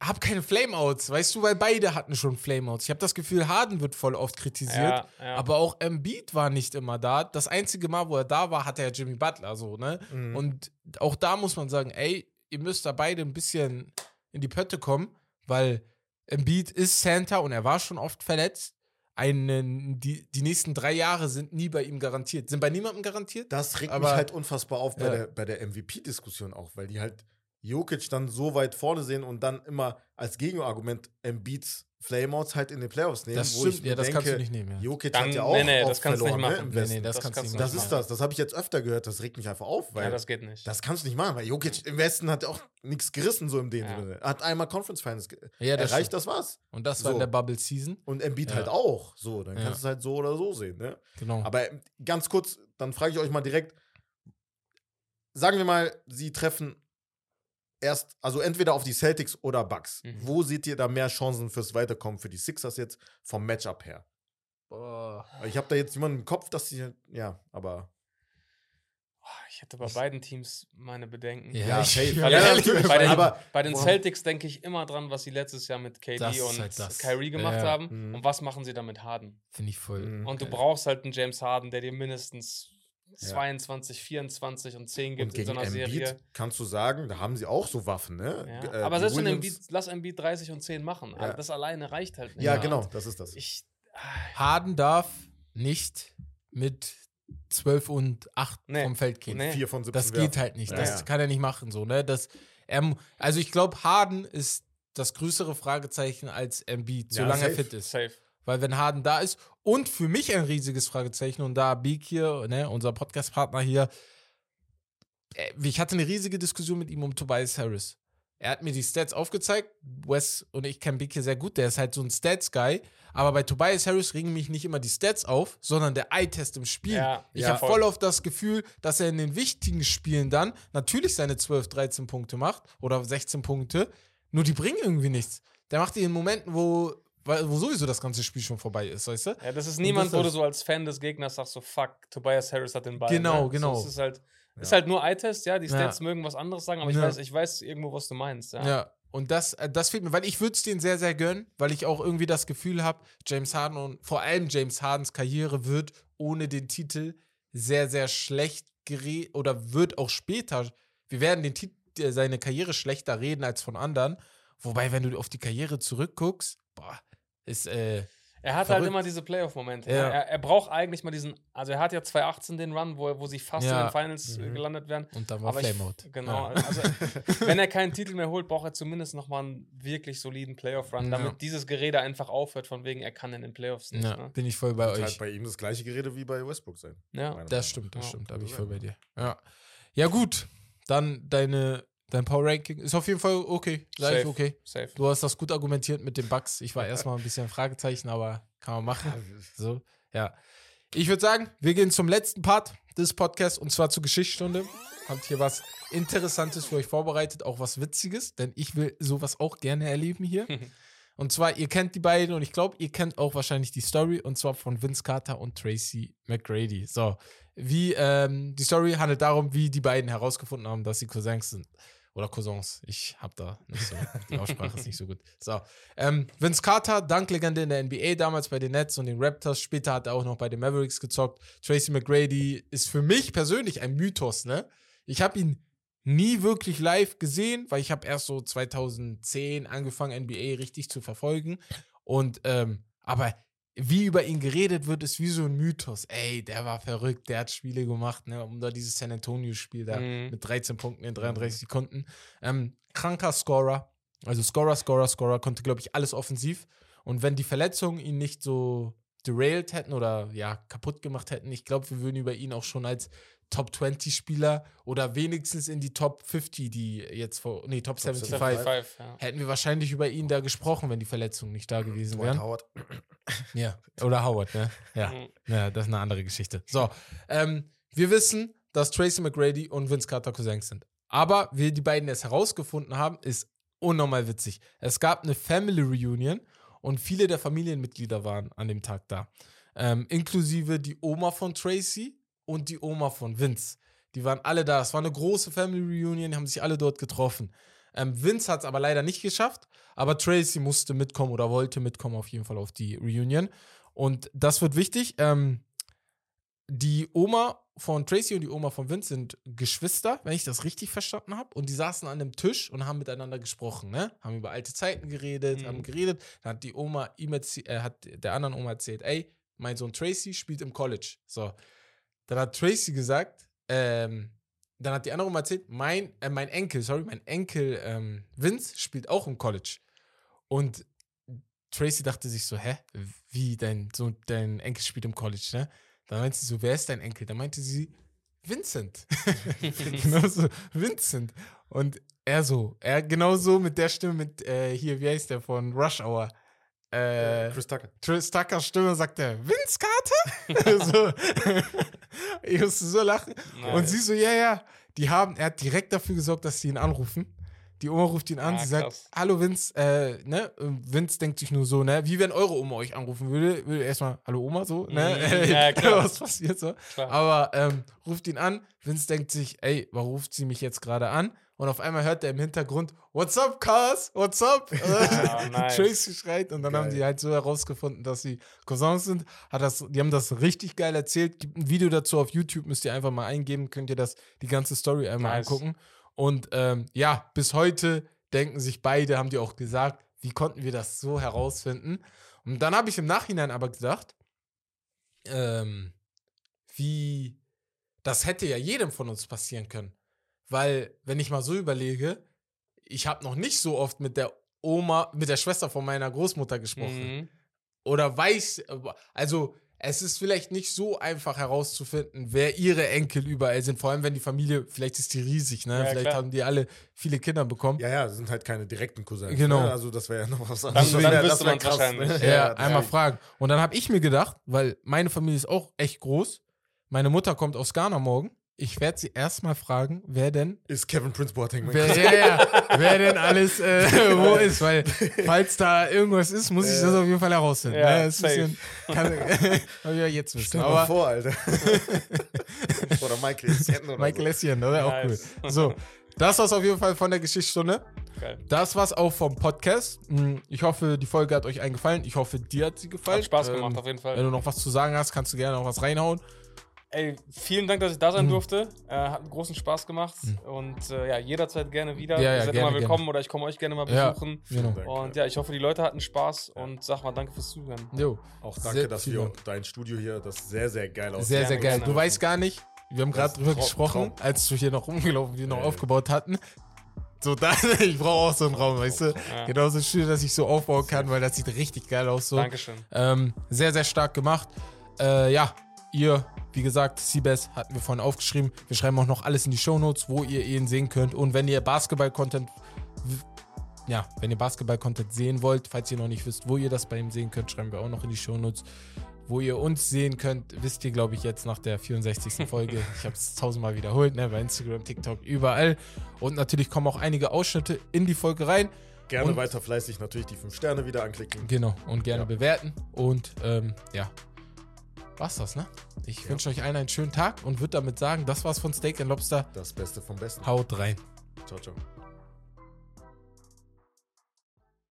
[SPEAKER 1] hab keine Flameouts, weißt du, weil beide hatten schon Flameouts. Ich habe das Gefühl, Harden wird voll oft kritisiert,
[SPEAKER 2] Ja, ja.
[SPEAKER 1] aber auch Embiid war nicht immer da. Das einzige Mal, wo er da war, hatte er Jimmy Butler so, ne?
[SPEAKER 3] Mhm.
[SPEAKER 1] Und auch da muss man sagen, ey, ihr müsst da beide ein bisschen in die Pötte kommen, weil Embiid ist Santa und er war schon oft verletzt. Einen, die, die nächsten drei Jahre sind nie bei ihm garantiert. Sind bei niemandem garantiert?
[SPEAKER 3] Das regt
[SPEAKER 1] Aber-
[SPEAKER 3] mich halt unfassbar auf bei
[SPEAKER 1] Ja.
[SPEAKER 3] der, bei der MVP-Diskussion auch, weil die halt Jokic dann so weit vorne sehen und dann immer als Gegenargument Embiids Flameouts halt in den Playoffs nehmen.
[SPEAKER 1] Das
[SPEAKER 3] wo
[SPEAKER 1] stimmt,
[SPEAKER 3] ich
[SPEAKER 1] ja,
[SPEAKER 3] mir
[SPEAKER 1] das kannst du
[SPEAKER 3] denke,
[SPEAKER 1] nicht nehmen. Ja.
[SPEAKER 3] Jokic
[SPEAKER 2] Dann-
[SPEAKER 3] hat ja auch,
[SPEAKER 2] nee, nee, das kannst du nicht
[SPEAKER 3] verloren, ne,
[SPEAKER 2] machen.
[SPEAKER 3] im
[SPEAKER 1] Nee,
[SPEAKER 3] Westen.
[SPEAKER 1] nee, das,
[SPEAKER 2] Das
[SPEAKER 1] kannst du nicht
[SPEAKER 3] Das ist das, das habe ich jetzt öfter gehört, das regt mich einfach auf, weil
[SPEAKER 2] ja, das geht nicht.
[SPEAKER 3] das kannst du nicht machen, weil Jokic im Westen hat auch nichts gerissen, so im dem
[SPEAKER 2] Ja.
[SPEAKER 3] Sinne. Hat einmal Conference Finals
[SPEAKER 1] Ja, das
[SPEAKER 3] erreicht,
[SPEAKER 1] stimmt.
[SPEAKER 3] das war's.
[SPEAKER 1] Und das war
[SPEAKER 3] So.
[SPEAKER 1] in der Bubble Season.
[SPEAKER 3] Und Embiid
[SPEAKER 1] Ja.
[SPEAKER 3] halt auch. So, dann
[SPEAKER 1] Ja.
[SPEAKER 3] kannst du es halt so oder so sehen, ne?
[SPEAKER 1] Genau.
[SPEAKER 3] Aber ganz kurz, dann frage ich euch mal direkt, sagen wir mal, sie treffen erst, also entweder auf die Celtics oder Bucks.
[SPEAKER 2] Mhm.
[SPEAKER 3] Wo seht ihr da mehr Chancen fürs Weiterkommen für die Sixers jetzt vom Matchup her?
[SPEAKER 1] Boah.
[SPEAKER 3] Ich habe da jetzt jemanden im Kopf, dass sie, ja, aber
[SPEAKER 2] Ich hätte bei beiden Teams meine Bedenken.
[SPEAKER 3] Ja,
[SPEAKER 1] ich-
[SPEAKER 3] safe.
[SPEAKER 2] Weil
[SPEAKER 3] Ja, natürlich,
[SPEAKER 2] bei den,
[SPEAKER 3] aber-
[SPEAKER 2] bei den. Celtics denke ich immer dran, was sie letztes Jahr mit KD und
[SPEAKER 1] halt.
[SPEAKER 2] Kyrie gemacht
[SPEAKER 1] Ja.
[SPEAKER 2] haben.
[SPEAKER 3] Mhm.
[SPEAKER 2] Und was machen sie damit Harden?
[SPEAKER 1] Finde ich voll.
[SPEAKER 3] Mhm.
[SPEAKER 2] Und du brauchst halt einen James Harden, der dir mindestens
[SPEAKER 3] Ja.
[SPEAKER 2] 22, 24 und 10 gibt
[SPEAKER 3] und
[SPEAKER 2] in so
[SPEAKER 3] gegen
[SPEAKER 2] einer
[SPEAKER 3] Embiid
[SPEAKER 2] Serie.
[SPEAKER 3] kannst du sagen, da haben sie auch so Waffen, ne?
[SPEAKER 2] Ja.
[SPEAKER 3] Äh,
[SPEAKER 2] Aber selbst wenn Embiid, lass Embiid 30 und 10 machen.
[SPEAKER 3] Ja.
[SPEAKER 2] Das alleine reicht halt nicht.
[SPEAKER 3] Ja,
[SPEAKER 1] Ja.
[SPEAKER 3] genau, das ist das.
[SPEAKER 2] Ich,
[SPEAKER 1] Harden darf nicht mit 12 und 8
[SPEAKER 2] Nee.
[SPEAKER 1] vom Feld gehen.
[SPEAKER 2] Nee.
[SPEAKER 3] Vier von 17
[SPEAKER 1] Das geht halt nicht.
[SPEAKER 3] Ja,
[SPEAKER 1] Das kann er nicht machen, so, ne? Das, er, mu- also ich glaube, Harden ist das größere Fragezeichen als Embiid,
[SPEAKER 3] Ja,
[SPEAKER 1] solange er
[SPEAKER 3] safe.
[SPEAKER 1] fit ist.
[SPEAKER 2] safe.
[SPEAKER 1] Weil wenn Harden da ist und für mich ein riesiges Fragezeichen und da Beak hier, ne, unser Podcast-Partner hier, äh, ich hatte eine riesige Diskussion mit ihm um Tobias Harris. Er hat mir die Stats aufgezeigt. Wes und ich kennen Beak hier sehr gut. Der ist halt so ein Stats-Guy. Aber bei Tobias Harris regen mich nicht immer die Stats auf, sondern der Eye-Test im Spiel.
[SPEAKER 2] Ja,
[SPEAKER 1] ich
[SPEAKER 3] ja,
[SPEAKER 1] habe
[SPEAKER 2] voll.
[SPEAKER 1] voll auf das Gefühl, dass er in den wichtigen Spielen dann natürlich seine 12, 13 Punkte macht oder 16 Punkte. Nur die bringen irgendwie nichts. Der macht die in Momenten, wo, weil- wo sowieso das ganze Spiel schon vorbei ist, weißt du?
[SPEAKER 2] Ja, das ist niemand, wo du
[SPEAKER 1] ist-
[SPEAKER 2] so als Fan des Gegners sagst, so fuck, Tobias Harris hat den Ball.
[SPEAKER 1] Genau,
[SPEAKER 2] ne?
[SPEAKER 1] genau.
[SPEAKER 2] So, es ist halt, ist
[SPEAKER 3] Ja.
[SPEAKER 2] halt nur Eye-Test, ja. Die
[SPEAKER 1] Ja.
[SPEAKER 2] Stats mögen was anderes sagen, aber ich,
[SPEAKER 1] Ja.
[SPEAKER 2] weiß, ich weiß irgendwo, was du meinst. Ja.
[SPEAKER 1] Ja. Und das, äh, das fehlt mir, weil ich würde es denen sehr, sehr gönnen, weil ich auch irgendwie das Gefühl habe, James Harden und vor allem James Hardens Karriere wird ohne den Titel sehr, sehr schlecht geredet oder wird auch später, wir werden den äh, seine Karriere schlechter reden als von anderen. Wobei, wenn du auf die Karriere zurückguckst, boah, ist, äh,
[SPEAKER 2] Er hat
[SPEAKER 1] Verrückt.
[SPEAKER 2] halt immer diese Playoff-Momente.
[SPEAKER 1] Ja.
[SPEAKER 2] Er, er braucht eigentlich mal diesen, also er hat ja 2018 den Run, wo, er- wo sie fast
[SPEAKER 1] Ja.
[SPEAKER 2] in den Finals äh,
[SPEAKER 3] Mhm.
[SPEAKER 2] gelandet wären.
[SPEAKER 1] und dann war Flameout.
[SPEAKER 2] genau,
[SPEAKER 1] Ja.
[SPEAKER 2] also wenn er keinen Titel mehr holt, braucht er zumindest nochmal einen wirklich soliden Playoff-Run,
[SPEAKER 1] Ja.
[SPEAKER 2] damit dieses Gerede einfach aufhört, von wegen, er kann in den Playoffs nicht.
[SPEAKER 1] Ja,
[SPEAKER 2] Ne?
[SPEAKER 1] bin ich voll bei
[SPEAKER 3] Wird
[SPEAKER 1] euch.
[SPEAKER 3] halt bei ihm das gleiche Gerede wie bei Westbrook sein.
[SPEAKER 2] Ja.
[SPEAKER 1] Das stimmt, das
[SPEAKER 2] Ja,
[SPEAKER 1] stimmt, da bin ich voll bei dir. Ja. ja, gut. dann deine, dein Power Ranking ist auf jeden Fall okay.
[SPEAKER 2] Safe.
[SPEAKER 1] okay.
[SPEAKER 2] Safe.
[SPEAKER 1] Du hast das gut argumentiert mit den Bugs. Ich war erstmal ein bisschen ein Fragezeichen, aber kann man machen. So, ja. Ich würde sagen, wir gehen zum letzten Part des Podcasts und zwar zur Geschichtsstunde. Habt hier was Interessantes für euch vorbereitet, auch was Witziges, denn ich will sowas auch gerne erleben hier. Und zwar, ihr kennt die beiden und ich glaube, ihr kennt auch wahrscheinlich die Story und zwar von Vince Carter und Tracy McGrady. So, wie ähm, die Story handelt darum, wie die beiden herausgefunden haben, dass sie Cousins sind. Oder Cousins. Ich hab da nicht so, die Aussprache ist nicht so gut. So, ähm, Vince Carter, Danklegende in der NBA, damals bei den Nets und den Raptors. Später hat er auch noch bei den Mavericks gezockt. Tracy McGrady ist für mich persönlich ein Mythos, ne? Ich habe ihn nie wirklich live gesehen, weil ich habe erst so 2010 angefangen, NBA richtig zu verfolgen. Und, ähm, aber wie über ihn geredet wird, ist wie so ein Mythos. Ey, der war verrückt, der hat Spiele gemacht, ne, um da dieses San Antonio-Spiel da
[SPEAKER 2] Mhm.
[SPEAKER 1] mit 13 Punkten in 33 Sekunden. Ähm, kranker Scorer, also Scorer, Scorer, Scorer, konnte, glaube ich, alles offensiv. Und wenn die Verletzungen ihn nicht so derailed hätten oder ja, kaputt gemacht hätten, ich glaube, wir würden über ihn auch schon als Top 20 Spieler oder wenigstens in die Top 50, die jetzt vor, nee, Top,
[SPEAKER 3] Top
[SPEAKER 1] 75,
[SPEAKER 2] 75, ja.
[SPEAKER 1] hätten wir wahrscheinlich über ihn da gesprochen, wenn die Verletzungen nicht da gewesen wären.
[SPEAKER 3] Howard.
[SPEAKER 1] Ja, oder Howard, ne? Ja.
[SPEAKER 2] Mhm.
[SPEAKER 1] Ja, das ist eine andere Geschichte. So, ähm, wir wissen, dass Tracy McGrady und Vince Carter Cousins sind. Aber wie die beiden es herausgefunden haben, ist unnormal witzig. Es gab eine Family Reunion und viele der Familienmitglieder waren an dem Tag da. Ähm, inklusive die Oma von Tracy und die Oma von Vince. Die waren alle da. Es war eine große Family Reunion, die haben sich alle dort getroffen. Ähm, Vince hat es aber leider nicht geschafft, aber Tracy musste mitkommen oder wollte mitkommen auf jeden Fall auf die Reunion. Und das wird wichtig. Ähm, die Oma von Tracy und die Oma von Vince sind Geschwister, wenn ich das richtig verstanden habe. Und die saßen an einem Tisch und haben miteinander gesprochen, ne? Haben über alte Zeiten geredet,
[SPEAKER 2] Mhm.
[SPEAKER 1] haben geredet. Dann hat die Oma ihm äh, hat der anderen Oma erzählt, ey, mein Sohn Tracy spielt im College. So. Dann hat Tracy gesagt, ähm, dann hat die andere Oma erzählt, mein, äh, mein Enkel, sorry, mein Enkel ähm, Vince spielt auch im College. Und Tracy dachte sich so, hä, wie dein Sohn, dein Enkel spielt im College, ne? Dann meinte sie so, wer ist dein Enkel? Dann meinte sie, Vincent. genau so, Vincent. Und er so, er genauso mit der Stimme, mit äh, hier, wie heißt der von Rush Hour? Äh,
[SPEAKER 3] Chris Tucker.
[SPEAKER 1] Tris Tuckers Stimme sagt er, Vince Carter? so. ich musste so lachen. Und
[SPEAKER 2] Nice.
[SPEAKER 1] sie so, ja, ja. Die haben, er hat direkt dafür gesorgt, dass sie ihn anrufen. Die Oma ruft ihn an,
[SPEAKER 2] Ah,
[SPEAKER 1] sie sagt,
[SPEAKER 2] krass.
[SPEAKER 1] hallo Vince, äh, ne? Und Vince denkt sich nur so, ne? Wie wenn eure Oma euch anrufen würde, würde erstmal, hallo Oma, so, ne?
[SPEAKER 2] Mhm, ja, klar.
[SPEAKER 1] Was passiert so?
[SPEAKER 2] Klar.
[SPEAKER 1] Aber ähm, ruft ihn an, Vince denkt sich, ey, warum ruft sie mich jetzt gerade an? Und auf einmal hört er im Hintergrund, What's up, Cuz? What's up?
[SPEAKER 2] Ja, nice.
[SPEAKER 1] Tracy schreit und dann haben
[SPEAKER 3] Geil.
[SPEAKER 1] die halt so herausgefunden, dass sie Cousins sind. Hat das, die haben das richtig geil erzählt. Gibt ein Video dazu auf YouTube, müsst ihr einfach mal eingeben, könnt ihr das, die ganze Story einmal
[SPEAKER 2] Nice.
[SPEAKER 1] angucken. Und ähm, ja, bis heute denken sich beide, haben die auch gesagt, wie konnten wir das so herausfinden? Und dann habe ich im Nachhinein aber gedacht, ähm, wie, das hätte ja jedem von uns passieren können. Weil, wenn ich mal so überlege, ich habe noch nicht so oft mit der Oma, mit der Schwester von meiner Großmutter gesprochen.
[SPEAKER 2] Mhm.
[SPEAKER 1] Oder weiß, also es ist vielleicht nicht so einfach herauszufinden, wer ihre Enkel überall sind. Vor allem, wenn die Familie, vielleicht ist die riesig, ne?
[SPEAKER 2] Ja,
[SPEAKER 1] vielleicht
[SPEAKER 2] klar.
[SPEAKER 1] haben die alle viele Kinder bekommen.
[SPEAKER 3] Ja, ja, das sind halt keine direkten Cousins.
[SPEAKER 1] Genau.
[SPEAKER 3] Ne? Also das wäre ja noch was
[SPEAKER 2] Dann,
[SPEAKER 3] anderes.
[SPEAKER 2] dann wüsste
[SPEAKER 3] das
[SPEAKER 2] man
[SPEAKER 3] krass,
[SPEAKER 2] wahrscheinlich.
[SPEAKER 3] ne?
[SPEAKER 1] Ja,
[SPEAKER 3] das
[SPEAKER 1] einmal fragen. Und dann habe ich mir gedacht, weil meine Familie ist auch echt groß. Meine Mutter kommt aus Ghana morgen. Ich werde sie erstmal fragen, wer denn
[SPEAKER 3] Ist Kevin Prince Boateng
[SPEAKER 1] Wer, ja, ja, wer denn alles äh, wo ist, weil falls da irgendwas ist, muss ich das auf jeden Fall herausfinden.
[SPEAKER 2] Ja,
[SPEAKER 1] ne? Das bisschen, kann, ich ja jetzt wissen.
[SPEAKER 3] Stell mal
[SPEAKER 1] Aber
[SPEAKER 3] vor, Alter. oder Michael Essien oder
[SPEAKER 1] Michael
[SPEAKER 3] so.
[SPEAKER 1] Essien, oder? Auch
[SPEAKER 2] Nice.
[SPEAKER 1] cool. So, das war's auf jeden Fall von der Geschichtsstunde.
[SPEAKER 2] Geil.
[SPEAKER 1] Das war's auch vom Podcast. Hm, Ich hoffe, die Folge hat euch eingefallen. Ich hoffe, dir hat sie gefallen.
[SPEAKER 2] Hat Spaß gemacht,
[SPEAKER 1] Ähm,
[SPEAKER 2] auf jeden
[SPEAKER 1] Wenn
[SPEAKER 2] Fall.
[SPEAKER 1] du noch was zu sagen hast, kannst du gerne noch was reinhauen.
[SPEAKER 2] Ey, vielen Dank, dass ich da sein
[SPEAKER 1] Mhm.
[SPEAKER 2] durfte. Äh, hat einen großen Spaß gemacht. Und äh, ja, jederzeit gerne wieder.
[SPEAKER 1] Ja, ja,
[SPEAKER 2] Ihr seid
[SPEAKER 1] gerne,
[SPEAKER 2] immer willkommen oder ich komme euch gerne mal
[SPEAKER 1] Ja.
[SPEAKER 2] besuchen.
[SPEAKER 1] Genau.
[SPEAKER 3] Dank,
[SPEAKER 2] Und ja, ich hoffe, die Leute hatten Spaß und sag mal danke fürs Zuhören.
[SPEAKER 1] Jo.
[SPEAKER 3] Auch danke,
[SPEAKER 1] Sehr
[SPEAKER 3] dass wir
[SPEAKER 1] Dank.
[SPEAKER 3] dein Studio hier, das sehr, sehr geil aussieht.
[SPEAKER 1] Sehr,
[SPEAKER 2] gerne,
[SPEAKER 1] sehr geil.
[SPEAKER 2] gerne.
[SPEAKER 1] Du weißt gar nicht, wir haben gerade drüber
[SPEAKER 3] Traum-
[SPEAKER 1] gesprochen,
[SPEAKER 3] Traum.
[SPEAKER 1] als du hier noch rumgelaufen, wir noch
[SPEAKER 3] Ja.
[SPEAKER 1] aufgebaut hatten. So, da, ich brauche auch so einen Raum, weißt du?
[SPEAKER 2] Ja.
[SPEAKER 1] Genauso schön, dass ich so aufbauen kann, weil das sieht richtig geil aus. So.
[SPEAKER 2] Dankeschön.
[SPEAKER 1] Ähm, sehr, sehr stark gemacht. Äh, ja, ihr, wie gesagt, Seabass hatten wir vorhin aufgeschrieben. Wir schreiben auch noch alles in die Shownotes, wo ihr ihn sehen könnt. Und wenn ihr Basketball-Content, ja, wenn ihr Basketball-Content sehen wollt, falls ihr noch nicht wisst, wo ihr das bei ihm sehen könnt, schreiben wir auch noch in die Shownotes. Wo ihr uns sehen könnt, wisst ihr, glaube ich, jetzt nach der 64. Folge. ich habe es tausendmal wiederholt, ne, bei Instagram, TikTok, überall. Und natürlich kommen auch einige Ausschnitte in die Folge rein.
[SPEAKER 3] Gerne
[SPEAKER 1] Und-
[SPEAKER 3] weiter fleißig natürlich die fünf Sterne wieder anklicken.
[SPEAKER 1] Genau, und gerne
[SPEAKER 3] Ja.
[SPEAKER 1] bewerten. Und ähm, ja, war's das, ne? Ich
[SPEAKER 3] Ja.
[SPEAKER 1] wünsche euch allen einen schönen Tag und würde damit sagen, das war's von Steak and Lobster.
[SPEAKER 3] Das Beste vom Besten.
[SPEAKER 1] Haut rein.
[SPEAKER 3] Ciao, ciao.